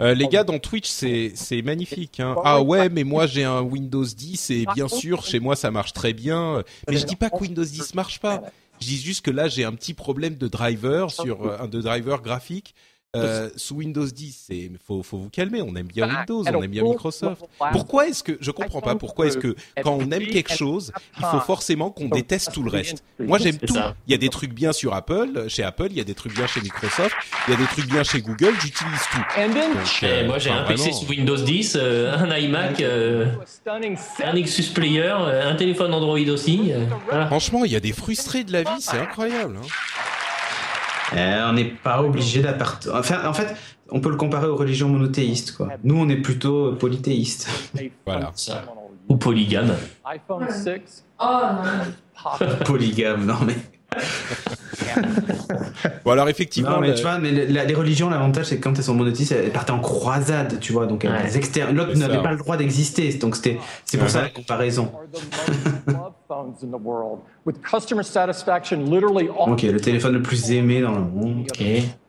Euh, les gars, dans Twitch, c'est c'est magnifique. Hein. Ah ouais, mais moi j'ai un Windows 10 et bien sûr, chez moi ça marche très bien. Mais je dis pas que Windows 10 marche pas. Je dis juste que là j'ai un petit problème de driver sur euh, un de driver graphique. Euh, sous Windows 10, c'est faut faut vous calmer. On aime bien Windows, on aime bien Microsoft. Pourquoi est-ce que je comprends pas pourquoi est-ce que quand on aime quelque chose, il faut forcément qu'on déteste tout le reste. [laughs] Moi j'aime tout. Il y a des trucs bien sur Apple, chez Apple, il y a des trucs bien chez Microsoft, il y a des trucs bien chez Google. J'utilise tout. And then Donc, Eh, euh, moi j'ai enfin, un PC sous Windows 10, euh, un iMac, euh, un Nexus Player, euh, un téléphone Android aussi. euh, voilà. Franchement, il y a des frustrés de la vie, c'est incroyable. hein. Euh, on n'est pas obligé d'appartenir. Enfin, en fait, on peut le comparer aux religions monothéistes, quoi. Nous, on est plutôt polythéistes. [laughs] Voilà. Ça. Ou polygame. iPhone 6 Oh non. Polygame, non mais. [laughs] [laughs] Bon alors effectivement, Non, mais le- tu vois, mais la- les religions, l'avantage, c'est que quand elles sont monothéistes, elles partaient en croisade, tu vois. Donc, elles Ouais. exter- l'autre n'avait pas le droit d'exister. Donc, c'était, c'est pour Ouais. ça la comparaison. [laughs] Ok, le téléphone le plus aimé dans le monde. Ok.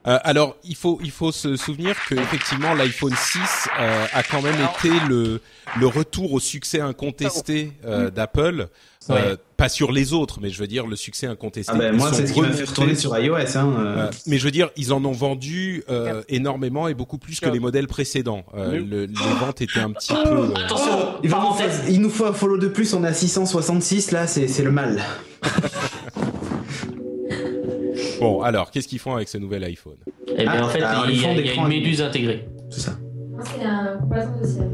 euh, alors il faut il faut se souvenir que effectivement l'iPhone 6 euh, a quand même été le le retour au succès incontesté euh, d'Apple. Euh, pas sur les autres, mais je veux dire le succès incontesté. Ah ben, moi, c'est ce qui m'a fait retourner sur iOS. Hein, euh. Euh, mais je veux dire, ils en ont vendu euh, énormément et beaucoup plus que les modèles précédents. Euh, le- les ventes étaient un petit peu. euh, Attention, il, va nous faut- il nous faut un follow de plus, on est à 666, là, c'est, c'est le mal. Bon, alors, qu'est-ce qu'ils font avec ce nouvel iPhone? Eh bien, Ah, en fait, alors, il ils y, y a une méduse intégrée. C'est ça. C'est un poison social.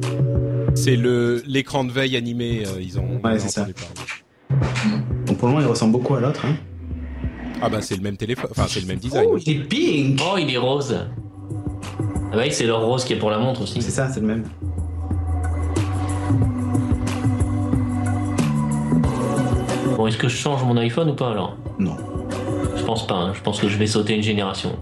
C'est le l'écran de veille animé. euh, ils ont. Ouais, c'est ça. Donc, pour le moment, il ressemble beaucoup à l'autre. Hein. Ah bah c'est le même téléphone. Enfin, c'est le même design. Oh, il est pink Oh, il est rose. Ah bah oui, c'est leur rose qui est pour la montre aussi. C'est ça, c'est le même. Bon, est-ce que je change mon iPhone ou pas alors? Non. Je pense pas, hein. je pense que je vais sauter une génération.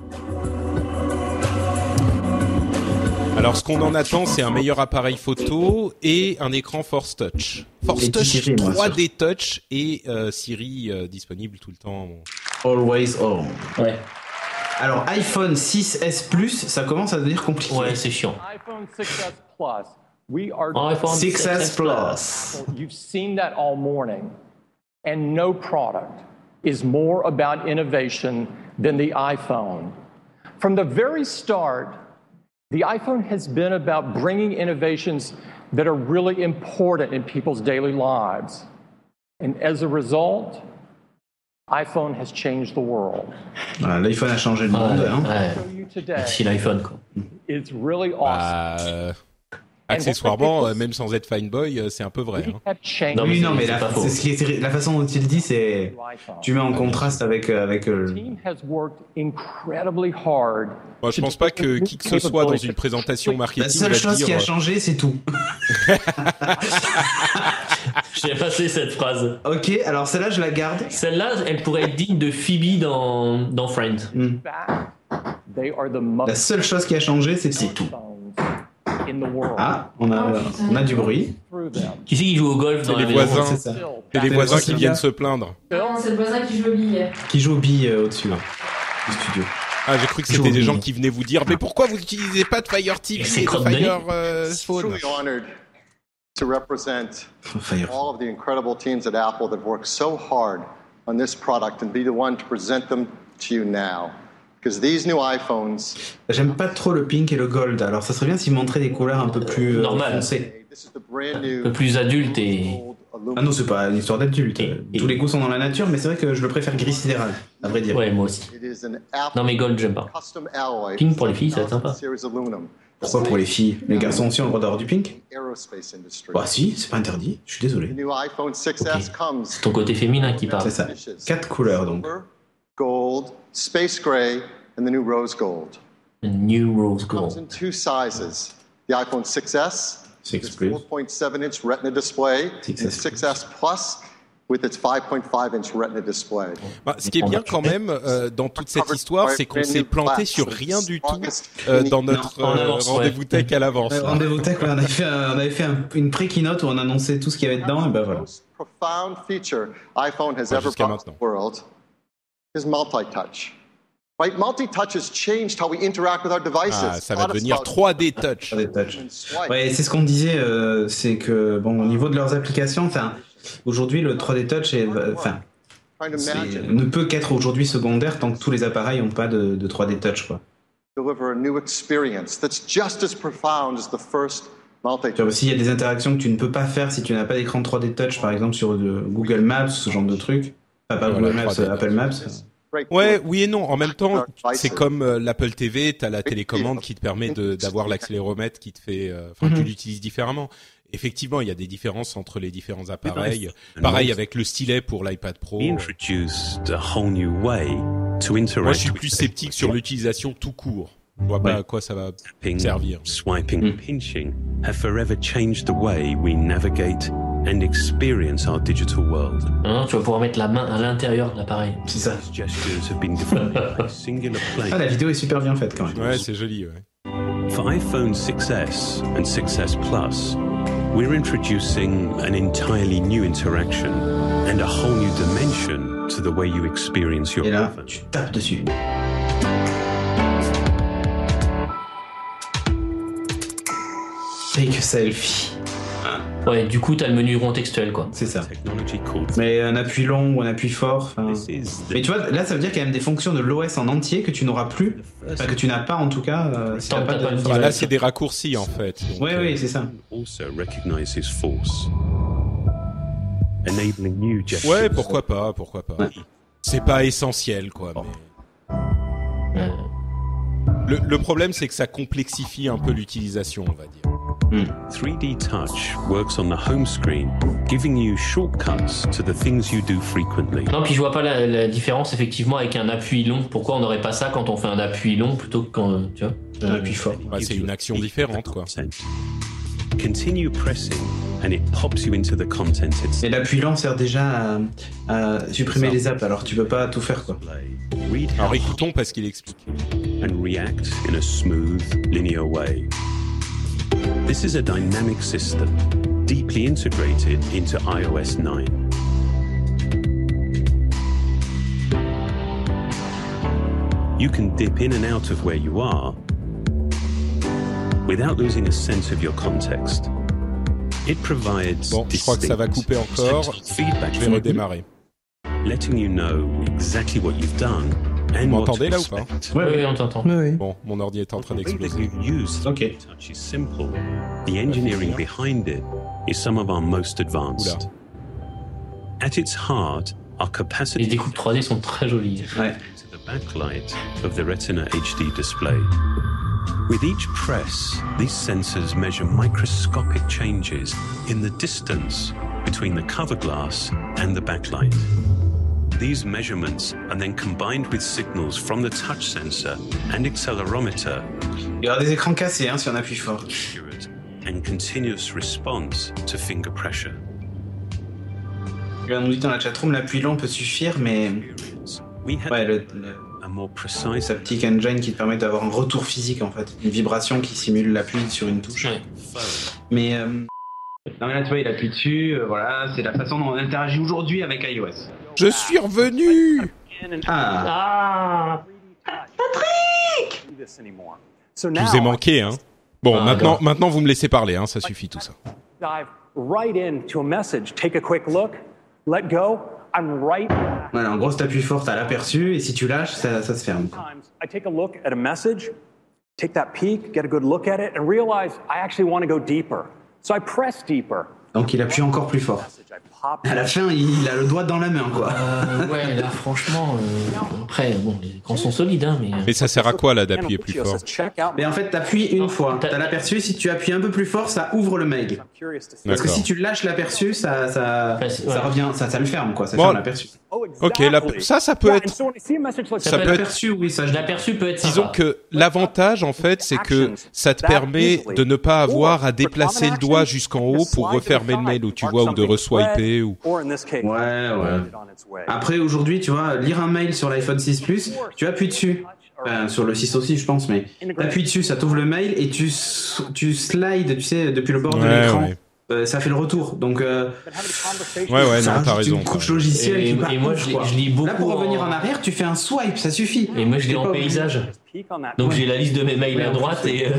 Alors, ce qu'on en attend, c'est un meilleur appareil photo et un écran Force Touch. Force Touch, Siri, moi, 3D Touch et euh, Siri euh, disponible tout le temps. Always on. Ouais. Alors, iPhone 6S Plus, ça commence à devenir compliqué. Ouais, c'est chiant. iPhone 6s Plus. We are iPhone 6S Plus. You've seen that all morning. And no product is more about innovation than the iPhone. From the very start, the iPhone has been about bringing innovations that are really important in people's daily lives. And as a result, iPhone has changed the world. Voilà, L'iPhone a changé le monde. hein. Merci l'iPhone, quoi. It's really awesome. Bah, accessoirement, euh, même sans être fanboy, euh, c'est un peu vrai. hein. non, mais la, c'est ce qui est- la façon dont il dit, c'est tu mets en contraste avec euh, avec euh, has worked incredibly hard. Moi, je pense pas que qui que ce soit dans une présentation marketing la seule chose dire, qui a changé, c'est tout. [laughs] J'ai passé cette phrase. Ok, alors celle-là, je la garde. Celle-là, elle pourrait être digne de Phoebe dans, dans Friends. Most La seule chose qui a changé, c'est c'est tout. In the world. Ah, on a on a du bruit. Qui c'est qui joue au golf dans les voisins. c'est ça. C'est les voisins qui viennent se plaindre. Non, c'est le voisin qui joue au billet. Qui joue aux billes euh, au-dessus là, du studio. Ah, j'ai cru que c'était au des gens qui venaient vous dire, mais pourquoi vous n'utilisez pas de Fire TV c'est et de. Fire euh, Phone to represent all of the incredible teams at Apple that worked so hard on this product and be the one to present them to you now. Because these new iPhones J'aime pas trop le pink et le gold. Alors, ça serait bien s'ils montraient des couleurs un peu plus euh, Normal. foncées. Un peu plus adulte et. Ah non, c'est pas une histoire d'adulte. Tous les goûts sont dans la nature, mais c'est vrai que je le préfère gris sidéral, à vrai dire. Ouais, moi aussi. Non, mais gold, j'aime pas. Pink pour les filles, ça va être sympa. Pourquoi pour les filles? Les garçons aussi ont le droit d'avoir du pink? Bah si, c'est pas interdit. Je suis désolé. The new iPhone 6s comes C'est ton côté féminin qui parle. C'est ça. Quatre couleurs donc. gold, space gray, and the new rose gold. The New Rose Comes Gold. in two sizes. The iPhone 6s, 6 its plus. 4.7 inch Retina display, and 6s Plus with its 5.5 inch Retina display. Bah, ce qui est bien quand même euh, dans toute cette histoire, c'est qu'on s'est planté sur rien du tout euh, dans notre euh, rendez-vous tech à l'avance. Rendez-vous tech, on avait fait, un- on avait fait un- une pré-keynote où on annonçait tout ce qu'il y avait dedans, et ben voilà. Profound feature iPhone has Ouais, ever jusqu'à brought to the world is multi-touch. Right? Multi-touch has changed how we interact with our devices. Ah, ça va devenir stuff. 3D touch. 3D touch. Swipe. Ouais, c'est ce qu'on disait, euh, c'est que bon, au niveau de leurs applications, enfin, aujourd'hui le 3D Touch est, enfin, c'est- imagine ne peut qu'être aujourd'hui secondaire tant que tous les appareils n'ont pas de, de 3D Touch, quoi. deliver a new experience that's just as profound as the first multi-touch. Tu vois, S'il y a des interactions que tu ne peux pas faire si tu n'as pas d'écran 3D Touch, par exemple sur de Google Maps, ce genre de truc, enfin, pas Voilà, Google Maps, 3D Apple Maps. Ouais, oui et non. En même temps, c'est comme euh, l'Apple TV, t'as la télécommande qui te permet de- d'avoir l'accéléromètre qui te fait, euh, enfin, tu Mhm. l'utilises différemment. Effectivement, il y a des différences entre les différents appareils. And Pareil avec le stylet pour l'iPad Pro. Moi, je suis plus sceptique sur l'utilisation tout court. Je vois pas à quoi ça va Tapping, servir. swiping, pinching have forever changed the way we navigate and experience our digital world. Non, tu vas pouvoir mettre la main à l'intérieur de l'appareil. C'est ça. Gestures have been defined by [laughs] singular Ah, la vidéo est super bien faite quand même. Ouais, c'est joli. Ouais. For iPhone 6s and 6s Plus, we're introducing an entirely new interaction and a whole new dimension to the way you experience your Et là, phone. tu tapes dessus. Take a selfie. Ouais, du coup, t'as le menu contextuel, quoi. C'est ça. Mais un appui long ou un appui fort. Mais tu vois, là, ça veut dire qu'il y a même des fonctions de l'OS en entier que tu n'auras plus, enfin, que tu n'as pas en tout cas. euh, si Tant pas de pas. Bah, là, c'est des raccourcis en fait. Donc, Oui, euh, oui, c'est ça. Ouais, pourquoi pas, pourquoi pas. C'est pas essentiel, quoi. Mais... Le, le problème, c'est que ça complexifie un peu l'utilisation, on va dire. 3D Touch works on the home screen, giving you shortcuts to the things you do frequently. Non, puis je vois pas la, la différence effectivement avec un appui long. Pourquoi on n'aurait pas ça quand on fait un appui long plutôt que quand, tu vois Un appui fort? Bah, c'est une action différente, quoi. Continue pressing, and it pops you into the content itself. Et l'appui lent sert déjà à, à supprimer les apps, alors tu peux pas tout faire quoi. Alors écoutons parce qu'il explique. and react in a smooth, linear way. This is a dynamic system, deeply integrated into iOS 9. You can dip in and out of where you are without losing a sense of your context. It provides Bon, je crois que ça va couper encore. feedback Je vais redémarrer. letting you know exactly what you've done and what m'entendez to là ou pas expect. Oui, oui, on t'entend. Bon, mon ordi est en train The way that d'exploser. we've used Ok. touch is simple. The engineering behind it is some of our most advanced. At its heart our capacity Les découpes 3D sont très jolies. Ouais. to the backlight of the Retina HD display. With each press, these sensors measure microscopic changes in the distance between the cover glass and the backlight. These measurements are then combined with signals from the touch sensor and accelerometer aura des écrans cassés hein, si on appuie fort. and continuous response to finger pressure. On nous dit dans la chatroom, l'appui long peut suffire, mais ouais, le, le a more precise Saptic Engine qui te permet d'avoir un retour physique en fait, une vibration qui simule l'appui sur une touche. Ouais. Mais euh, non mais là tu vois, il appuie dessus, euh, voilà, c'est la façon dont on interagit aujourd'hui avec iOS. Je suis revenu Ah, Ah So Je vous ai manqué, hein. Bon, Ah, maintenant, d'accord. maintenant vous me laissez parler, hein, ça suffit tout ça. Dive right into a message. Take a quick look. Let go. Voilà, en gros, si t'appuies fort, t'as l'aperçu, et si tu lâches, ça, ça se ferme. Sometimes I take a look at a message, take that peek, get a good look at it, and realize I actually want to go deeper. So I press deeper. Donc il appuie encore plus fort. À la fin, il a le doigt dans la main, quoi. Euh, ouais, là, franchement, euh, après, bon, les écrans sont solides, hein, mais. euh, Mais ça sert à quoi là d'appuyer plus fort. Mais en fait, t'appuies une fois. T'as- l'aperçu, si tu appuies un peu plus fort, ça ouvre le see. Parce que si tu lâches l'aperçu, ça, ça, Ouais, ça revient, ça, ça le ferme, quoi. Ça Bon. ferme l'aperçu. Oh, Ok, la- ça, ça peut être- Ça peut être- L'aperçu, oui, ça je L'aperçu peut être Disons sympa. que l'avantage en fait, c'est que ça te permet de ne pas avoir à déplacer le doigt jusqu'en haut pour refermer le mail ou tu vois ou de reswiper ou. Or in this case, Ouais, ouais. on its way. Après, aujourd'hui, tu vois, lire un mail sur l'iPhone 6 Plus, tu appuies dessus. Enfin, sur le 6 aussi, je pense, mais t'appuies dessus, ça t'ouvre le mail et tu, s- tu slides, tu sais, depuis le bord de l'écran. ouais. Euh, ça fait le retour. Donc, euh, Ouais, ouais, ça non, t'as raison. une couche logicielle Et- moi, ouf, je lis- je lis beaucoup Là, pour revenir en- en arrière, tu fais un swipe, ça suffit. Et moi, je l'ai en paysage. Donc, j'ai la liste de mes mails Ouais, à droite et euh,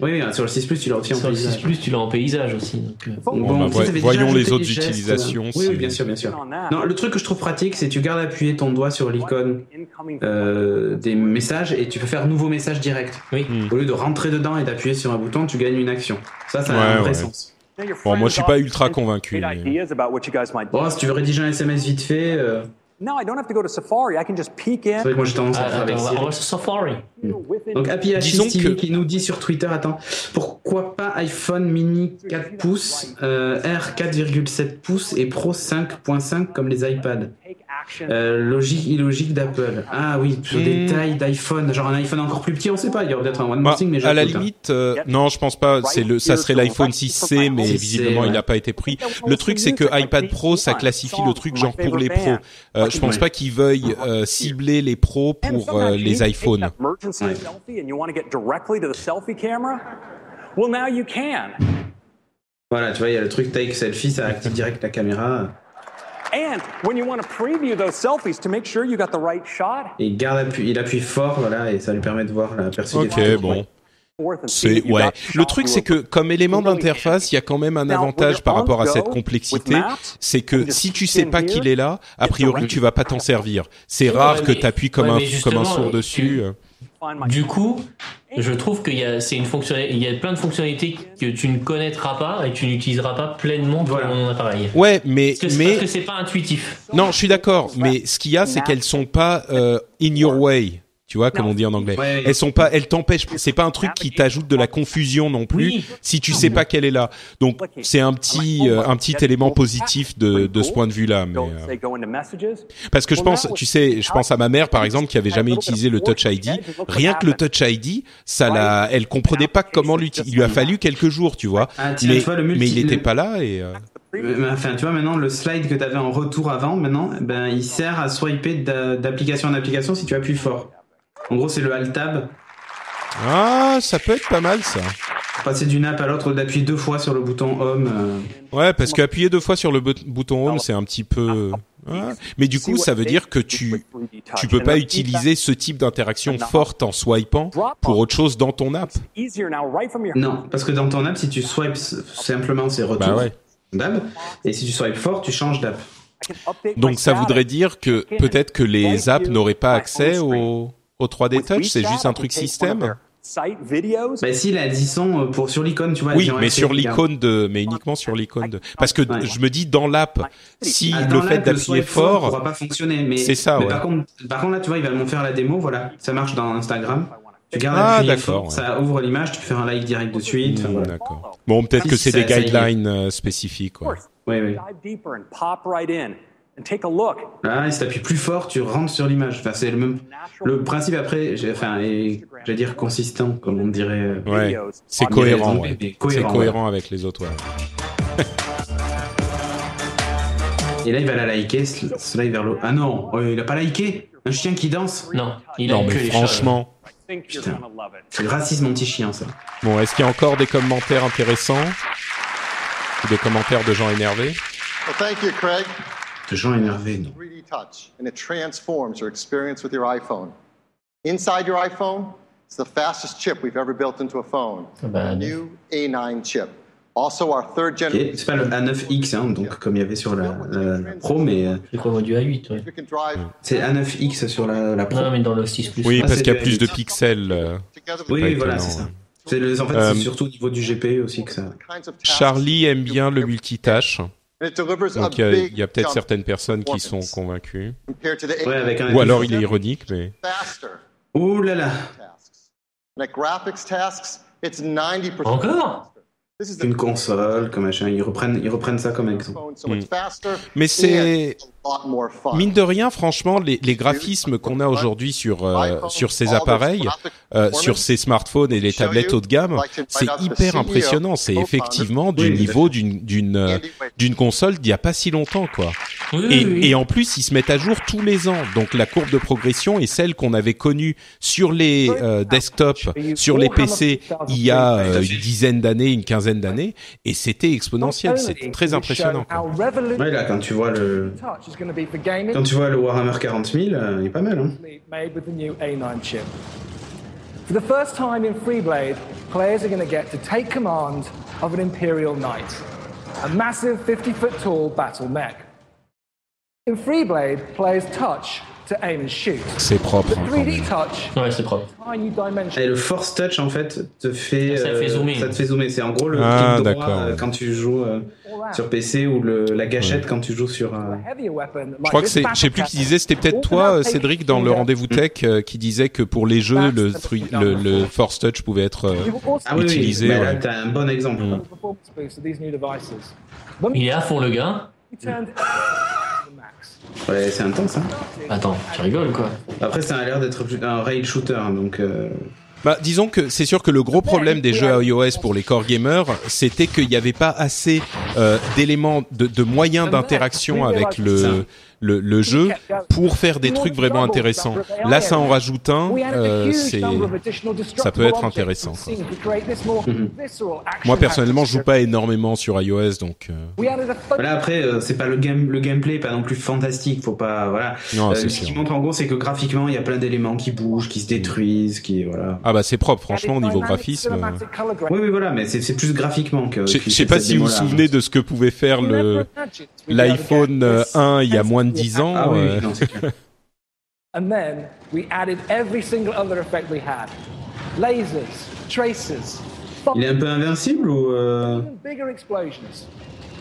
Oui, oui, sur le 6 Plus, tu l'as aussi en sur le 6 paysage. Plus, tu l'as en paysage aussi. Donc, euh, Bon, Bon, bah, voyons les autres gestes, utilisations, Oui, c'est- oui, bien sûr, bien sûr. Non, le truc que je trouve pratique, c'est tu gardes appuyé ton doigt sur l'icône euh, des messages et tu peux faire nouveau message direct. Oui. Au lieu de rentrer dedans et d'appuyer sur un bouton, tu gagnes une action. Ça, ça a Ouais, un vrai ouais. sens. Bon, moi, je suis pas ultra convaincu, mais-. Bon, si tu veux rédiger un SMS vite fait, euh, No, I don't have to go to Safari. I can just peek in. c'est vrai que moi j'ai tendance à ah, faire avec Siri. sur Safari. Donc Happy que- qui nous dit sur Twitter, attends, pourquoi pas iPhone mini 4 pouces, euh, R 4,7 pouces et Pro 5.5 comme les iPads? Euh, Logique, illogique d'Apple. Ah oui, sur des Hmm. tailles d'iPhone, genre un iPhone encore plus petit, on sait pas, il y aura peut-être un One Bah, More Thing, mais à la limite, euh, non, je pense pas. C'est le, ça serait l'iPhone 6C, mais 6C, visiblement il n'a pas été pris. Le truc, c'est que iPad Pro, ça classifie le truc genre pour les pros. Euh, je pense pas qu'ils veuillent euh, cibler les pros pour euh, les iPhones. Ouais. Voilà, tu vois, il y a le truc take selfie, ça active direct la caméra. And when you want to preview those selfies to make sure you got the right shot, il garde appui, il appuie fort, voilà, et ça lui permet de voir l'aperçu des Ok, bon. C'est that you ouais. Le truc, c'est que comme élément d'interface, il y a quand même un avantage you're par rapport à cette complexité, c'est you que si tu sais pas qu'il est là, a priori tu vas pas t'en servir. C'est rare que tu appuies comme un comme un sourd dessus. find my Du coup, je trouve qu'il y a, c'est une fonctionnalité, il y a plein de fonctionnalités que tu ne connaîtras pas et tu n'utiliseras pas pleinement pour Voilà. mon appareil. Ouais, mais Parce que, c'est- mais parce que c'est pas intuitif. non, je suis d'accord. Mais ce qu'il y a, c'est qu'elles sont pas euh, in your way. Tu vois, comme on dit en anglais. Ouais. Elles sont pas, elles t'empêchent. C'est pas un truc qui t'ajoute de la confusion non plus. Oui. Si tu sais pas qu'elle est là. Donc c'est un petit, euh, un petit élément positif de, de ce point de vue-là. Mais euh. Parce que je pense, tu sais, je pense à ma mère par exemple qui avait jamais utilisé le Touch ID. Rien que le Touch ID, ça l'a, elle comprenait pas comment l'utiliser. Il lui a fallu quelques jours, tu vois. Ah, Mais, tu vois, le multi- mais il était le- pas là et. euh, Euh, Enfin, tu vois, maintenant, le slide que tu avais en retour avant, maintenant, ben, il sert à swiper d'a- d'application en application si tu appuies fort. En gros, c'est le Alt Tab. Ah, ça peut être pas mal ça. Passer d'une app à l'autre, d'appuyer deux fois sur le bouton Home. euh, Ouais, parce qu'appuyer deux fois sur le bouton Home, c'est un petit peu. Mais du coup, ça veut dire que tu tu peux pas utiliser ce type d'interaction forte en swipant pour autre chose dans ton app. Non, parce que dans ton app, si tu swipes simplement, c'est retour Bah ouais. d'app. Et si tu swipes fort, tu changes d'app. Donc ça voudrait dire que peut-être que les apps n'auraient pas accès au au 3D Touch, c'est juste un truc système. Bah si, y sont euh, pour, sur l'icône, tu vois. Oui, mais sur l'icône de, mais uniquement sur l'icône de. Parce que je me dis dans l'app, si Ah, le dans fait le d'appuyer swipe fort pourra pas fonctionner. Mais c'est ça, mais ouais. Par contre, par contre, là, tu vois, il va m'en faire la démo, voilà. Ça marche dans Instagram. Tu gardes Ah, d'accord, ouais. ça ouvre l'image, tu peux faire un like direct de suite. enfin, voilà. D'accord. Bon, peut-être que c'est des guidelines euh, spécifiques. Ouais. Oui, oui. Dive deeper and pop right in and take a look. Là, et si t'appuies plus fort, tu rentres sur l'image. Enfin, c'est le même. Le principe après, j'ai- enfin, est, j'allais dire consistant, comme on dirait. euh, Ouais, c'est cohérent. ouais. mais C'est cohérent, avec les autres. ouais. [laughs] Et là, il va la liker, slide vers le. Ah non, euh, il a pas liké? Un chien qui danse? Non, il Non, a mais que les franchement. Putain. C'est le racisme anti-chien, ça. Bon, est-ce qu'il y a encore des commentaires intéressants? Ou des commentaires de gens énervés? Well, thank you, Craig. De gens énervés, non. 3D Touch, and it transforms your experience with your iPhone. Inside your iPhone, it's the fastest chip we've ever built into a phone. a new A9 chip. Also, our third generation. c'est pas le A9X, hein, donc comme il y avait sur la, la- la Pro, mais euh, Je crois du A8. Ouais. Drive c'est A9X sur la, la Pro. Non, mais dans le 6 Plus. Oui, Ah, parce c'est qu'il y a plus de A8. pixels. euh, Oui, voilà, c'est ça. C'est en fait, Euh, c'est surtout au niveau du GPU aussi que ça. Charlie aime bien le multitâche. And it delivers a Donc il y a, peut-être jump certaines personnes qui sont convaincues. Ouais, avec un. Ou alors il est ironique, mais faster Ouh là là. tasks. Like graphics tasks, it's 90% Encore? This is the Une console, comme machin. Ils reprennent, ils reprennent ça comme exemple. faster. mais c'est mine de rien, franchement, les, les graphismes qu'on a aujourd'hui sur euh, sur ces appareils, euh, sur ces smartphones et les tablettes haut de gamme, c'est hyper impressionnant. C'est effectivement du niveau d'une d'une euh, d'une console d'il y a pas si longtemps, quoi. Et, et en plus, ils se mettent à jour tous les ans. Donc la courbe de progression est celle qu'on avait connue sur les euh, desktops, sur les PC il y a euh, une dizaine d'années, une quinzaine d'années, et c'était exponentiel. C'était très impressionnant. quoi. Ouais, là, quand tu vois le, quand tu vois le Warhammer 40 000, euh, il est pas mal, hein. made with the new A9 chip. For the first time in Freeblade, players are going to get to take command of an Imperial Knight, a massive 50 foot tall battle mech. In Freeblade, players touch to aim and shoot. C'est propre. The hein, quand 3D même. touch, Ouais, c'est propre. Et le Force Touch, en fait, te fait, Ça te fait euh, zoomer. ça te fait zoomer. C'est en gros le Ah, clic droit d'accord, euh, quand tu joues euh, sur PC ou le, la gâchette quand tu joues sur. euh, Je crois que c'est, je sais plus qui disait, c'était peut-être toi, Cédric, dans le rendez-vous tech, euh, qui disait que pour les jeux, le, three- le, le Force Touch pouvait être euh, Ah oui, oui. utilisé. Là, ouais. t'as un bon exemple. devices. Il est à fond, le gars. We turned to the max. Ouais, c'est intense. Hein. Attends, tu rigoles ou quoi Après, ça a l'air d'être un rail shooter, hein, donc. euh, Bah, disons que c'est sûr que le gros problème des jeux iOS pour les core gamers, c'était qu'il n'y avait pas assez euh, d'éléments, de, de moyens d'interaction avec le, le, le jeu pour faire des trucs vraiment intéressants. Là, ça en rajoute un, euh, c'est ça peut être intéressant. quoi. action Moi personnellement, je joue pas énormément sur iOS, donc euh, Voilà, après, euh, c'est pas le game, le gameplay est pas non plus fantastique, faut pas, voilà. Non, Euh, ce sûr. qui montre en gros, c'est que graphiquement, il y a plein d'éléments qui bougent, qui se détruisent, qui, voilà. ah bah c'est propre, franchement au niveau graphisme. euh, Oui, oui, voilà, mais c'est plus graphiquement que. Je sais pas si vous vous souvenez de ce que pouvait faire le l'iPhone euh, 1 il y a moins de 10 ans. Ah oui, euh, non. [laughs] And then we added every single other effect we had. Lasers, tracers, Il est un peu invincible ou. euh, even bigger explosions.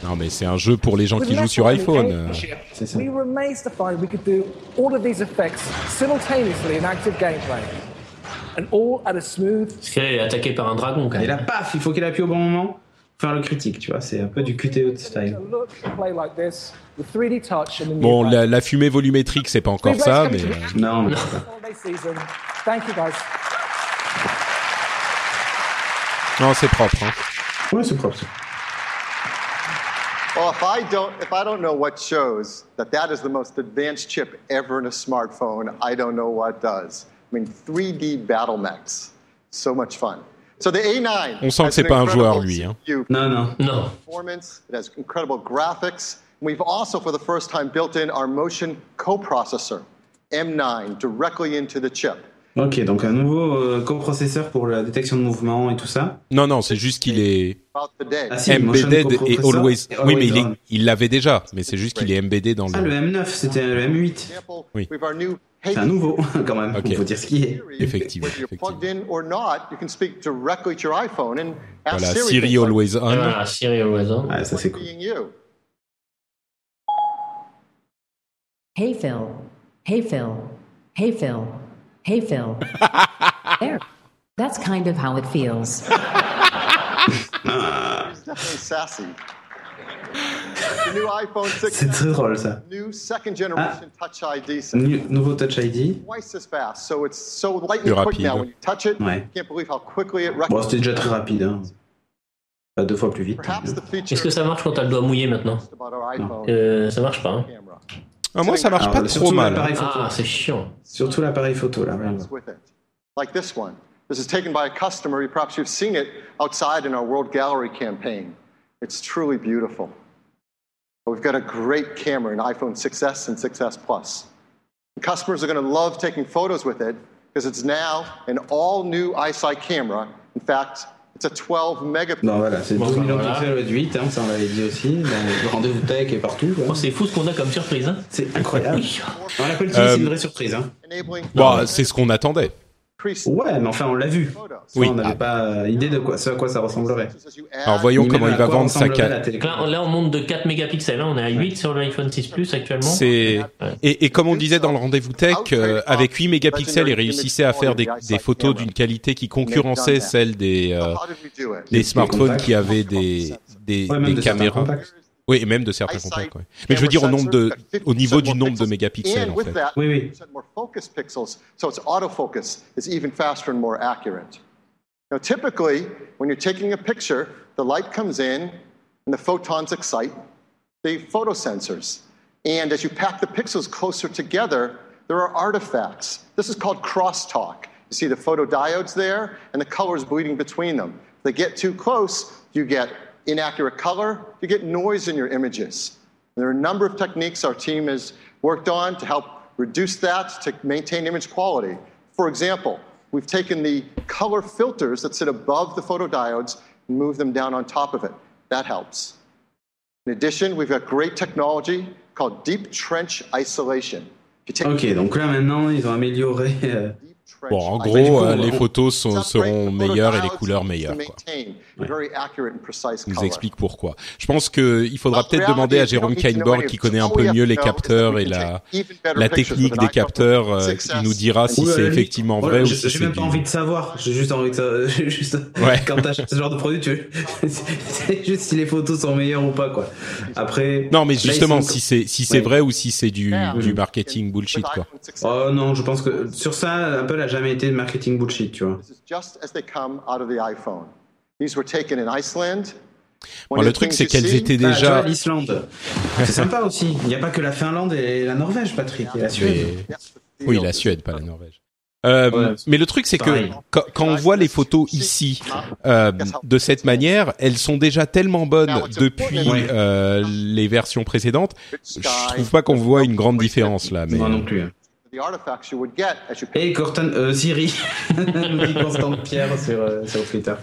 Non mais c'est un jeu pour les gens qui jouent sur iPhone. euh. C'est ça. We were amazed to find we could do all of these effects simultaneously in active gameplay. And all at a smooth Parce qu'elle est attaquée par un dragon quand Et là, paf, il faut qu'il appuie au bon moment faire le critique, tu vois, c'est un peu du QTE style. look and play like this with 3D touch and the new Bon, la, la fumée volumétrique c'est pas encore ça, mais euh, Non, mais Holiday season. Thank you guys. non c'est propre. Hein. ouais, c'est propre. Well, if I don't, if I don't know what shows that that is the most advanced chip ever in a smartphone, I don't know what does. I mean, 3D battle mechs, so much fun. So the A9. On sent que has c'est pas un joueur incredible lui. Hein. Non, non. Non. performance. It has incredible graphics. We've also, for the first time, built in our motion coprocessor, M9, directly into the chip. Ok, donc un nouveau euh, coprocesseur pour la détection de mouvement et tout ça. Non, non, c'est juste qu'il est Ah si, embedded et always. et Oui, mais il always est- on. il l'avait déjà, mais c'est juste qu'il est embedded dans Ah, le. le M9, c'était le M8. Oui. We have our new C'est un nouveau, [laughs] quand même. Ok. Il faut dire ce qui est. Effectivement. Whether you're plugged in or not, you can speak directly to your iPhone and ask Voilà, Siri, Siri things like, always on. Voilà, Siri always on. Ouais, ça c'est cool. being you. Hey Phil. Hey Phil. Hey Phil. Hey Phil. [laughs] there. That's kind of how it feels. He's definitely sassy. The new iPhone 6 C'est très drôle ça. new second generation Touch ID Ah. Nouveau Touch ID. twice as fast. So it's so lightning Plus rapide. Ouais. you can't believe how quickly it Bon, c'était déjà très rapide. Hein. Pas deux fois plus vite. Est-ce que ça marche quand t'as le doigt mouillé maintenant euh, Ça marche pas. Hein Ah, moi, ça marche Alors, pas surtout trop mal. l'appareil photo. Ah, c'est chiant. Surtout l'appareil photo là. like this one. This is taken by a customer. Perhaps you've seen it outside in our World Gallery campaign. It's truly beautiful. We've got a great camera in iPhone 6s and 6s Plus. And customers are going to love taking photos with it because it's now an all new iSight camera. In fact, it's a 12 megapixel. Non, voilà, c'est Bon, 12 bah, millions de pixels au lieu de 8, hein, ça on l'avait dit aussi, dans rendez-vous tech et partout. quoi. Oh, c'est fou ce qu'on a comme surprise. Hein C'est incroyable. Euh, c'est une vraie surprise. Hein. Bon, c'est ce qu'on attendait. Ouais, mais enfin, on l'a vu. Oui. On n'avait pas idée de quoi, ce à quoi ça ressemblerait. Alors voyons Ni comment il va vendre sa ressemblerait ca- la télé. Là, on- là, on monte de 4 mégapixels. Hein. On est à 8 sur l'iPhone 6 Plus actuellement. C'est et, et comme on disait dans le rendez-vous tech, euh, avec 8 mégapixels, il réussissait à faire des, des photos d'une qualité qui concurrençait celle des euh, des smartphones qui avaient des caméras. contacts. Oui, et même de certains contacts. ouais. Mais je veux dire au nombre de au niveau du nombre de mégapixels And en with fait. that, Oui, oui. 100% more focus pixels, so its autofocus is even faster and more accurate. Now, typically, when you're taking a picture, the light comes in and the photons excite the photosensors. And as you pack the pixels closer together, there are artifacts. This is called crosstalk. You see the photodiodes there and the colors bleeding between them. If they get too close, you get inaccurate color, you get noise in your images. And there are a number of techniques our team has worked on to help reduce that to maintain image quality. For example, we've taken the color filters that sit above the photodiodes and moved them down on top of it. That helps. In addition, we've got great technology called deep trench isolation. If you take Ok, donc là maintenant, ils ont amélioré. Euh, Bon, en du gros, euh, les photos sont- seront meilleures et les couleurs meilleures. Quoi. Il nous explique pourquoi. Je pense qu'il faudra peut-être demander à Jérôme Kainborg, qui connaît un peu mieux les capteurs et la, la technique des capteurs, euh, il nous dira si c'est effectivement Voilà, vrai ou j'ai- si J'ai c'est même du... pas envie de savoir. J'ai juste envie de savoir. [laughs] j'ai Juste... Ouais. Quand t'achètes ce genre de produit, tu [laughs] c'est juste si les photos sont meilleures ou pas, quoi. Après. Non, mais là, justement, sont- si c'est si c'est Ouais. vrai ou si c'est du, du marketing bullshit, quoi. Oh non, je pense que sur ça, Apple a jamais été de marketing bullshit, tu vois. This is just as they come out of the iPhone. These were taken in Iceland. Bon, One le truc, c'est qu'elles étaient Ah, vois, déjà... l'Islande. C'est sympa aussi. Il n'y a pas que la Finlande et la Norvège, Patrick, et la Suède. Mais- Oui, la Suède, pas la Norvège. Euh, Ouais, mais le truc, c'est que quand, quand on voit les photos ici euh, de cette manière, elles sont déjà tellement bonnes depuis Ouais. euh, les versions précédentes. Je trouve pas qu'on voit une grande différence là. Mais Moi non plus. hein. The artifacts you would get as you Et Cortan, euh, Siri, [laughs] nous dit Constante Pierre sur, euh, sur Twitter.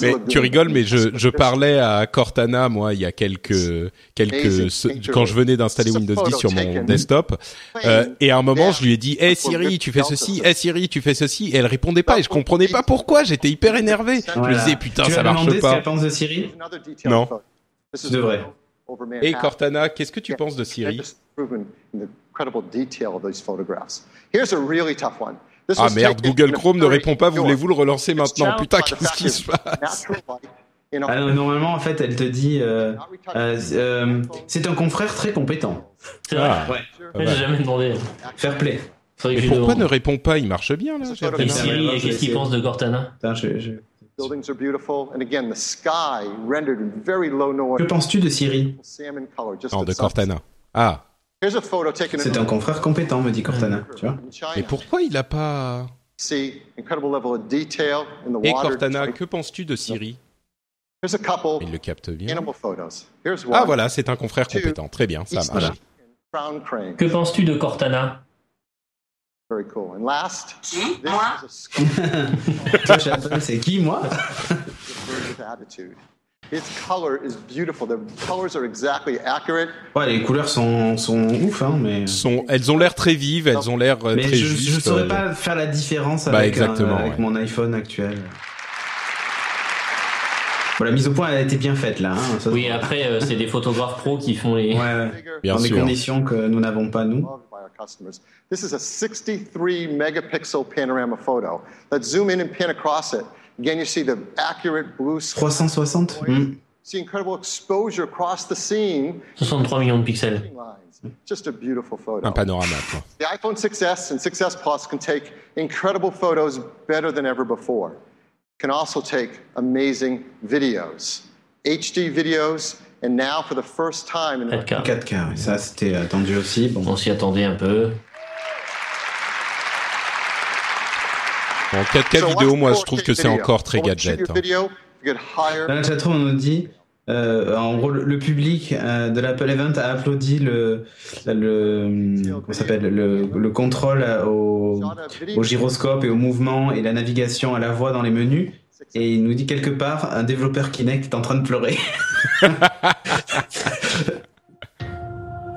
Mais tu rigoles, mais je, je parlais à Cortana, moi, il y a quelques, quelques, ce- quand je venais d'installer Windows 10 sur mon desktop, euh, et à un moment, je lui ai dit, hey Siri, tu fais ceci, hey Siri, tu fais ceci, et elle répondait pas, et je comprenais pas pourquoi, j'étais hyper énervé. Je me disais, putain, tu ça marche demander ce pas. qu'elle pense de Siri? Non. Tu devrais. Et Cortana, qu'est-ce que tu penses de Siri? Ah merde, Google Chrome ne répond pas, voulez-vous le relancer maintenant? It's Putain, qu'est-ce qui se passe? Ah non, normalement, en fait, elle te dit euh, euh, euh, c'est un confrère très compétent. C'est vrai Ah, Ouais. mal. J'ai jamais demandé. Fair play. Lui pourquoi ne répond pas? Il marche bien là. Et. Siri, qu'est-ce qu'il pense de Cortana? Putain, je- je- Buildings are beautiful, and again, the sky rendered in very low noise. Que penses-tu de Siri Non, de. Cortana. Ah, C'est un confrère compétent, me dit Cortana. Tu vois mais pourquoi il a pas See incredible level of detail in the Et. Cortana, que penses-tu de Siri Il le capte bien. Ah voilà, c'est un confrère compétent. Très bien, ça marche. Que penses-tu de Cortana Very cool. And last, [laughs] Toi, Chapelle, c'est qui, moi? Attitude. Its color is beautiful. The colors are exactly accurate. Ouais, les couleurs sont, sont ouf, hein, mais. Sont, elles ont l'air très vives, elles ont l'air euh, Mais très je, justes. je saurais euh, pas faire la différence Bah, avec, un- exactement, avec ouais. mon iPhone actuel. Bon, la mise au point, elle a été bien faite là. Hein, ça, Oui, après, euh, c'est des photographes pros qui font les. Ouais, ouais. Bien Dans des sûr. conditions que nous n'avons pas, nous. Loved by our customers. This is a 63 megapixel panorama photo. Let's zoom in and pan across it. Again, you see the accurate blue sky. 360 Hmm. See incredible exposure across the scene. 63 millions de pixels. Just a beautiful photo. Un panorama, quoi. The iPhone 6S and 6S Plus can take incredible photos better than ever before. Can also take amazing videos, HD videos, and now for the first time in 4K. 4K, ouais, ça c'était attendu aussi. Bon. On s'y attendait un peu. En 4K So vidéo, moi, je 4K trouve que c'est encore très gadget. hein. Dans la chatroom, on nous dit, euh, en gros, le, public euh, de l'Apple Event a applaudi le, le, s'appelle, le, le contrôle au, au gyroscope et au mouvement et la navigation à la voix dans les menus. Et il nous dit quelque part, un développeur Kinect est en train de pleurer. [laughs]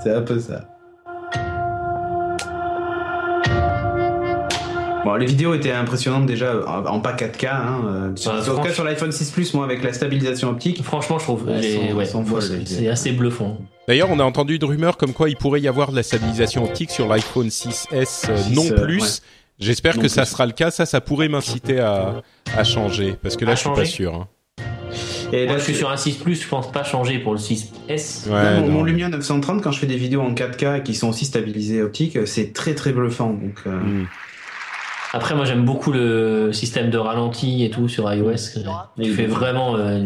C'est un peu ça. Bon, les vidéos étaient impressionnantes déjà, en pas 4K. Hein, euh, sur- Ouais, en tout cas franch- sur l'iPhone 6 Plus, moi avec la stabilisation optique. Franchement, je trouve. Les- ouais, c'est assez bluffant. D'ailleurs, on a entendu une rumeur comme quoi il pourrait y avoir de la stabilisation optique sur l'iPhone 6S euh, 6, non euh, plus. ouais. J'espère que ça plus. sera le cas. Ça, ça pourrait m'inciter à, à changer. Parce que là, À je suis pas sûr. hein. Et là, je suis sur un 6 Plus, je pense pas changer pour le 6S. Ouais, mon, non. mon Lumia 930, quand je fais des vidéos en 4K et qui sont aussi stabilisées optiques, c'est très très bluffant. Donc, euh, Hmm. Après, moi, j'aime beaucoup le système de ralenti et tout sur iOS. Il fait vraiment. euh,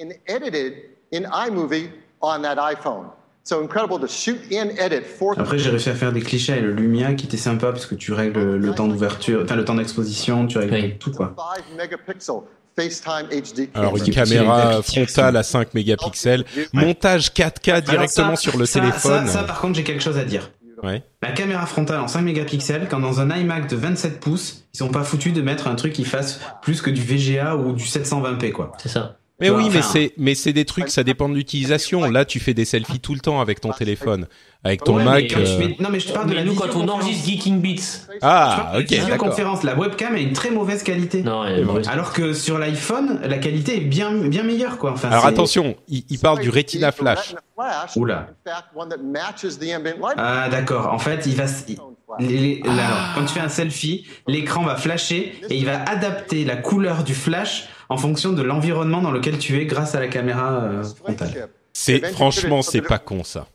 and edited in iMovie on that iPhone. So incredible to shoot and edit four Après, j'ai réussi à faire des clichés avec le Lumia qui était sympa parce que tu règles le temps d'ouverture, enfin le temps d'exposition, tu règles tout quoi. 5 megapixel FaceTime HD Alors une caméra frontale à 5 mégapixels, montage 4K directement ça, sur le ça, téléphone. Ça, ça, par contre, j'ai quelque chose à dire. Ouais. La caméra frontale en 5 mégapixels, quand dans un iMac de 27 pouces, ils sont pas foutus de mettre un truc qui fasse plus que du VGA ou du 720p quoi. C'est ça. Mais oui, mais c'est mais c'est des trucs, ça dépend de l'utilisation. Là, tu fais des selfies tout le temps avec ton téléphone, avec ton Ouais, Mac. mais euh, non mais je te parle de la nous, quand on enregistre Geeking Beats. Ah, ok, La visioconférence, la webcam a une très mauvaise qualité. Non, elle est mauvaise. Alors que sur l'iPhone, la qualité est bien, bien meilleure, quoi. Enfin, Alors attention, il, il parle du Retina Flash. Flash, Oula. in fact, one that matches the ambient light. Ah, d'accord. En fait, il va. s- il- les- les- là, alors, quand tu fais un selfie, l'écran va flasher et il va adapter la couleur du flash en fonction de l'environnement dans lequel tu es grâce à la caméra euh, frontale. C'est franchement, c'est pas con ça.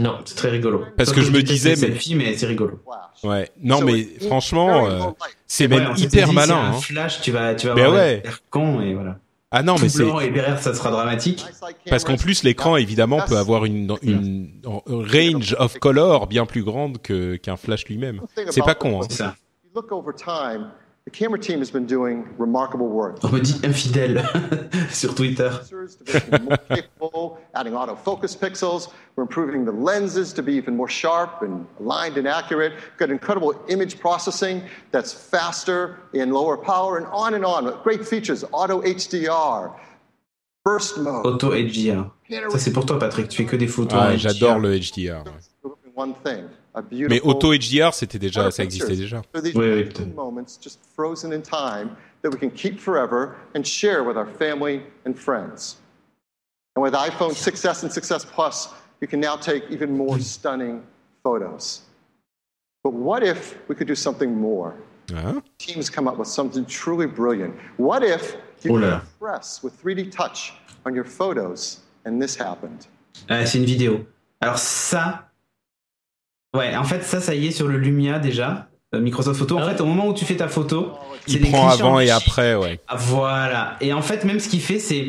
Non. C'est très rigolo. Parce que je me disais, mais- mais c'est rigolo. Ouais. Non, mais franchement, euh, c'est Ouais, même hyper dit, malin. Un hein. flash, tu vas, tu vas Ben avoir ouais. con et voilà. Ah non, mais c'est et derrière, ça sera dramatique. parce qu'en plus l'écran évidemment peut avoir une, une range of color bien plus grande que qu'un flash lui-même. C'est pas con. Hein. C'est ça. If you look over time, the camera team has been doing remarkable work. On me dit infidèle [laughs] sur Twitter. Adding autofocus pixels. We're improving the lenses to be even more sharp and aligned and accurate. Got incredible image processing that's faster and lower power, and on and on. Great features: auto HDR, burst mode. Auto HDR. Ça c'est pour toi Patrick, tu fais que des photos. Ah, j'adore le HDR. ouais. One thing. Mais auto HDR, c'était déjà, ça existait déjà. So these Oui, oui, moments just frozen in time that we can keep forever and share with our family and friends. And with iPhone 6S and 6S Plus, you can now take even more stunning photos. But what if we could do something more? Hein Teams come up with something truly brilliant. What if you Oh could press with 3D touch on your photos and this happened? Ah, c'est une vidéo. Alors ça, ouais, en fait ça, ça y est sur le Lumia déjà, euh, Microsoft Photo. En fait, au moment où tu fais ta photo, c'est Il des prend clichés en avant et après, ouais. Ah, Voilà. Et en fait, même ce qu'il fait, c'est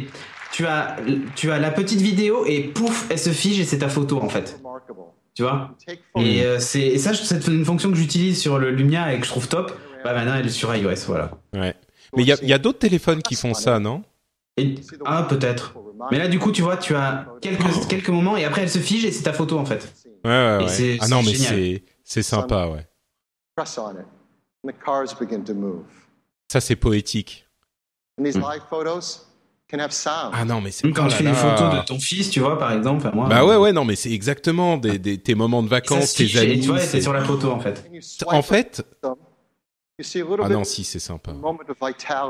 tu as tu as la petite vidéo et pouf, elle se fige et c'est ta photo en fait. Tu vois? Et euh, c'est et ça, c'est une fonction que j'utilise sur le Lumia et que je trouve top. Bah maintenant, elle est sur iOS, voilà. Ouais. Mais il y a, il y a d'autres téléphones qui font ça, non? Et- ah peut-être. Mais là, du coup, tu vois, tu as quelques quelques moments et après, elle se fige et c'est ta photo en fait. Ouais, ouais, Et ouais. c'est- Ah non, mais c'est c'est sympa, ouais. Press on it, and the cars begin to move. Ça, c'est poétique. And these live photos can have sound. Ah non, mais c'est Quand oh tu fais des photos de ton fils, tu vois, par exemple, enfin, moi. Bah ouais, ouais, non, mais c'est exactement des, des, tes moments de vacances, tes et amis. tu vois, c'est- sur la photo en fait. En fait, ah non, si, c'est sympa.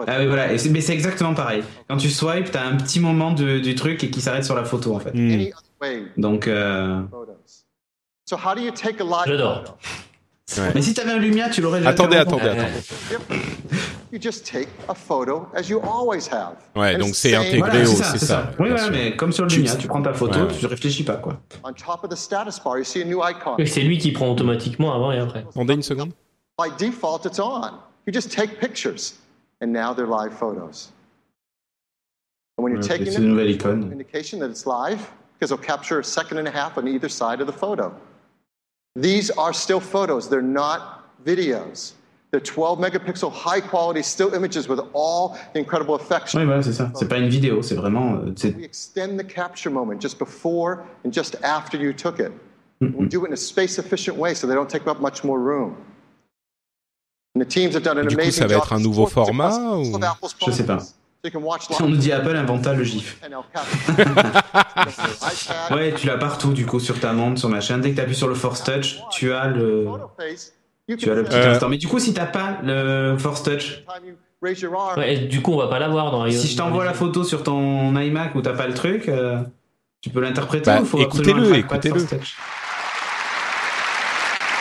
Ah oui, voilà, mais c'est exactement pareil. Quand tu swipes, t'as un petit moment de- du truc et qui s'arrête sur la photo en fait. Hmm. Donc, euh... photos. So how do you take a live J'adore. photo? mais si t'avais un Lumia, tu l'aurais déjà Attendez, attendez, attendez. You just take a photo as you always have. Ouais, And donc c'est intégré Voilà, au- c'est ça, c'est c'est ça, ça. Oui, bien voilà, sûr. mais comme sur le Tu- Lumia, tu prends ta photo, Ouais, ouais. tu réfléchis pas quoi. On top of the status bar, you see a new icon. Oui, c'est lui qui prend automatiquement avant et après. Attendez une seconde. By default, it's on. You just take pictures, and now they're live photos. And when you're taking c'est them, une nouvelle icône. indication that it's live because it'll capture a second and a half on either side of the photo. These are still photos, they're not videos. They're 12 megapixel, high quality, still images with all the incredible effects. Oui, voilà, c'est ça. C'est pas une vidéo, c'est vraiment. euh, c'est- We extend the capture moment just before and just after you took it. Mm-hmm. We do it in a space efficient way so they don't take up much more room. And the teams have done an Du coup, amazing ça va job être un nouveau format ou Je sais pas. Watch On nous dit Apple inventa le GIF. [laughs] [laughs] Ouais, tu l'as partout du coup sur ta montre, sur machin. Dès que tu appuies sur le Force Touch, tu as le, tu as petit Euh, instant. Mais du coup, si t'as pas le Force Touch. Ouais, et du coup, on va pas l'avoir dans iOS. si je t'envoie la photo sur ton iMac où t'as pas le truc, euh, tu peux l'interpréter Bah, ou faut écoutez-le, écoutez-le. Force Touch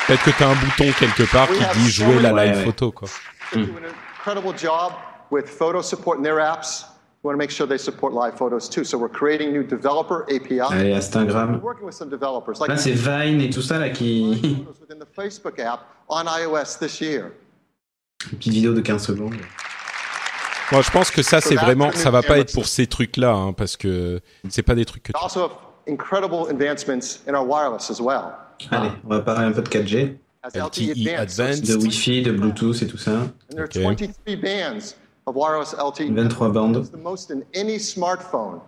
Peut-être que t'as un bouton quelque part qui dit jouer la live ouais. photo, quoi. They with photo support in their apps. We want to make sure they support live photos too. So we're creating new developer API. Allez, Instagram. We're working with some developers like Là, c'est Vine et tout ça là qui. within the Facebook app on iOS this year. Une petite vidéo de 15 secondes. Moi, je pense que ça, c'est vraiment, ça va pas être pour ces trucs-là, hein, parce que c'est pas des trucs que We also have incredible advancements in our wireless as well. Allez, on va parler un peu de 4G, As LTE LTE advanced, de Wi-Fi, de Bluetooth et tout ça. and there are Okay. 23 bands of wireless LTE. 23 bandes. It's the most in any smartphone.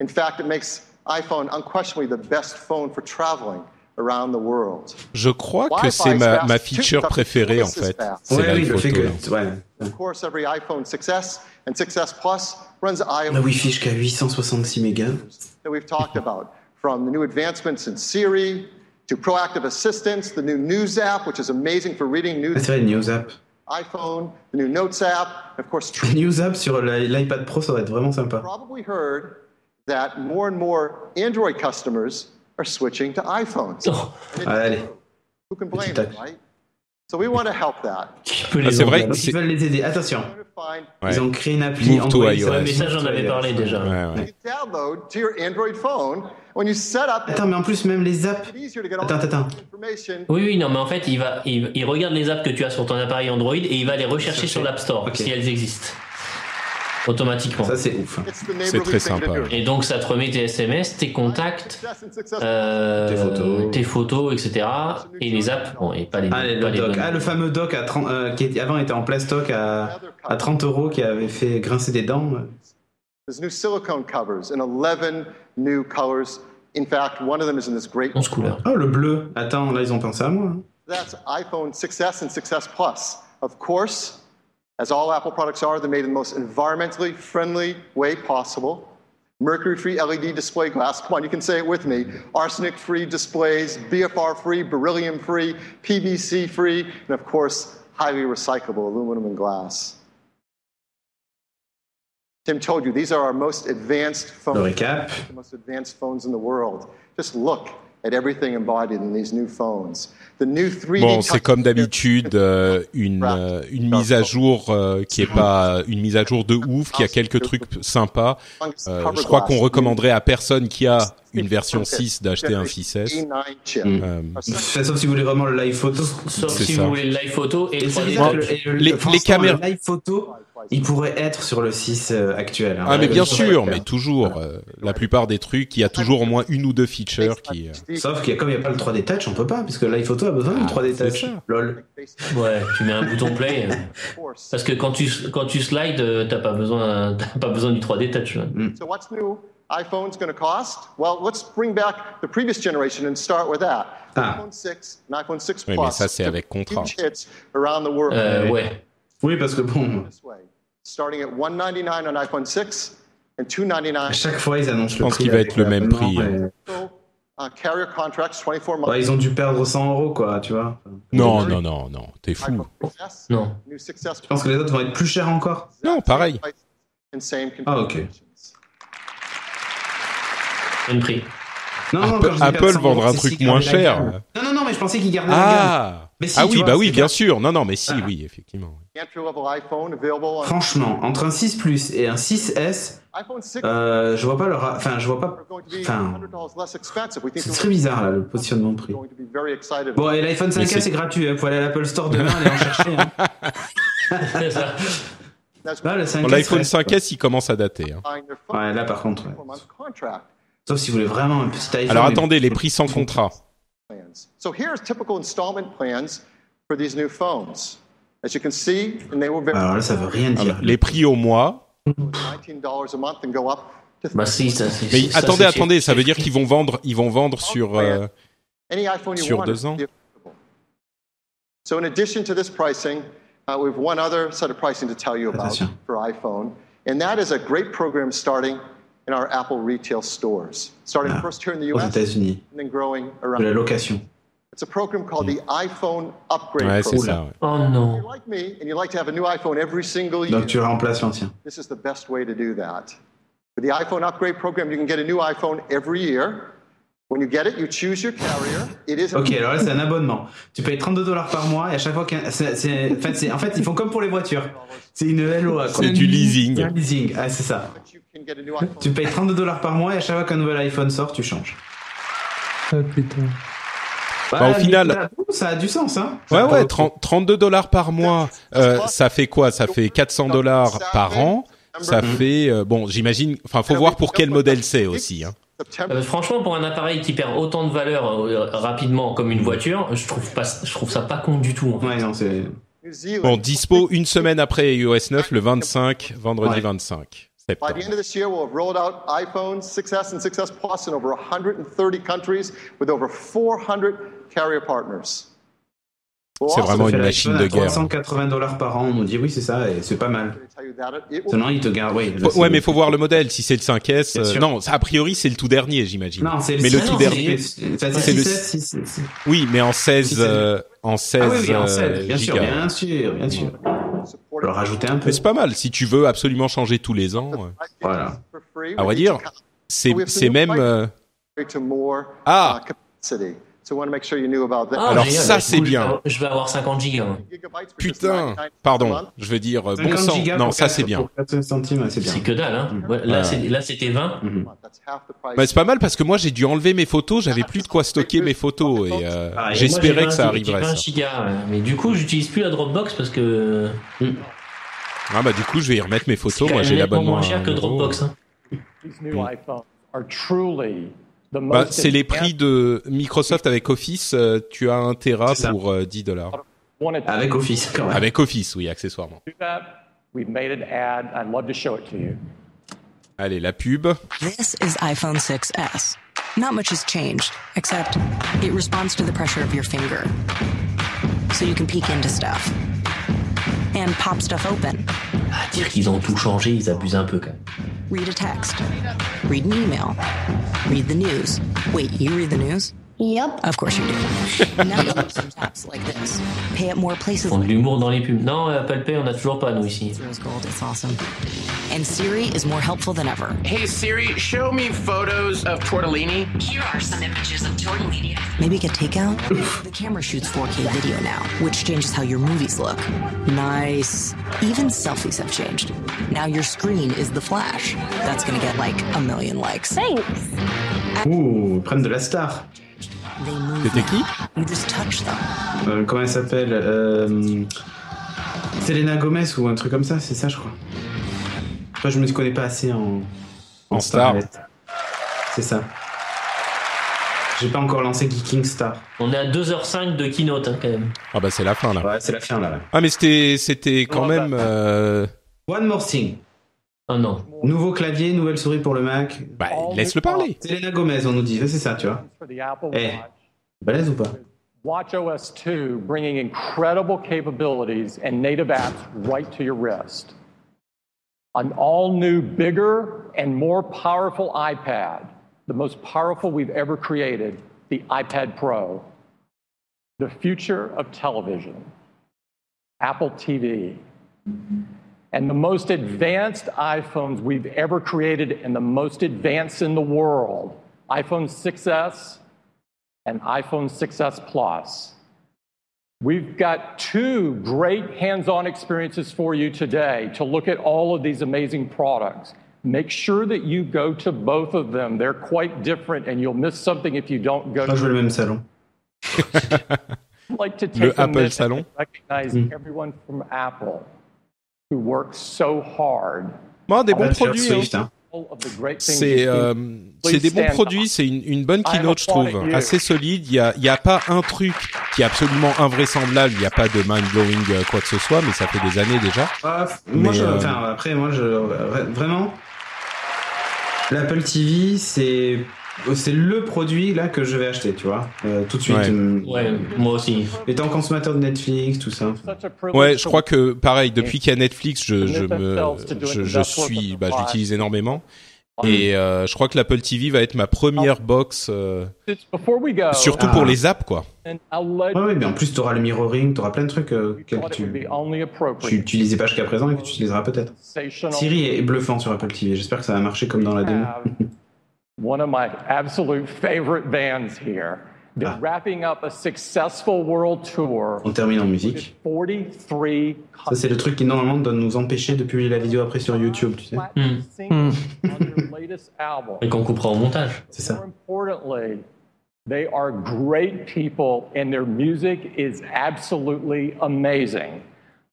In fact, it makes iPhone unquestionably the best phone for traveling around the world. Je crois que Wi-Fi c'est ma, fast ma too, feature but préférée, en fait. fast. C'est Ouais, la oui, le fait que. Ouais. Of course, every iPhone 6S and 6S Plus runs iOS. La Wi-Fi jusqu'à 866 mégas. that we've talked about, from the new advancements in Siri to proactive assistance, the new News app, which is amazing for reading Ah, news, c'est vrai, News App. iPhone, the new Notes app, and of course, [laughs] News App sur l'i- l'iPad Pro, ça va être vraiment sympa. probably heard that more and more Android customers are switching to iPhones. Oh, Ah, allez. Who can blame them, right? So we want to help that. qui peut Ah, les vrai ils veulent les aider. Attention, Ouais. ils ont créé une appli Move Android. Mais ça, j'en avais parlé déjà. Ouais, ouais. Attends, mais en plus, même les apps. Attends, attends. Oui, oui, non, mais en fait, il, va, il, il regarde les apps que tu as sur ton appareil Android et il va les rechercher sur l'App Store si elles existent. Automatiquement. Ça, c'est ouf. C'est très sympa. Et donc, ça te remet tes SMS, tes contacts, euh, Tes photos. tes photos, etc. Et les apps, bon, et pas les, Ah, le pas les doc. bonnes. Ah, le fameux doc à 30, euh, qui avant était en plastoc à, à 30 euros qui avait fait grincer des dents. There's new silicone covers in 11 new colors. In fact, one of them is in this great. 11 couleurs. Oh, le bleu. Attends, là, ils ont pensé à moi. That's iPhone 6S and 6S Plus. Of course, as all Apple products are, they're made in the most environmentally friendly way possible. Mercury free LED display glass. Come on, you can say it with me. Arsenic free displays, BFR free, beryllium free, PVC free, and of course, highly recyclable aluminum and glass. Tim told you these are our most advanced phones. récap. the most advanced phones in the world. Just look at everything embodied in these new phones. The new 3D Bon, c'est comme d'habitude euh, une euh, une mise à jour euh, qui est pas une mise à jour de ouf, qui a quelques trucs sympas. Euh, je crois qu'on recommanderait à personne qui a une version 6 d'acheter un 6S. A9 chip. Euh, Sauf si vous voulez vraiment le live photo. Sauf si ça. vous voulez le live photo et le Et c'est 3D bizarre que touch. le- et le- Les- les caméras- Le live photo, il pourrait être sur le 6 euh, actuel. hein. Ah mais Le bien 6 sûr, mais toujours. euh, la plupart des trucs, il y a toujours au moins une ou deux features qui. euh, Sauf qu'il y a comme il n'y a pas le 3D touch, on peut pas, puisque live photo a besoin du Ah, 3D c'est touch. Lol. Ouais, tu mets un [laughs] bouton play. euh, Parce que quand tu, quand tu slides, euh, t'as pas besoin, t'as pas besoin du 3D touch. là. So what's new? iPhone's going to cost? Well, let's bring back the previous generation and start with that. Ah. iPhone 6 and iPhone 6 Oui, Plus. mais ça, c'est avec contrat. huge hits around the world. Euh, ouais. Oui, parce que bon. Starting at 199 on iPhone 6 and 299 à chaque fois, ils annoncent Je le pense prix. qu'il va être le même prix, et- uh, carrier contracts, 24 months. Ouais, ils ont dû perdre 100 euros, quoi, tu vois. Non, non, non, non, t'es fou. Non. Je pense que les autres vont être plus chers encore? Non, pareil. Ah, ok. Même prix. Non, non, Apple, quand je dis Apple perdre 100 vendra un truc moins la cher. Non, non, non, mais je pensais la gamme. Ah, Mais si, ah tu oui, vois, bah oui, bien sûr. Non, non, mais si, oui, effectivement. Franchement, entre un 6 Plus et un 6S, iPhone 6 euh, je vois pas leur. Enfin, je vois pas. Enfin, $100 less expensive. We think c'est très bizarre, là, le positionnement de prix. Bon, et l'iPhone 5S, c'est- gratuit. Il faut aller à l'Apple Store demain et en chercher. Hein. C'est [laughs] ça. Là, le 5S. Bon, L'iPhone reste, 5S, il commence à dater. hein. Ouais, là, par contre. ouais. Sauf si vous voulez vraiment un petit iPhone. Alors mais- attendez, les prix sans contrat. plans. So here's typical installment plans for these new phones. As you can see, and they were very Alors là, ça veut rien dire. Les prix au mois. $19 a month and go up to Bah si, ça c'est. Mais ça, attendez, c'est attendez, ça veut dire qu'ils vont vendre, ils vont vendre sur. euh, any iPhone you Sur want. deux ans. So in addition to this pricing, uh, we have one other set of pricing to tell you about Attention. for iPhone, and that is a great program starting in our Apple retail stores, starting Ah, first here in the US and then growing de la around. location. It's a program called the iPhone Upgrade Ouais, Program. ça. ouais. Oh If you're like me and you like to have a new iPhone every single year, Donc tu remplaces l'ancien. this is the best way to do that. With the iPhone Upgrade Program, you can get a new iPhone every year. Ok, alors là, c'est un abonnement. Tu payes 32 dollars par mois et à chaque fois qu'un. c'est- c'est- En fait, c'est- en fait, ils font comme pour les voitures. C'est une LOA. quoi. C'est du leasing. C'est un leasing. Ah, c'est ça. you can get a new iPhone. Tu payes 32 dollars par mois et à chaque fois qu'un nouvel iPhone sort, tu changes. Ah putain. Bah, au final- Ça a du sens, hein. Ouais, ouais, 30 32 dollars par mois. Euh, ça fait quoi? Ça fait 400 dollars par an. Ça fait euh, bon, j'imagine. Enfin, faut voir pour quel modèle c'est aussi. Hein. Euh, franchement, pour un appareil qui perd autant de valeur euh, rapidement comme une voiture, je trouve pas, je trouve ça pas con du tout. en fait. Ouais, non. Bon, dispo une semaine après iOS 9, le 25, vendredi Ouais. 25 By the end of this year, we'll have rolled out iPhone 6S and 6S Plus in over 130 countries with over 400 carrier partners. C'est vraiment une machine de guerre. 380 dollars par an. On nous dit oui, c'est ça, et c'est pas mal. Seulement, ils te gardent. Oui, là, ouais, mais faut voir le modèle. Si c'est le 5S, Bien euh, non, a priori c'est le tout dernier, j'imagine. Non, c'est le mais le six- tout non, dernier. c'est- le- 6S, six- six- Oui, mais en 16, Si c'est- euh, en 16, Ah oui, oui, en euh, 16, bien sûr, bien sûr, bien sûr. Je leur rajouter un peu. Mais c'est pas mal. Si tu veux absolument changer tous les ans, euh, Voilà. à vrai dire, c'est c'est même. euh, more Ah. Capacity. So we want to make sure you knew about that. Ah, Alors ça, c'est bien. Je vais avoir 50 gigas. Putain, 99 pardon, je veux dire euh, bon 50 sang. Non, ça 4 c'est bien. Pour 4 centimes, ouais, c'est. C'est que dalle. Hein. Ouais. Là, c'est- c'était 20. Mhm. That's half the price. Bah, c'est pas mal parce que moi j'ai dû enlever mes photos, j'avais plus de quoi stocker mes photos et euh, Pareil. j'espérais que ça 20 arriverait. j'ai 20 Ça. gigas, ouais. Mais du coup, j'utilise plus la Dropbox parce que Ah bah du coup je vais y remettre mes c'est photos. Moi j'ai l'abonnement. moins à cher que. Dropbox. Hein. Bah, c'est les prix de Microsoft avec Office. euh, tu as un Tera pour euh, 10 dollars. Avec Office, quand même. Avec Office, oui, accessoirement. do that. We've made an ad. I'd love to show it to you. Allez, la pub. This is iPhone 6S. Not much has changed, except it responds to the pressure of your finger. So you can peek into stuff. And pop stuff open. À dire qu'ils ont tout changé, ils abusent un peu quand même. Read a text. Read an email. Read the news. Wait, you read the news? Yep. Of course you do. [laughs] now you some apps like this. Pay at more places font de l'humour dans les pubs. Non, euh, Apple Pay, on a toujours pas, nous, ici. Rose Gold. It's awesome. And Siri is more helpful than ever. Hey Siri, show me photos of tortellini. Here are some images of tortellini. Maybe get takeout? the camera shoots 4K video now, which changes how your movies look. Nice. Even selfies have changed. Now your screen is the flash. That's gonna get like a million likes. Thanks. Ouh, ils prennent de la star. C'était qui. Euh, comment elle s'appelle euh, Selena Gomez ou un truc comme ça, c'est ça, je crois. Après, je me connais pas assez en, En star. C'est ça. J'ai pas encore lancé Geeking Star. On est à 2h05 de keynote, hein, quand même. Ah bah c'est la fin là. Ouais, c'est la fin là. là. Ah mais c'était c'était quand même. euh, One more thing. Oh non. Nouveau clavier, nouvelle souris pour le Mac. Bah laisse-le parler. Selena Gomez, on nous dit. C'est ça, tu vois. For Eh. Watch. Balèze ou pas WatchOS 2 bringing incredible capabilities and native apps right to your wrist. An all new, bigger, and more powerful iPad, the most powerful we've ever created, the iPad Pro. The future of television, Apple TV, and the most advanced iPhones we've ever created and the most advanced in the world iPhone 6S and iPhone 6S Plus. We've got two great hands on experiences for you today to look at all of these amazing products. Make sure that you go to both of them. They're quite different, and you'll miss something if you don't go Moi, je to veux le même salon. [laughs] I'd like to Le take a Apple minute Salon. and recognize mm-hmm. everyone from Apple Bon, des Ah, bons Taylor produits. hein. C'est euh, c'est des bons produits, c'est une, une bonne keynote, je trouve, assez solide. Il y a, y a pas un truc qui est absolument invraisemblable. Il n'y a pas de mind blowing quoi que ce soit, mais ça fait des années déjà. Ah, moi, Mais, je, euh, enfin, après, moi, je, vraiment, l'Apple TV, c'est, c'est le produit là que je vais acheter, tu vois, euh, tout de suite. Ouais. euh, Ouais, moi aussi. Étant consommateur de Netflix, tout ça. Ouais, je crois que pareil, depuis qu'il y a Netflix, je, je me, je, je suis, bah, je l'utilise énormément. Et euh, je crois que l'Apple TV va être ma première box, euh, Before we go, surtout Ah. pour les apps, quoi. and I'll let Ouais, ouais, mais en plus, tu auras le mirroring, tu auras plein de trucs euh, que you tu, tu utilisais pas jusqu'à présent et que tu utiliseras peut-être. Siri est bluffant sur Apple TV. J'espère que ça va marcher comme dans la démo. Have one of my absolute favorite bands here. They're ah. wrapping up a successful world tour. On termine en musique. 43 Ça, c'est le truc qui normalement doit nous empêcher de publier la vidéo après sur YouTube, tu sais. Hmm. singles hmm. on their [laughs] latest album. Et qu'on coupera au montage. C'est ça. More importantly, they are great people and their music is absolutely amazing.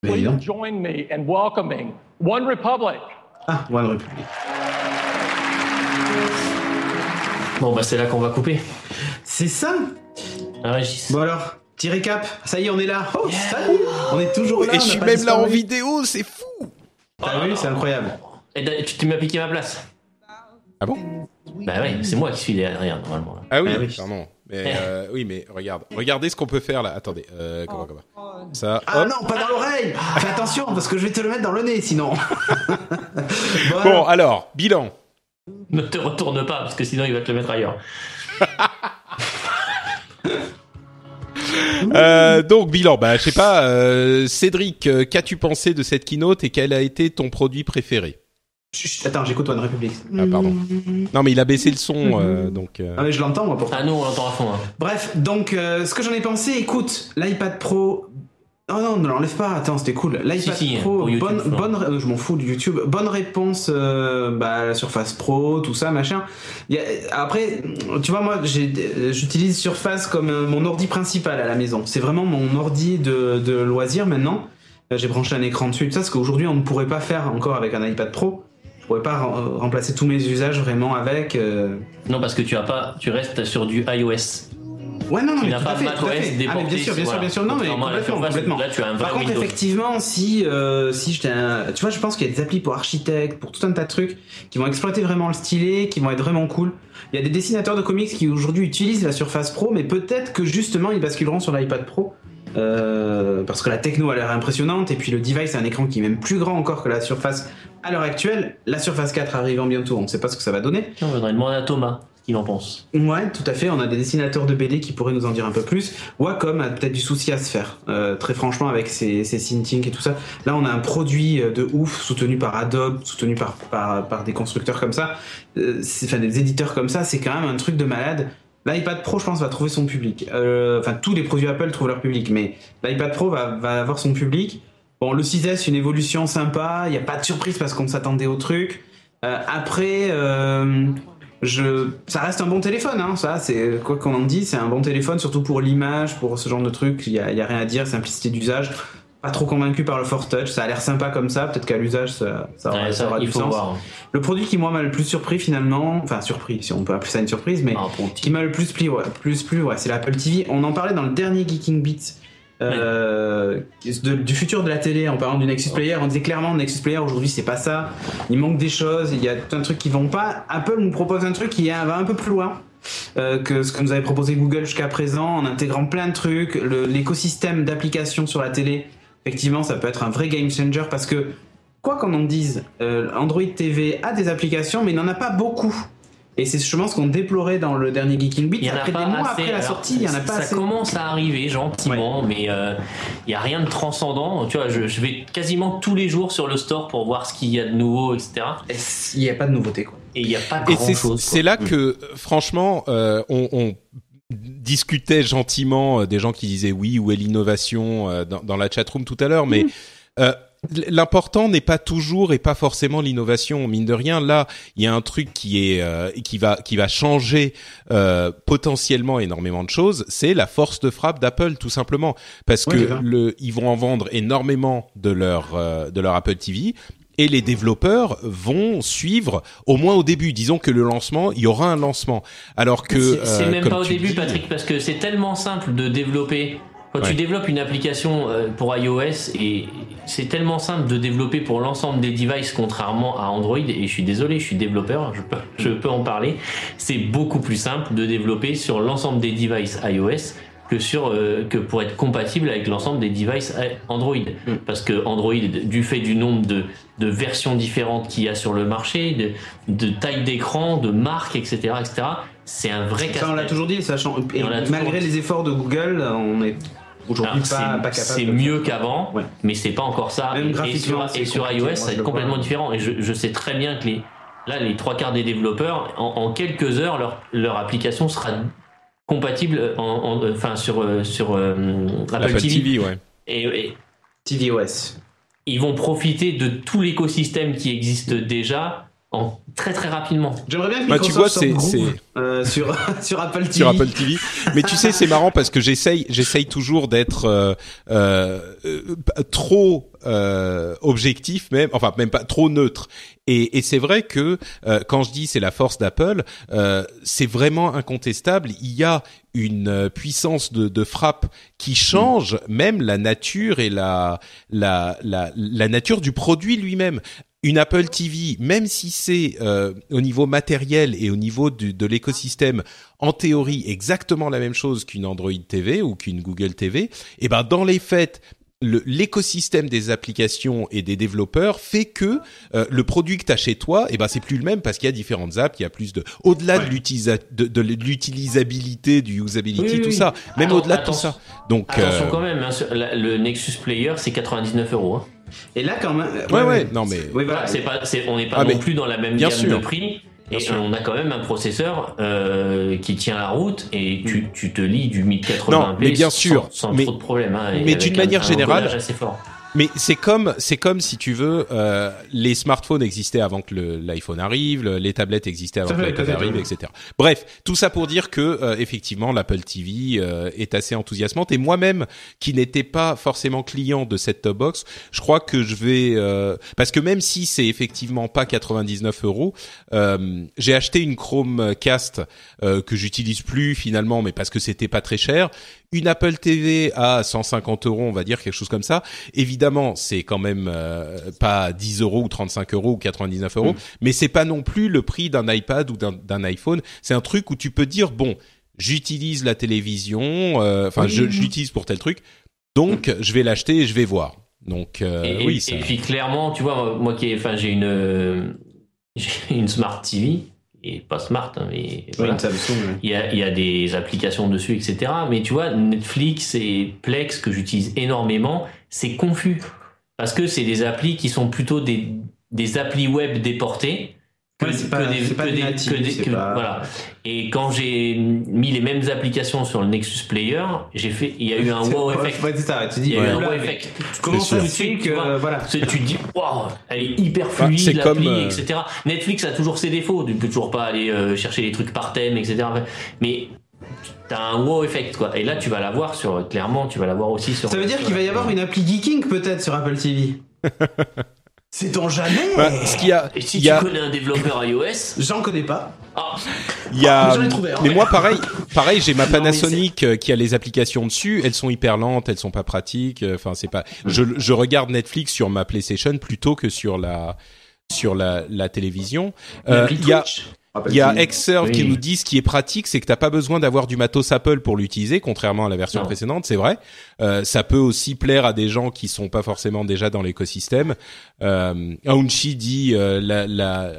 Please join me in welcoming One Republic. Ah, One Republic. Bon, bah c'est là qu'on va couper. C'est ça Régis. Bon alors, petit récap. Ça y est, on est là. Oh, salut On est toujours là. Et on je suis même là en vidéo, c'est fou. T'as vu, c'est incroyable. Et tu m'as piqué ma place. Ah bon? Bah ouais, c'est moi qui suis derrière normalement. là. Ah oui, Ah oui. pardon. Mais euh, oui, mais regarde, regardez ce qu'on peut faire là. Attendez, euh, comment, comment? Ça, Ah non, pas dans l'oreille Fais attention, parce que je vais te le mettre dans le nez, sinon. [laughs] bon, alors, bilan. Ne te retourne pas, parce que sinon il va te le mettre ailleurs. [laughs] Euh, donc bilan, bah je sais pas, euh, Cédric, euh, qu'as-tu pensé de cette keynote et quel a été ton produit préféré? Chut, attends, j'écoute One Republic. Ah pardon. Non mais il a baissé le son, euh, donc. euh, Ah mais je l'entends moi pourtant. Ah nous on l'entend à fond. Hein. Bref, donc euh, ce que j'en ai pensé, écoute, l'iPad Pro. Oh non, ne l'enlève pas, attends, c'était cool. L'iPad Si, si, Pro, YouTube, bonne, bonne, euh, je m'en fous du YouTube. Bonne réponse, euh, bah, la Surface Pro, tout ça, machin. Y a- après, tu vois, moi, j'ai- j'utilise Surface comme euh, mon ordi principal à la maison. C'est vraiment mon ordi de, de loisir maintenant. Euh, J'ai branché un écran dessus, tout ça, ce qu'aujourd'hui on ne pourrait pas faire encore avec un iPad Pro. Je pourrais pas rem- remplacer tous mes usages vraiment avec. euh, Non parce que tu as pas, tu restes sur du iOS. Ouais, non, non, Tu mais tout pas à fait, macOS fait. Ah, mais bien déporté, sûr, bien sûr, bien sûr. Non, mais complètement, complètement. là, tu as un vrai Par contre, Windows. effectivement, si, euh, si j'étais un... Tu vois, je pense qu'il y a des applis pour architectes, pour tout un tas de trucs, qui vont exploiter vraiment le stylet, qui vont être vraiment cool. Il y a des dessinateurs de comics qui aujourd'hui utilisent la Surface Pro, mais peut-être que justement, ils basculeront sur l'iPad Pro. Euh, parce que la techno a l'air impressionnante et puis le device c'est un écran qui est même plus grand encore que la Surface à l'heure actuelle. La Surface 4 arrivant bientôt, on ne sait pas ce que ça va donner. On voudrait demander à Thomas qu'il en pense. Ouais, tout à fait. On a des dessinateurs de BD qui pourraient nous en dire un peu plus. Wacom a peut-être du souci à se faire. Euh, très franchement, avec ses, ses et tout ça. Là, on a un produit euh, de ouf, soutenu par Adobe, soutenu par, par, par des constructeurs comme ça. Euh, Enfin, des éditeurs comme ça, c'est quand même un truc de malade. L'iPad Pro, je pense, va trouver son public. Euh, Enfin, tous les produits Apple trouvent leur public, mais l'iPad Pro va, va avoir son public. Bon, le 6S, une évolution sympa. Il n'y a pas de surprise parce qu'on s'attendait au truc. Euh, après, euh, je, ça reste un bon téléphone, hein, ça, c'est quoi qu'on en dise, c'est un bon téléphone, surtout pour l'image, pour ce genre de truc, il y a, y a rien à dire, simplicité d'usage. Pas trop convaincu par le Force Touch, ça a l'air sympa comme ça, peut-être qu'à l'usage ça, ça aura, Ouais, ça ça, aura il du sens. voir. Le produit qui moi m'a le plus surpris finalement, enfin surpris, si on peut appeler ça une surprise, mais qui m'a le plus plu, ouais, plus plu, ouais, c'est l'Apple TV. On en parlait dans le dernier Geeking Beats. Euh, du futur de la télé en parlant du Nexus Player, on disait clairement Nexus Player aujourd'hui c'est pas ça, il manque des choses, il y a tout un truc qui vont pas. Apple nous propose un truc qui va un peu plus loin. euh, que ce que nous avait proposé Google jusqu'à présent, en intégrant plein de trucs, l'écosystème d'applications sur la télé. Effectivement, ça peut être un vrai game changer parce que quoi qu'on en dise, euh, Android TV a des applications, mais il n'en a pas beaucoup. Et c'est justement ce qu'on déplorait dans le dernier Geeking Beat. Il y en a Après pas des mois assez. après la Alors, sortie, il y en a pas ça assez. commence à arriver gentiment, mais euh, il y a rien de transcendant. Tu vois, je, je vais quasiment tous les jours sur le store pour voir ce qu'il y a de nouveau, etc. Il n'y a pas de nouveauté, quoi. Et il n'y a pas grand c'est chose. c'est là que, franchement, euh, on, on discutait gentiment euh, des gens qui disaient oui, où est l'innovation euh, dans, dans la chatroom tout à l'heure, mais euh, L'important n'est pas toujours et pas forcément l'innovation. Mine de rien, là, il y a un truc qui est euh, qui va qui va changer euh, potentiellement énormément de choses. C'est la force de frappe d'Apple, tout simplement, parce Ouais, que le, ils vont en vendre énormément de leur euh, de leur Apple TV. Et les développeurs vont suivre, au moins au début. Disons que le lancement, il y aura un lancement. Alors que C'est- c'est euh, même pas au début, dis- Patrick, parce que c'est tellement simple de développer. Quand Ouais. tu développes une application euh, pour iOS, et c'est tellement simple de développer pour l'ensemble des devices, contrairement à Android, et je suis désolé, je suis développeur, je peux, je peux en parler, c'est beaucoup plus simple de développer sur l'ensemble des devices iOS que sur euh, que pour être compatible avec l'ensemble des devices i- Android. Parce que Android du fait du nombre de, de versions différentes qu'il y a sur le marché de, de taille d'écran de marques etc etc c'est un vrai Ça, on l'a toujours dit, sachant, et Et l'a malgré toujours les efforts de Google, on est aujourd'hui pas, c'est- pas capable. C'est de mieux qu'avant, mais c'est pas encore ça. Même Et- sur, c'est et sur iOS, vois. complètement différent. Et je, je sais très bien que les, là, les trois quarts des développeurs, en, en quelques heures, leur, leur application sera compatible en, en- enfin, sur, sur euh, Apple, Apple TV. TV, ouais. Et, et tvOS. Ils vont profiter de tout l'écosystème qui existe déjà en très très rapidement. J'aimerais bien que Bah, tu vois, c'est- euh, sur, [laughs] sur Apple TV. sur Apple TV. Mais tu sais, c'est marrant parce que j'essaye, j'essaye toujours d'être euh, euh, euh, trop euh, objectif, même, enfin même pas trop neutre. Et, et c'est vrai que euh, quand je dis c'est la force d'Apple, euh, c'est vraiment incontestable. Il y a une puissance de, de frappe qui change même la nature et la la la, la nature du produit lui-même une Apple TV, même si c'est euh, au niveau matériel et au niveau du, de l'écosystème, en théorie exactement la même chose qu'une Android TV ou qu'une Google TV, et ben dans les faits, le- l'écosystème des applications et des développeurs fait que euh, le produit que tu as chez toi, et ben c'est plus le même parce qu'il y a différentes apps, il y a plus de au-delà de l'utilisa- de, de l'utilisabilité, du usability, Oui, oui, tout oui. ça, même au-delà de tout ça. Donc Attention euh, quand même, hein, le Nexus Player c'est 99 euros. hein. Et là, quand même. Ouais, ouais, non mais. Oui, voilà. C'est pas, c'est- on n'est pas Ah, non mais plus dans la même bien gamme sûr. de prix. Et on a quand même un processeur euh, qui tient la route et tu, tu te lis du 1080p Non, mais bien sans, sûr, sans mais- trop de problèmes. hein, mais d'une un- manière un générale- assez fort. Mais c'est comme c'est comme si tu veux euh, les smartphones existaient avant que le- l'iPhone arrive, le- les tablettes existaient avant Ça que l'iPad fait. arrive, etc. Bref, tout ça pour dire que euh, effectivement l'Apple TV euh, est assez enthousiasmante et moi-même qui n'étais pas forcément client de cette top box, je crois que je vais euh, parce que même si c'est effectivement pas 99 euros, euh, j'ai acheté une Chromecast euh, que j'utilise plus finalement, mais parce que c'était pas très cher. Une Apple TV à 150 euros, on va dire quelque chose comme ça. Évidemment, c'est quand même euh, pas 10 euros ou 35 euros ou 99 euros, mais c'est pas non plus le prix d'un iPad ou d'un- iPhone. C'est un truc où tu peux dire bon, j'utilise la télévision, euh, enfin Oui. je, je l'utilise pour tel truc, donc je vais l'acheter et je vais voir. Donc euh, et, oui, ça... et puis clairement, tu vois, moi, qui, ai- enfin, j'ai une, euh, [laughs] j'ai une smart TV et pas smart, hein, mais voilà. Samsung. Il y a, il y a des applications dessus, etc. Mais tu vois, Netflix et Plex que j'utilise énormément, c'est confus parce que c'est des applis qui sont plutôt des des applis web déportées. Que, Ouais, c'est que pas- des, c'est pas que des natifs, que des- c'est que- pas- voilà. Et quand j'ai mis les mêmes applications sur le Nexus Player, j'ai fait, il y a eu un [laughs] wow effect. ouais, ça, tu dis, il y a eu un wow effect. comment ça Tout de se fait suite, que- tu vois, voilà. tu dis, waouh, elle est hyper fluide, comme, euh, etc. Netflix a toujours ses défauts. Tu peux toujours pas aller euh, chercher les trucs par thème, etc. Mais t'as un wow effect, quoi. Et là, tu vas l'avoir sur, clairement, tu vas l'avoir aussi sur. Ça veut dire qu'il va y avoir une appli geeking peut-être sur Apple TV. [laughs] Sait-on jamais Bah, ce qu'il y a, Et si tu y a- connais un développeur iOS, J'en connais pas. ah, Il y a, J'en ai trouvé un. mais moi pareil, pareil, j'ai ma mais Panasonic euh, qui a les applications dessus. Elles sont hyper lentes, elles sont pas pratiques. euh, Enfin, c'est pas. Je, je regarde Netflix sur ma PlayStation plutôt que sur la sur la, la télévision. Euh, Il y a Twitch Il y a. Xserve qui Oui. nous dit ce qui est pratique, c'est que t'as pas besoin d'avoir du matos Apple pour l'utiliser, contrairement à la version Non. précédente, c'est vrai. Euh, ça peut aussi plaire à des gens qui sont pas forcément déjà dans l'écosystème. Euh, Aounchi dit euh, la, la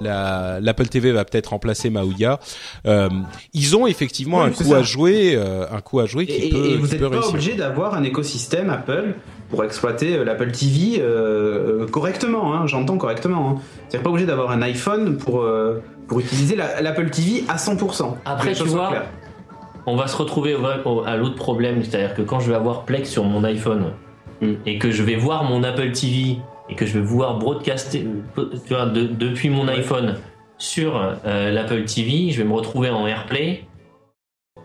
la- l'Apple TV va peut-être remplacer Maouya. Euh, ils ont effectivement Oui, un coup ça. à jouer, euh, un coup à jouer qui Et, peut, et vous qui n'êtes pas réussir. obligé d'avoir un écosystème Apple pour exploiter euh, l'Apple TV euh, euh, correctement, hein, j'entends correctement. Hein. C'est pas obligé d'avoir un iPhone pour, euh, pour utiliser la- l'Apple TV à 100%. Que Après, tu vois, on va se retrouver au- au- à l'autre problème, c'est-à-dire que quand je vais avoir Plex sur mon iPhone Mm. et que je vais voir mon Apple TV et que je vais pouvoir broadcaster tu vois, de- depuis mon iPhone sur euh, l'Apple TV, je vais me retrouver en AirPlay.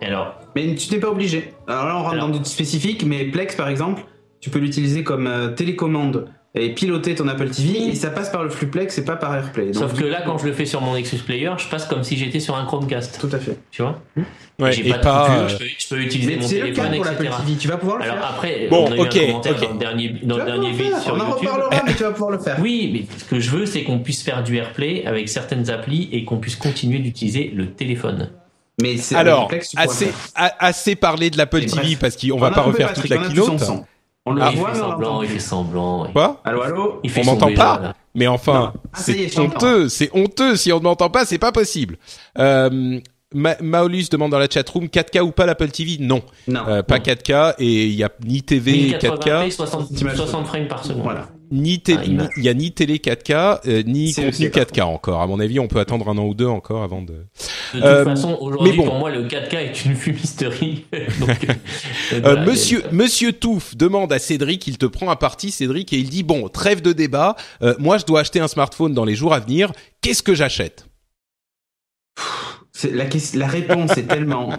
Alors, Mais tu n'es pas obligé. Alors là, on rentre dans du spécifique, mais Plex, par exemple, tu peux l'utiliser comme euh, télécommande et piloter ton Apple TV, et ça passe par le flux Plex et pas par AirPlay. Donc, sauf que là, quand je le fais sur mon Nexus Player, je passe comme si j'étais sur un Chromecast. Tout à fait. Tu vois Ouais, J'ai et pas, de pas, coupure, euh, je, peux, je peux utiliser Mais mon c'est le téléphone, cas pour l'Apple etc. TV, tu vas pouvoir le Alors faire. après, Bon, on a eu ok, un commentaire ok. dans le dernier, dans le dernier pouvoir le bit faire. sur On en YouTube. reparlera, mais tu vas pouvoir le faire. [laughs] Oui, mais ce que je veux, c'est qu'on puisse faire du AirPlay avec certaines applis et qu'on puisse continuer d'utiliser le téléphone. Mais c'est Alors, assez, assez parlé de l'Apple TV bref. parce qu'on On va pas refaire toute la on keynote. On le Ah. il voit, fait semblant, il fait semblant. oui. Quoi Allô, allô Il fait On m'entend pas là. Mais enfin, Ah, c'est honteux, c'est honteux. Si on ne m'entend pas, c'est pas possible. Euh, Ma Maolus demande dans la chatroom 4K ou pas l'Apple TV Non, Non. Euh, pas 4K et il y a ni TV 1080p, 4K, 60, 60 frames par seconde. Voilà. Ni Ah, il m'a- ni- il y a ni télé 4K, euh, ni contenu aussi 4K encore. À mon avis, on peut attendre un an ou deux encore avant de. De toute Euh, façon, aujourd'hui, bon. pour moi, le 4K est une fumisterie. [laughs] Donc, [laughs] euh, Euh, voilà, Monsieur Monsieur Touffe demande à Cédric, il te prend à partie Cédric et il dit bon trêve de débat, euh, moi je dois acheter un smartphone dans les jours à venir, qu'est-ce que j'achète? La réponse est tellement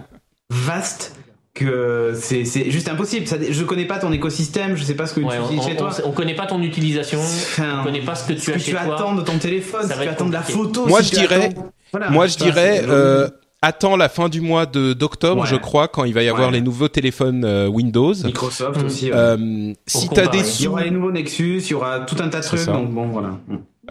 vaste que c'est juste impossible. Ça, je connais pas ton écosystème, je sais pas ce que Ouais, tu on, utilises chez on- toi. on connaît pas ton utilisation, Enfin, on connaît pas ce que tu ce as que chez tu toi. attends de ton téléphone, Ça va tu attends de la photo. Moi si je dirais, Voilà, moi je ça, dirais, euh, attends la fin du mois de d'octobre, Ouais. je crois, quand il va y avoir Ouais. les nouveaux téléphones euh, Windows. Microsoft aussi. ouais. Euh, si t'as des Il y sous, aura les nouveaux Nexus, il y aura tout un tas de trucs, ça. donc bon voilà.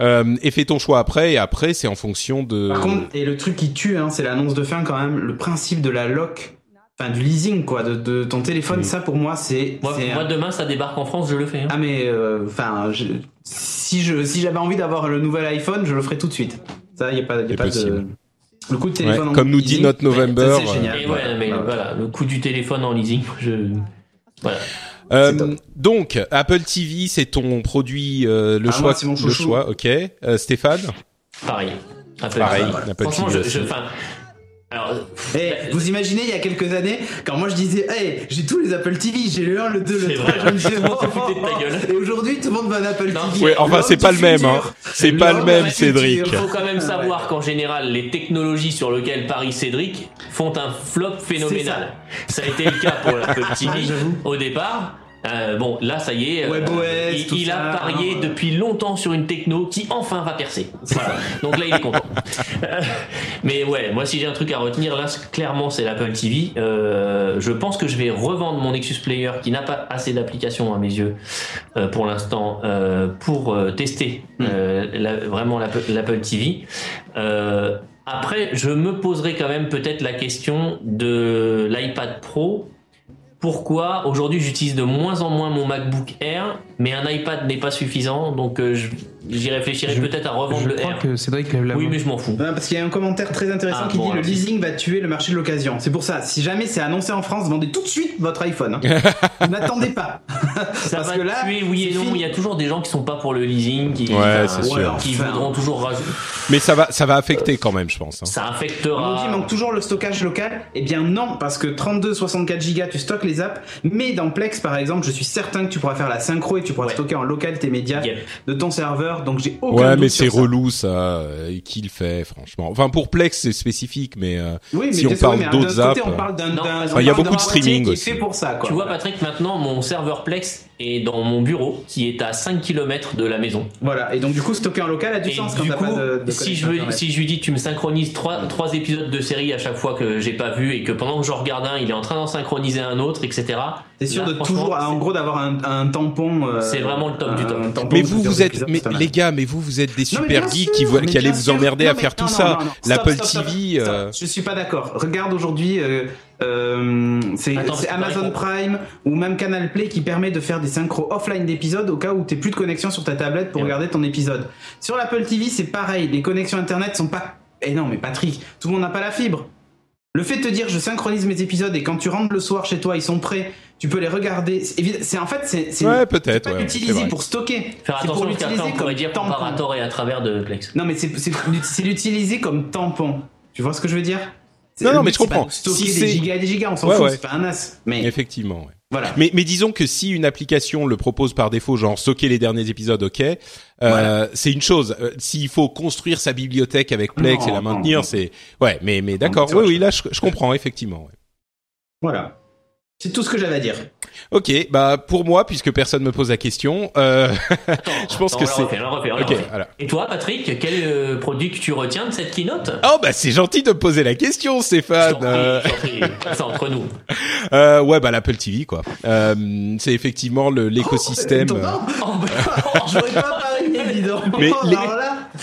euh, et fais ton choix après. Et après, c'est en fonction de. Par contre, et le truc qui tue, hein, c'est l'annonce de fin quand même, le principe de la lock, enfin du leasing quoi, de, de ton téléphone, ça pour moi c'est. Moi, demain, ça débarque en France, je le fais. hein. Ah mais euh, enfin, je- si je si j'avais envie d'avoir le nouvel iPhone, je le ferais tout de suite. Ça, y a pas, y a pas de. Le coup de Ouais, téléphone. en comme nous dit leasing, notre November, ça, c'est génial. Et ouais, mais Voilà. voilà, le coût du téléphone en leasing, je. Voilà. Euh, donc Apple TV, c'est ton produit, euh, le Ah, choix, moi, c'est mon le choix. Ok, Euh, Stéphane? Pareil. Apple Pareil, TV. Apple Franchement, TV je, je, alors, Eh, vous imaginez il y a quelques années quand moi je disais hey j'ai tous les Apple TV j'ai le 1 le 2 C'est le 3 vrai, je me disais tout le monde se oh, foutait de ta oh, gueule. et aujourd'hui tout le monde veut un Apple TV Ouais, enfin c'est pas du le même, hein. C'est pas le même, du Cédric. Il faut quand même savoir qu'en général, les technologies sur lesquelles parie Cédric font un flop phénoménal. Ça. a été le cas pour l'Apple TV au départ. Euh, bon, là, ça y est, euh, il, tout il ça, a parié hein. depuis longtemps sur une techno qui enfin va percer. Voilà. Donc là, il est content. Euh, [laughs] Mais ouais, moi, si j'ai un truc à retenir, là, clairement, c'est l'Apple TV. Euh, je pense que je vais revendre mon Nexus Player qui n'a pas assez d'applications à mes yeux pour l'instant pour tester la- vraiment l'Apple TV. Après, je me poserai quand même peut-être la question de l'iPad Pro. Pourquoi aujourd'hui j'utilise de moins en moins mon MacBook Air, mais un iPad n'est pas suffisant, donc euh, je- j'y réfléchirai Je- peut-être à revendre Je le crois Air. que Cédric lève la Oui, main. mais je m'en fous. Non, parce qu'il y a un commentaire très intéressant Ah, qui bon, dit le alors, leasing va tuer le marché de l'occasion. C'est pour ça, si jamais c'est annoncé en France, vendez tout de suite votre iPhone. hein. [laughs] N'attendez pas. Ça Parce va que là, tuer, oui et c'est non. fini. Il y a toujours des gens qui sont pas pour le leasing, qui, Ouais, enfin, c'est sûr. qui Enfin. voudront toujours rajouter. Mais ça va, ça va affecter quand même, je pense. hein. Ça On nous dit affectera. il manque toujours le stockage local. Eh bien non, parce que 32, 64 Go, tu stockes les apps. Mais dans Plex, par exemple, je suis certain que tu pourras faire la synchro et tu pourras Ouais. stocker en local tes médias Yep. de ton serveur. Donc j'ai aucun Ouais, doute mais c'est relou ça. euh, et Qui le fait, franchement Enfin, pour Plex, c'est spécifique, mais euh, Oui, mais si on parle d'autres apps, on parle d'un, Non, d'un- enfin, on il y a beaucoup de streaming aussi. fait pour ça, quoi. Tu vois, Patrick, maintenant, mon serveur Plex est dans mon bureau, qui est à 5 km de la maison. Voilà, et donc du coup, stocker en local a du Et sens quand du coup, pas de, de si, je veux- si je lui dis tu me synchronises trois, trois épisodes de série à chaque fois que j'ai pas vu et que pendant que j'en regarde un, il est en train d'en synchroniser un autre, etc. T'es sûr Là, de toujours, en gros, d'avoir un, un tampon. euh, C'est vraiment le top du top. Mais vous, vous êtes, mais c'est les gars, mais vous, vous êtes des Non, super bien geeks sûr, qui, qui allaient bien vous emmerder Non, à faire tout non, ça. non, non, non. L'Apple TV. euh, Je suis pas d'accord. Regarde aujourd'hui, euh, euh, c'est Amazon Prime ou même Canal Play qui permet de faire des synchros offline d'épisodes au cas où t'es plus de connexion sur ta tablette pour regarder ton épisode. Sur l'Apple TV, c'est pareil. Les connexions internet sont pas. Eh non, mais Patrick, tout le monde n'a pas la fibre. Le fait de te dire je synchronise mes épisodes et quand tu rentres le soir chez toi, ils sont prêts, tu peux les regarder. C'est en fait c'est c'est Ouais, peut-être, ouais, vrai. pour stocker. Faire C'est pour attention qu'après l'utiliser on pourrait comme dire tort et à travers de Plex. Non, mais c'est l'utiliser comme tampon. Tu vois ce que je veux dire? Non, non, mais but, je comprends. Si des gigas et des gigas, on s'en Ouais, fout, ouais. c'est pas un as. Mais Effectivement, ouais. voilà. Mais, mais disons que si une application le propose par défaut, genre stocker les derniers épisodes, ok, euh, c'est une chose. Euh, S'il faut construire sa bibliothèque avec Plex Non, et la maintenir, c'est ouais. Mais mais d'accord. Oui oui, là je, je comprends effectivement. ouais. Voilà. C'est tout ce que j'avais à dire. Ok, bah pour moi, puisque personne me pose la question, euh, [laughs] je pense Attends, que c'est. voilà. Et toi, Patrick, quel euh, produit que tu retiens de cette keynote? Oh bah c'est gentil de me poser la question, Stéphane. Euh, C'est entre nous. [laughs] euh, ouais, bah l'Apple TV quoi. Euh, c'est effectivement l'écosystème. Oh, bah, [laughs] parié, dis donc. Mais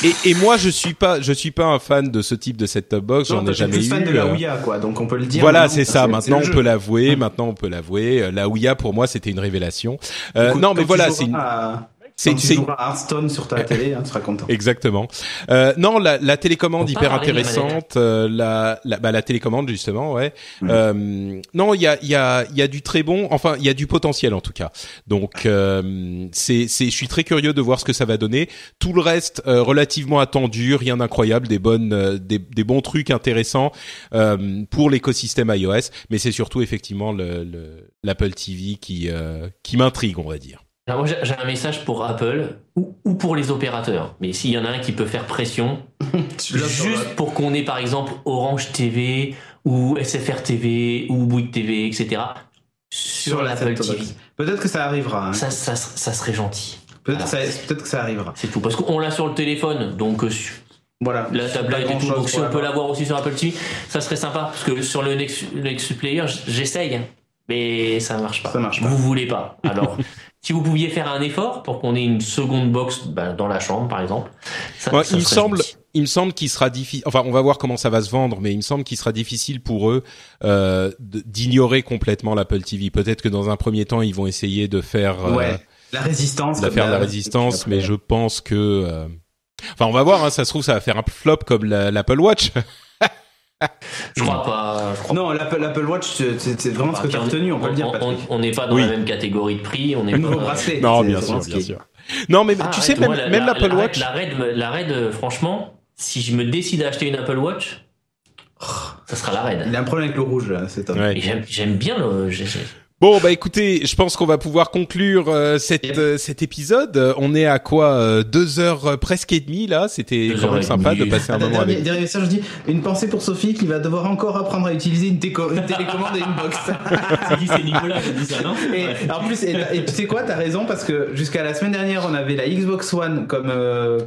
Et, et moi je suis pas je suis pas un fan de ce type de set-top box, j'en ai jamais plus eu. fan de la euh, Ouya, quoi. Donc on peut le dire. Voilà, c'est ça. Maintenant, on peut l'avouer. Maintenant, on peut l'avouer. Euh, La Ouya, pour moi, c'était une révélation. Euh, non, mais voilà, c'est une. à- c'est- tu c'est- joueras Hearthstone sur ta télé, hein, tu seras content. Exactement. Euh, non, la, la télécommande hyper intéressante. euh, la, la, bah, la télécommande justement, ouais. Euh, non, il y a, il y a, il y a du très bon. Enfin, il y a du potentiel en tout cas. Donc, euh, c'est, c'est, je suis très curieux de voir ce que ça va donner. Tout le reste euh, relativement attendu, rien d'incroyable, des bonnes, euh, des, des bons trucs intéressants euh, pour l'écosystème iOS. Mais c'est surtout effectivement le, le l'Apple TV qui, euh, qui m'intrigue, on va dire. Alors moi, j'ai un message pour Apple ou, ou pour les opérateurs. Mais s'il y en a un qui peut faire pression, [laughs] juste pour qu'on ait par exemple Orange TV ou SFR TV ou Bouygues TV, etc. sur la l'Apple TV. Peut-être que ça arrivera. hein. Ça, ça, ça serait gentil. Peut-être que ça- peut-être que ça arrivera. C'est tout. Parce qu'on l'a sur le téléphone, donc euh, Voilà. la tablette et tout. Donc si on peut l'avoir. aussi sur Apple TV, ça serait sympa. Parce que sur le Nexus, Player, j'essaye, mais ça marche pas. Ça marche pas. Vous voulez pas. Alors, [laughs] si vous pouviez faire un effort pour qu'on ait une seconde box bah, dans la chambre, par exemple, ça, Ouais, ça il semble, il me semble qu'il sera difficile. Enfin, on va voir comment ça va se vendre, mais il me semble qu'il sera difficile pour eux euh, d'ignorer complètement l'Apple TV. Peut-être que dans un premier temps, ils vont essayer de faire, euh, Ouais. La résistance. de faire la- la résistance, mais je pense que. euh, Enfin, on va voir. Hein, ça se trouve, ça va faire un flop comme la- l'Apple Watch. [laughs] Je crois pas. je crois Non, l'Apple Watch, c'est vraiment ce que tu as retenu, on peut le dire. on- Patrick. on n'est pas dans Oui. la même catégorie de prix. On est Le nouveau pas- bracelet. non, bien sûr, bien. Non, mais Ah, tu sais, même, la- l'Apple la- Watch. La Red, la Red, euh, franchement, si je me décide à acheter une Apple Watch, ça sera la Red. Il a un problème avec le rouge, là, c'est top. Ouais. J'aime bien le. Bon bah écoutez, je pense qu'on va pouvoir conclure euh, cette, euh, cet épisode. Euh, On est à quoi euh, deux heures euh, presque et demie là. C'était quand même sympa de passer un [laughs] moment dernier, avec. dernier message, je dis une pensée pour Sophie qui va devoir encore apprendre à utiliser une, téco- une télécommande et une box. [laughs] C'est Nicolas qui a dit ça, non Et en plus, et, et tu sais quoi, t'as raison parce que jusqu'à la semaine dernière, on avait la Xbox One comme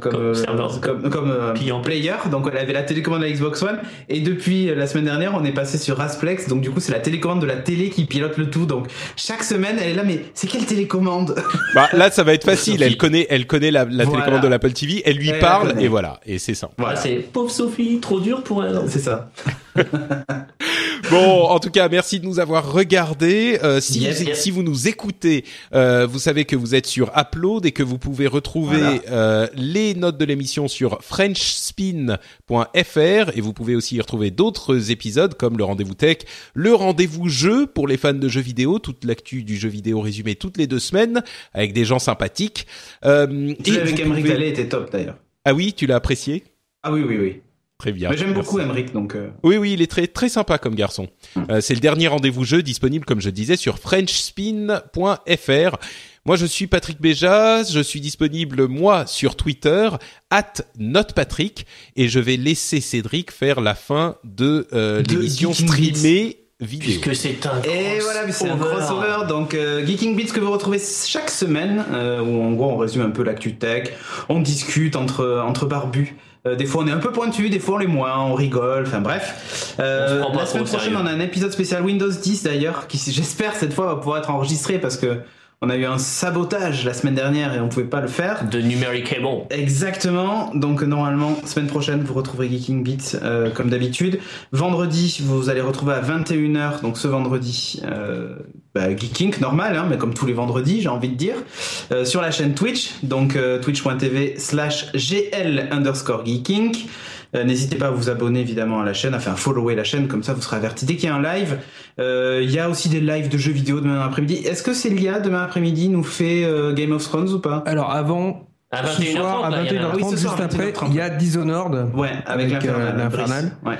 comme Comme euh, comme, comme, euh, Client. player, donc on avait la télécommande de la Xbox One. Et depuis euh, la semaine dernière, on est passé sur Rasplex, donc du coup, c'est la télécommande de la télé qui pilote le tout. Donc chaque semaine, elle est là, mais c'est quelle télécommande? Bah là ça va être facile. Elle connaît, elle connaît la, la Voilà. télécommande de l'Apple TV. Elle lui Elle parle et voilà. Et c'est. Voilà, Ah, c'est pauvre Sophie, trop dur pour elle. c'est ça. [laughs] Bon, en tout cas, merci de nous avoir regardés. Euh, si, Yes, vous, yes. si vous nous écoutez, euh, vous savez que vous êtes sur Upload et que vous pouvez retrouver Voilà. euh, les notes de l'émission sur frenchspin.fr et vous pouvez aussi y retrouver d'autres épisodes comme le rendez-vous tech, le rendez-vous jeu pour les fans de jeux vidéo, toute l'actu du jeu vidéo résumé toutes les deux semaines avec des gens sympathiques. Euh, Celui avec Emmerich pouvez- était top d'ailleurs. Ah oui, tu l'as apprécié? Ah oui, oui, oui. Très bien. Mais j'aime beaucoup Emmerich, donc. euh, Oui, oui, il est très très sympa comme garçon. Euh, c'est le dernier rendez-vous jeu disponible, comme je disais, sur FrenchSpin.fr. Moi, je suis Patrick Béjas. Je suis disponible moi sur Twitter at notpatrick et je vais laisser Cédric faire la fin de euh, De l'émission streamée vidéo. Puisque c'est un Et voilà, mais c'est un crossover. crossover. Donc, euh, Geeking Beats que vous retrouvez chaque semaine, euh, où en gros on résume un peu l'actu tech, on discute entre entre barbus. Euh, des fois on est un peu pointu, des fois on l'est moins, on rigole, enfin bref. Euh, On la semaine prochaine sérieux. on a un épisode spécial Windows 10 d'ailleurs, qui [laughs] j'espère cette fois va pouvoir être enregistré parce que on a eu un sabotage la semaine dernière et on pouvait pas le faire. De Numéricable. Exactement. Donc normalement, semaine prochaine, vous retrouverez Geeking Beats euh, comme d'habitude. Vendredi, vous allez retrouver à 21h, donc ce vendredi, euh, bah, Geeking, normal, hein, mais comme tous les vendredis, j'ai envie de dire, euh, sur la chaîne Twitch, donc euh, twitch.tv slash gl underscore geeking. Euh, N'hésitez pas à vous abonner évidemment à la chaîne, à faire follower la chaîne, comme ça vous serez averti dès qu'il y a un live. Euh, Il y a aussi des lives de jeux vidéo demain après-midi. Est-ce que Célia, demain après-midi, nous fait euh, Game of Thrones ou pas? Alors avant, À ce 21h30, soir, à là, il y en a- 21h30, Oui, ce soir, juste après, 21h30. il y a Dishonored. Ouais, avec, l'Infernal. euh, l'Infernal. Ouais.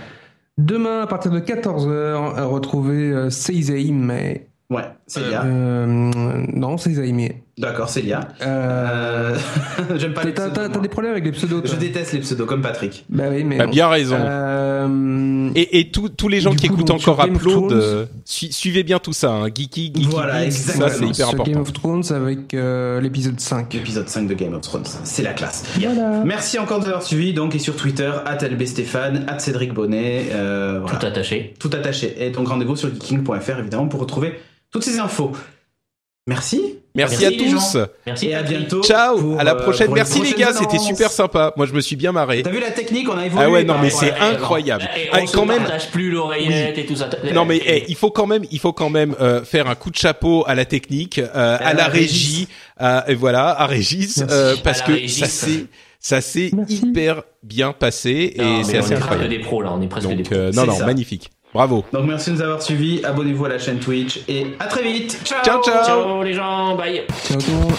Demain, à partir de 14h, retrouver euh, Seizaim, mais... Ouais, Célia. Euh, non, Seizaim. D'accord, Célia. Euh... [laughs] J'aime pas les T'as pseudos. t'as- des problèmes avec les pseudos, toi Je déteste les pseudos, comme Patrick. Bah oui, mais... T'as bien raison. Euh, Et, et tous tous les gens Du qui coup, écoutent donc, encore sur Game of Upload, Thrones- euh, su- suivez bien tout ça. Hein. Geeky, Geeky, Voilà, Geeks, exactement. ça c'est hyper sur important. Game of Thrones avec euh, l'épisode 5. Épisode 5 de Game of Thrones. C'est la classe. Voilà. Merci encore de nous avoir suivis. Donc, et sur Twitter, @lbstéphane, @cédric Bonnet. Euh, voilà. Tout attaché. Tout attaché. Et donc, rendez-vous sur geeking.fr, évidemment, pour retrouver toutes ces infos. Merci. Merci, Merci, à tous. gens. Merci, Et à bientôt. Ciao, pour, à la euh, prochaine. pour Merci les gars, c'était super sympa. Moi je me suis bien marré. T'as vu la technique? On a évolué. Ah ouais, non mais c'est incroyable. Et Ah, on se quand même. partage plus l'oreillette et tout ça. Non mais il faut quand même, il faut quand même euh, faire un coup de chapeau à la technique, euh, à, la régie, à- et voilà, à Régis, euh, parce À que Régis. ça s'est, ça s'est hyper bien passé et c'est on assez est presque incroyable. des pros là, on est presque des Donc pros. euh, non C'est non, ça. magnifique, bravo. Donc, merci de nous avoir suivis. Abonnez-vous à la chaîne Twitch. Et à très vite. Ciao. Ciao ciao. Ciao les gens, bye. Ciao tout le monde.